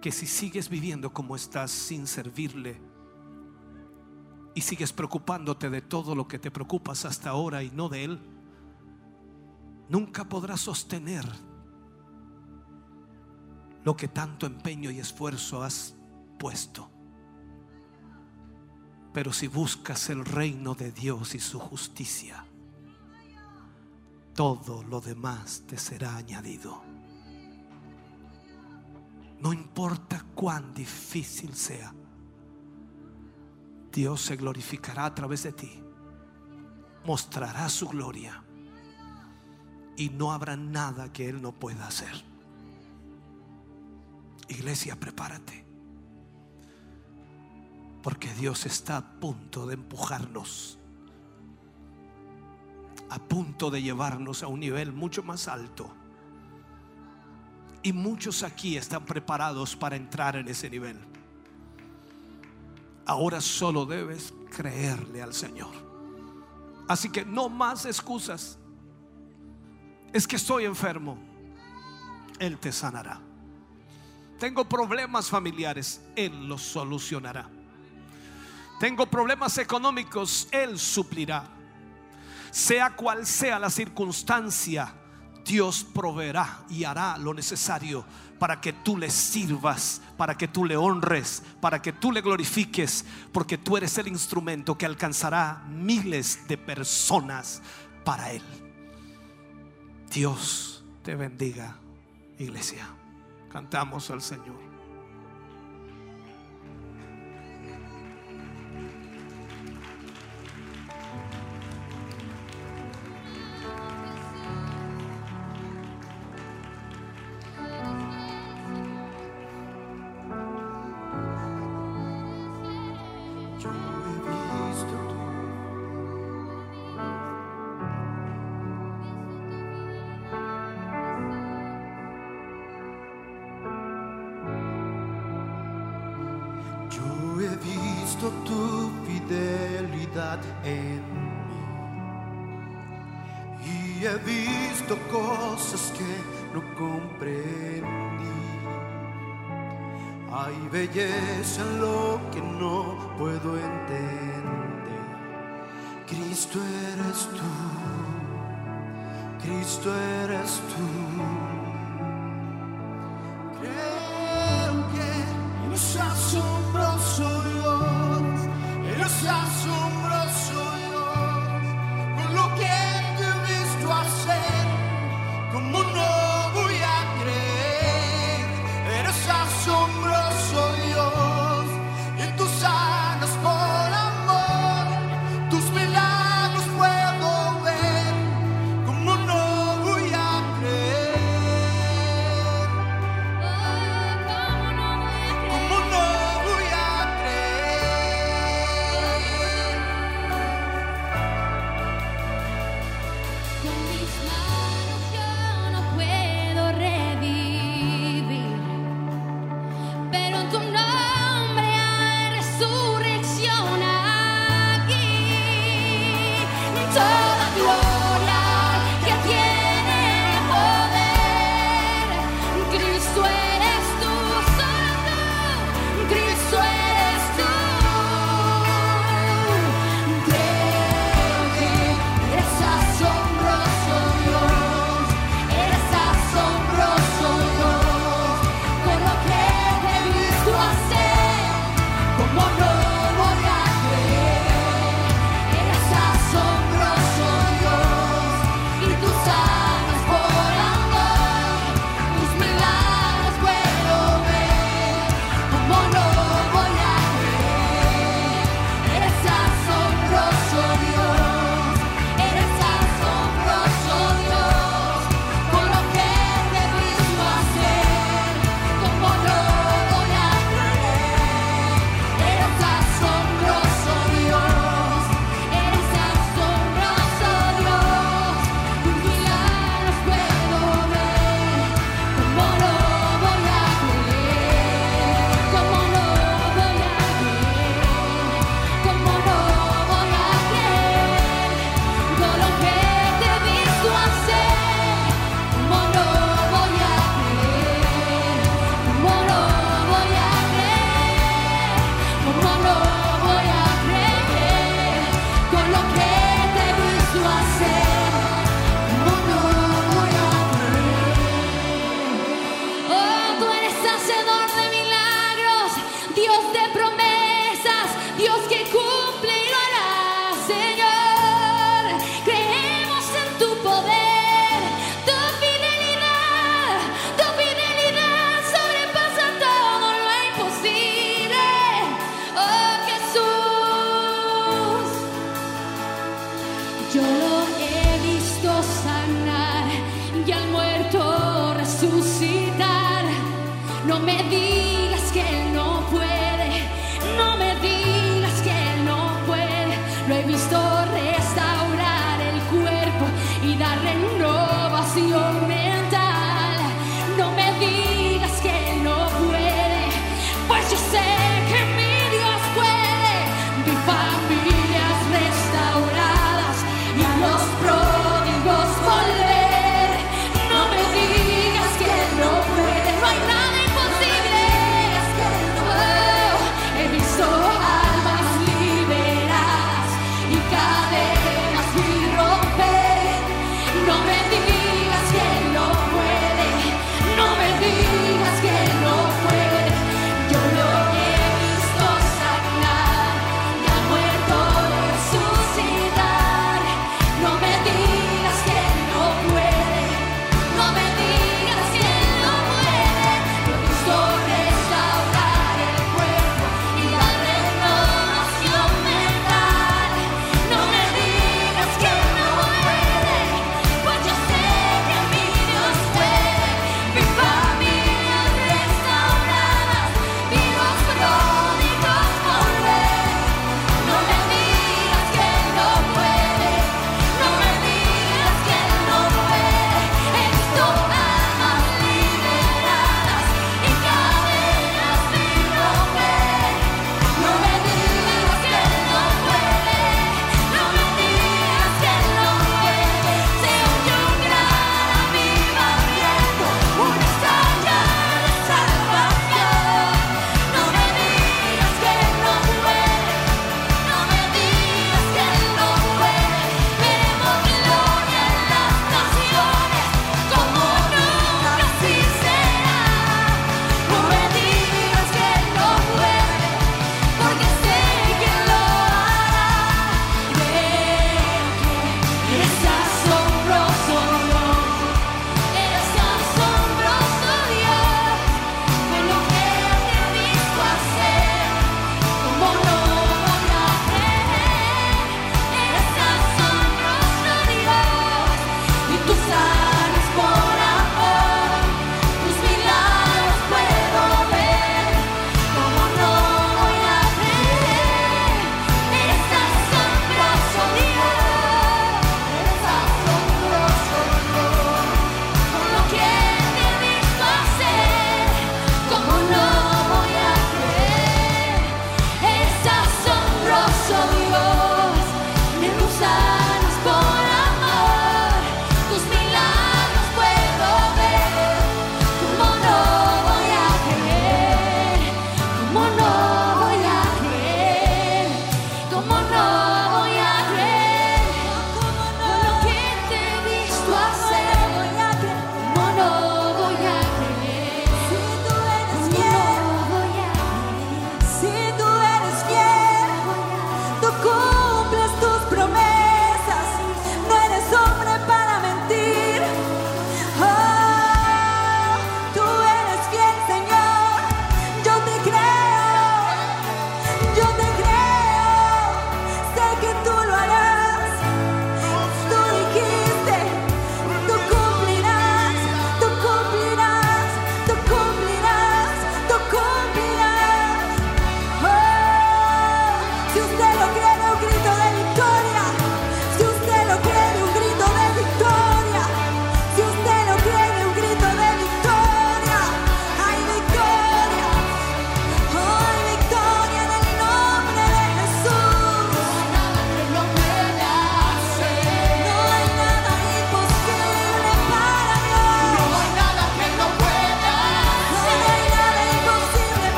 Speaker 6: que si sigues viviendo como estás sin servirle y sigues preocupándote de todo lo que te preocupas hasta ahora y no de Él, nunca podrás sostener lo que tanto empeño y esfuerzo has puesto. Pero si buscas el reino de Dios y su justicia, todo lo demás te será añadido. No importa cuán difícil sea, Dios se glorificará a través de ti, mostrará su gloria y no habrá nada que Él no pueda hacer. Iglesia, prepárate. Porque Dios está a punto de empujarnos, a punto de llevarnos a un nivel mucho más alto. Y muchos aquí están preparados para entrar en ese nivel. Ahora solo debes creerle al Señor. Así que no más excusas. Es que estoy enfermo. Él te sanará. Tengo problemas familiares. Él los solucionará tengo problemas económicos, Él suplirá. Sea cual sea la circunstancia, Dios proveerá y hará lo necesario para que tú le sirvas, para que tú le honres, para que tú le glorifiques, porque tú eres el instrumento que alcanzará miles de personas para Él. Dios te bendiga, iglesia. Cantamos al Señor.
Speaker 8: es lo que no puedo entender. Cristo eres tú, Cristo
Speaker 5: eres tú.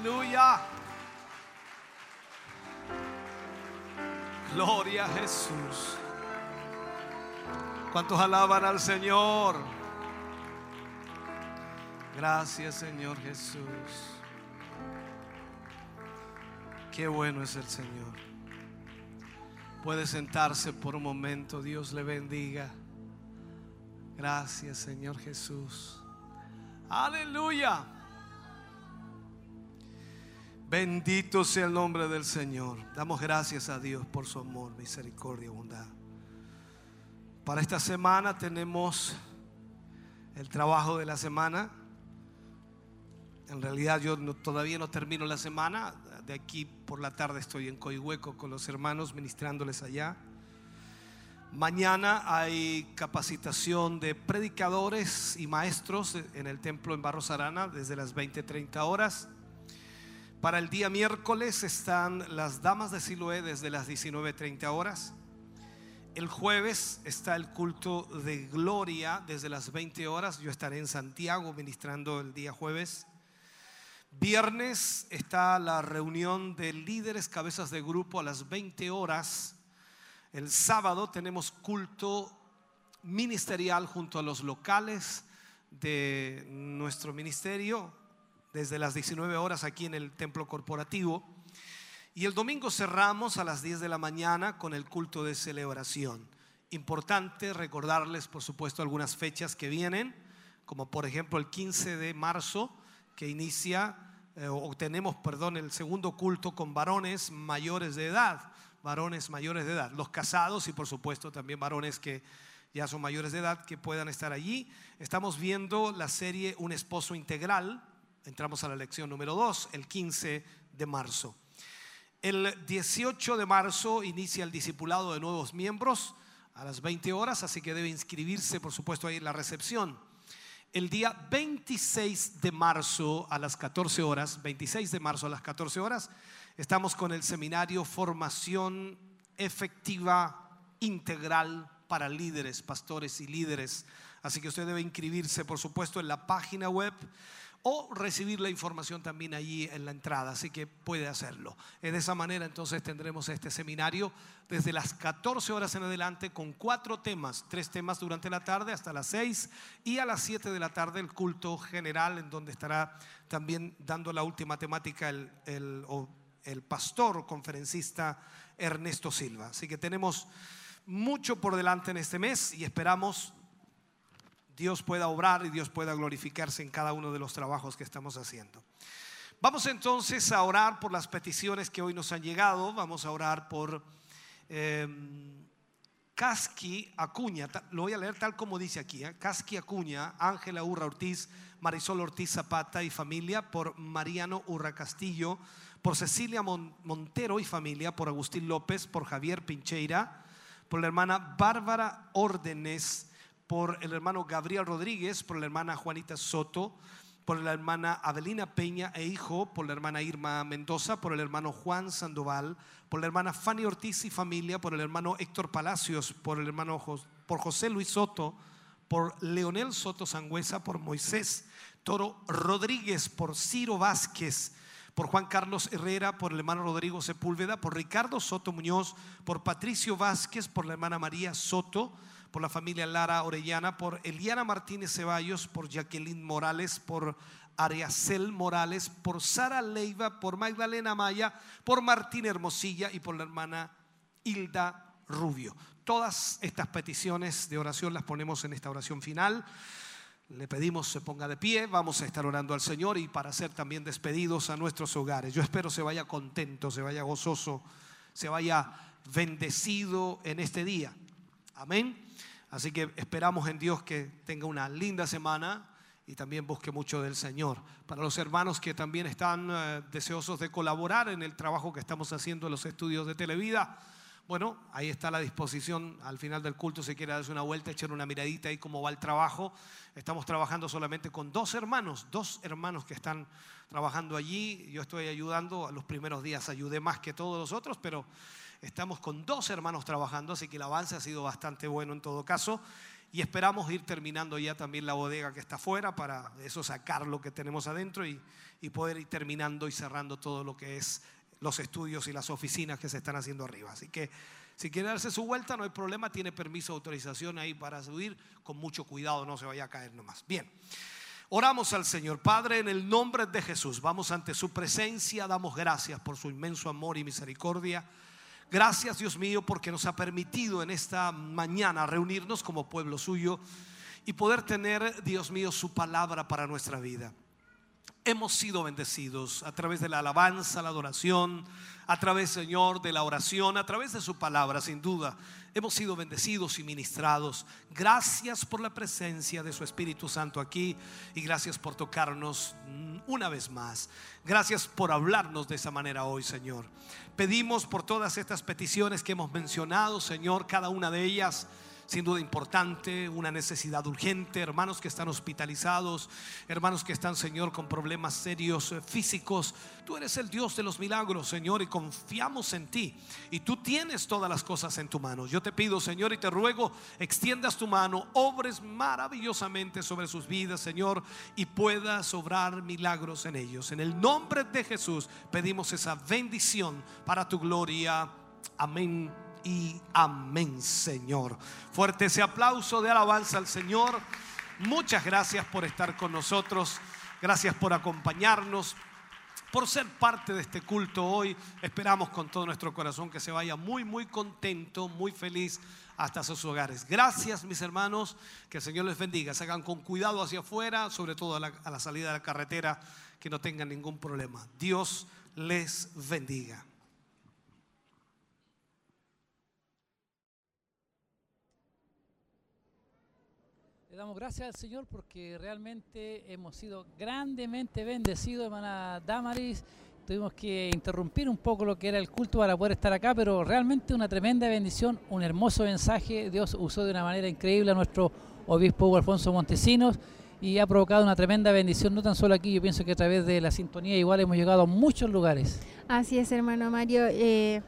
Speaker 6: Aleluya. Gloria a Jesús. ¿Cuántos alaban al Señor? Gracias Señor Jesús. Qué bueno es el Señor. Puede sentarse por un momento. Dios le bendiga. Gracias Señor Jesús. Aleluya. Bendito sea el nombre del Señor. Damos gracias a Dios por su amor, misericordia y bondad. Para esta semana tenemos el trabajo de la semana. En realidad yo todavía no termino la semana. De aquí por la tarde estoy en Coihueco con los hermanos ministrándoles allá. Mañana hay capacitación de predicadores y maestros en el templo en Barros Arana desde las 20-30 horas. Para el día miércoles están las damas de Siloé desde las 19.30 horas. El jueves está el culto de gloria desde las 20 horas. Yo estaré en Santiago ministrando el día jueves. Viernes está la reunión de líderes cabezas de grupo a las 20 horas. El sábado tenemos culto ministerial junto a los locales de nuestro ministerio desde las 19 horas aquí en el templo corporativo. Y el domingo cerramos a las 10 de la mañana con el culto de celebración. Importante recordarles, por supuesto, algunas fechas que vienen, como por ejemplo el 15 de marzo, que inicia, eh, o tenemos, perdón, el segundo culto con varones mayores de edad, varones mayores de edad, los casados y por supuesto también varones que ya son mayores de edad que puedan estar allí. Estamos viendo la serie Un esposo integral, entramos a la lección número 2, el 15 de marzo. El 18 de marzo inicia el discipulado de nuevos miembros a las 20 horas, así que debe inscribirse, por supuesto, ahí en la recepción. El día 26 de marzo a las 14 horas, 26 de marzo a las 14 horas, estamos con el seminario Formación Efectiva Integral para líderes, pastores y líderes. Así que usted debe inscribirse, por supuesto, en la página web o recibir la información también allí en la entrada, así que puede hacerlo. De esa manera entonces tendremos este seminario desde las 14 horas en adelante con cuatro temas, tres temas durante la tarde hasta las 6 y a las 7 de la tarde el culto general en donde estará también dando la última temática el, el, el pastor conferencista Ernesto Silva. Así que tenemos mucho por delante en este mes y esperamos Dios pueda obrar y Dios pueda glorificarse en cada uno de los trabajos que estamos haciendo. Vamos entonces a orar por las peticiones que hoy nos han llegado. Vamos a orar por eh, Casqui Acuña. Lo voy a leer tal como dice aquí. ¿eh? Casqui Acuña, Ángela Urra Ortiz, Marisol Ortiz Zapata y familia, por Mariano Urra Castillo, por Cecilia Mon- Montero y familia, por Agustín López, por Javier Pincheira, por la hermana Bárbara Órdenes, por el hermano Gabriel Rodríguez, por la hermana Juanita Soto, por la hermana Adelina Peña e hijo, por la hermana Irma Mendoza, por el hermano Juan Sandoval, por la hermana Fanny Ortiz y familia, por el hermano Héctor Palacios, por el hermano por José Luis Soto, por Leonel Soto Sangüesa, por Moisés Toro Rodríguez, por Ciro Vázquez, por Juan Carlos Herrera, por el hermano Rodrigo Sepúlveda, por Ricardo Soto Muñoz, por Patricio Vázquez, por la hermana María Soto, por la familia Lara Orellana, por Eliana Martínez Ceballos, por Jacqueline Morales, por Ariacel Morales, por Sara Leiva, por Magdalena Maya, por Martín Hermosilla y por la hermana Hilda Rubio. Todas estas peticiones de oración las ponemos en esta oración final. Le pedimos se ponga de pie, vamos a estar orando al Señor y para ser también despedidos a nuestros hogares. Yo espero se vaya contento, se vaya gozoso, se vaya bendecido en este día. Amén. Así que esperamos en Dios que tenga una linda semana y también busque mucho del Señor. Para los hermanos que también están eh, deseosos de colaborar en el trabajo que estamos haciendo en los estudios de Televida, bueno, ahí está la disposición al final del culto, si quiere darse una vuelta, echar una miradita ahí cómo va el trabajo. Estamos trabajando solamente con dos hermanos, dos hermanos que están trabajando allí. Yo estoy ayudando, a los primeros días ayudé más que todos los otros, pero estamos con dos hermanos trabajando, así que el avance ha sido bastante bueno en todo caso. y esperamos ir terminando ya también la bodega que está afuera para eso sacar lo que tenemos adentro y, y poder ir terminando y cerrando todo lo que es los estudios y las oficinas que se están haciendo arriba. Así que si quiere darse su vuelta, no hay problema, tiene permiso, autorización ahí para subir, con mucho cuidado, no se vaya a caer nomás. Bien. Oramos al Señor. Padre, en el nombre de Jesús, vamos ante su presencia, damos gracias por su inmenso amor y misericordia. Gracias, Dios mío, porque nos ha permitido en esta mañana reunirnos como pueblo suyo y poder tener, Dios mío, su palabra para nuestra vida. Hemos sido bendecidos a través de la alabanza, la adoración, a través, Señor, de la oración, a través de su palabra, sin duda. Hemos sido bendecidos y ministrados. Gracias por la presencia de su Espíritu Santo aquí y gracias por tocarnos una vez más. Gracias por hablarnos de esa manera hoy, Señor. Pedimos por todas estas peticiones que hemos mencionado, Señor, cada una de ellas sin duda importante, una necesidad urgente, hermanos que están hospitalizados, hermanos que están, Señor, con problemas serios eh, físicos. Tú eres el Dios de los milagros, Señor, y confiamos en ti. Y tú tienes todas las cosas en tu mano. Yo te pido, Señor, y te ruego, extiendas tu mano, obres maravillosamente sobre sus vidas, Señor, y puedas obrar milagros en ellos. En el nombre de Jesús pedimos esa bendición para tu gloria. Amén y amén, Señor. Fuerte ese aplauso de alabanza al Señor. Muchas gracias por estar con nosotros. Gracias por acompañarnos, por ser parte de este culto hoy. Esperamos con todo nuestro corazón que se vaya muy, muy contento, muy feliz hasta sus hogares. Gracias, mis hermanos. Que el Señor les bendiga. Se hagan con cuidado hacia afuera, sobre todo a la, a la salida de la carretera, que no tengan ningún problema. Dios les bendiga.
Speaker 2: Le damos gracias al Señor porque realmente hemos sido grandemente bendecidos, hermana Damaris. Tuvimos que interrumpir un poco lo que era el culto para poder estar acá, pero realmente una tremenda bendición, un hermoso mensaje. Dios usó de una manera increíble a nuestro obispo Alfonso Montesinos y ha provocado una tremenda bendición, no tan solo aquí, yo pienso que a través de la sintonía igual hemos llegado a muchos lugares.
Speaker 1: Así es, hermano Mario. Eh,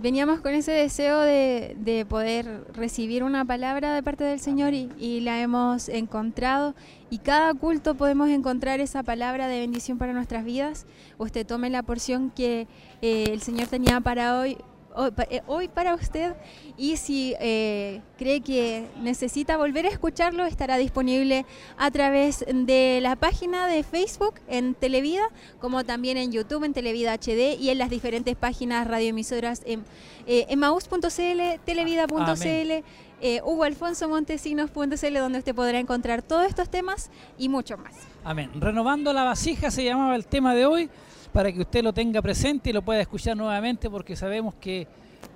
Speaker 1: veníamos con ese deseo de, de poder recibir una palabra de parte del Señor y, la hemos encontrado. Y cada culto podemos encontrar esa palabra de bendición para nuestras vidas. Usted tome la porción que eh, el Señor tenía para hoy. Hoy, eh, hoy para usted y si eh, cree que necesita volver a escucharlo estará disponible a través de la página de Facebook en Televida como también en YouTube en Televida HD y en las diferentes páginas radioemisoras en eh, emaús.cl, televida.cl, eh, hugoalfonsomontesinos.cl donde usted podrá encontrar todos estos temas y mucho más.
Speaker 2: Amén. Renovando la vasija se llamaba el tema de hoy para que usted lo tenga presente y lo pueda escuchar nuevamente porque sabemos que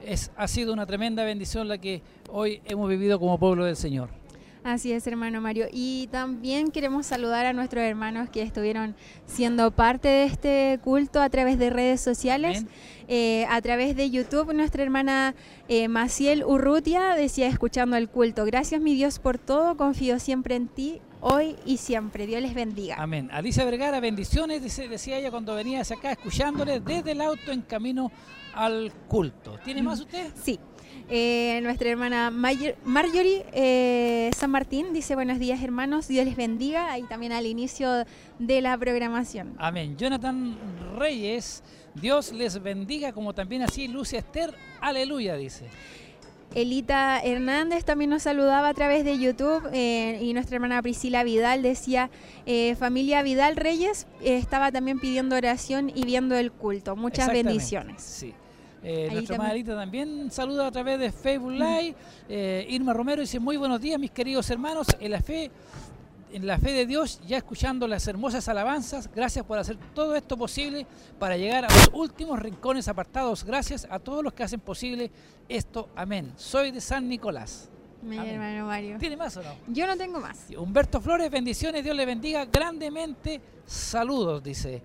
Speaker 2: es, ha sido una tremenda bendición la que hoy hemos vivido como pueblo del Señor.
Speaker 1: Así es, hermano Mario. Y también queremos saludar a nuestros hermanos que estuvieron siendo parte de este culto a través de redes sociales. Eh, a través de YouTube, nuestra hermana eh, Maciel Urrutia decía escuchando el culto, gracias mi Dios por todo, confío siempre en ti, hoy y siempre. Dios les bendiga.
Speaker 2: Amén. Alicia Vergara, bendiciones, dice- decía ella cuando venía hacia acá, escuchándole desde el auto en camino al culto. ¿Tiene más usted?
Speaker 1: Sí. Eh, nuestra hermana Mayor- Marjorie eh, San Martín dice buenos días hermanos, Dios les bendiga, ahí también al inicio de la programación.
Speaker 2: Amén. Jonathan Reyes, Dios les bendiga, como también así Lucia Esther, aleluya, dice.
Speaker 1: Elita Hernández también nos saludaba a través de YouTube eh, y nuestra hermana Priscila Vidal decía, eh, familia Vidal Reyes eh, estaba también pidiendo oración y viendo el culto. Muchas bendiciones.
Speaker 2: Sí. Eh, nuestra madrita también saluda a través de Facebook Live. Eh, Irma Romero dice muy buenos días, mis queridos hermanos. En la fe, en la fe de Dios, ya escuchando las hermosas alabanzas. Gracias por hacer todo esto posible para llegar a los últimos rincones apartados. Gracias a todos los que hacen posible esto. Amén. Soy de San Nicolás.
Speaker 1: Mi
Speaker 2: Amén.
Speaker 1: hermano Mario.
Speaker 2: ¿Tiene más o no?
Speaker 1: Yo no tengo más.
Speaker 2: Humberto Flores, bendiciones, Dios le bendiga grandemente. Saludos, dice.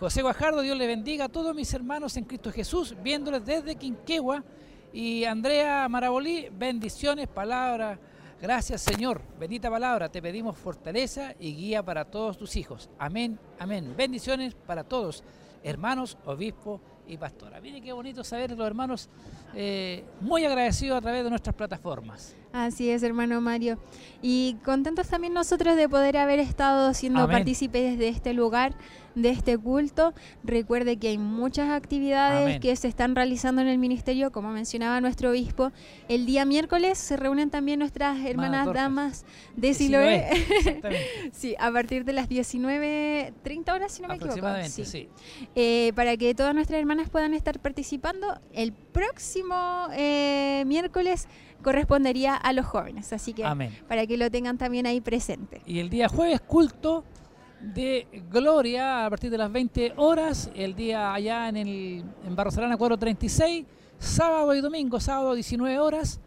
Speaker 2: José Guajardo, Dios le bendiga a todos mis hermanos en Cristo Jesús, viéndoles desde Quinquegua. Y Andrea Marabolí, bendiciones, palabra. Gracias, Señor. Bendita palabra. Te pedimos fortaleza y guía para todos tus hijos. Amén, amén. Bendiciones para todos, hermanos, obispo y pastora. Mire qué bonito saber los hermanos eh, muy agradecidos a través de nuestras plataformas.
Speaker 1: Así es, hermano Mario. Y contentos también nosotros de poder haber estado siendo
Speaker 2: Amén.
Speaker 1: partícipes de este lugar, de este culto. Recuerde que hay muchas actividades
Speaker 2: Amén.
Speaker 1: que se están realizando en el ministerio, como mencionaba nuestro obispo. El día miércoles se reúnen también nuestras hermanas damas de Siloé. Sí, a partir de las 19.30 horas, si no me equivoco. Sí.
Speaker 2: sí.
Speaker 1: Eh, para que todas nuestras hermanas puedan estar participando. El próximo eh, miércoles correspondería a los jóvenes, así que
Speaker 2: Amén.
Speaker 1: para que lo tengan también ahí presente.
Speaker 2: Y el día jueves, culto de gloria a partir de las 20 horas. El día allá en, el, en Barro Serrana 436. Sábado y domingo, sábado 19 horas.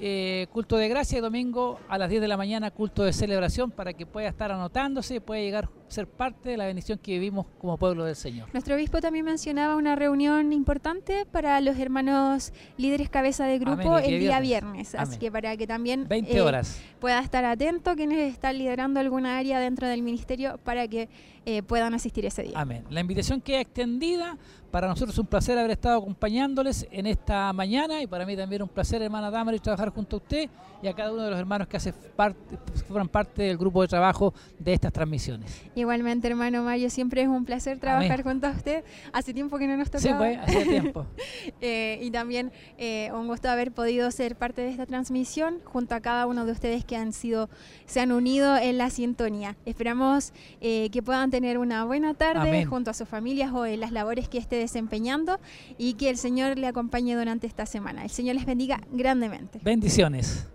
Speaker 2: Eh, culto de gracia y domingo a las 10 de la mañana culto de celebración para que pueda estar anotándose y pueda llegar a ser parte de la bendición que vivimos como pueblo del Señor.
Speaker 1: Nuestro obispo también mencionaba una reunión importante para los hermanos líderes cabeza de grupo
Speaker 2: Amén, el día viernes.
Speaker 1: viernes, así que para que también
Speaker 2: 20
Speaker 1: eh, pueda estar atento quienes están liderando alguna área dentro del ministerio para que eh, puedan asistir ese día.
Speaker 2: Amén. La invitación queda extendida. Para nosotros es un placer haber estado acompañándoles en esta mañana y para mí también un placer, hermana Damaris, trabajar junto a usted y a cada uno de los hermanos que hace parte, forman parte del grupo de trabajo de estas transmisiones.
Speaker 1: Igualmente, hermano Mario, siempre es un placer trabajar junto a usted. Hace tiempo que no nos tocaba.
Speaker 2: Sí, pues, hacía tiempo.
Speaker 1: Eh, y también eh, un gusto haber podido ser parte de esta transmisión junto a cada uno de ustedes que han sido, se han unido en la sintonía. Esperamos eh, que puedan tener una buena tarde
Speaker 2: Amén.
Speaker 1: junto a sus familias o en las labores que esté desempeñando y que el Señor le acompañe durante esta semana. El Señor les bendiga grandemente.
Speaker 2: Bendiciones.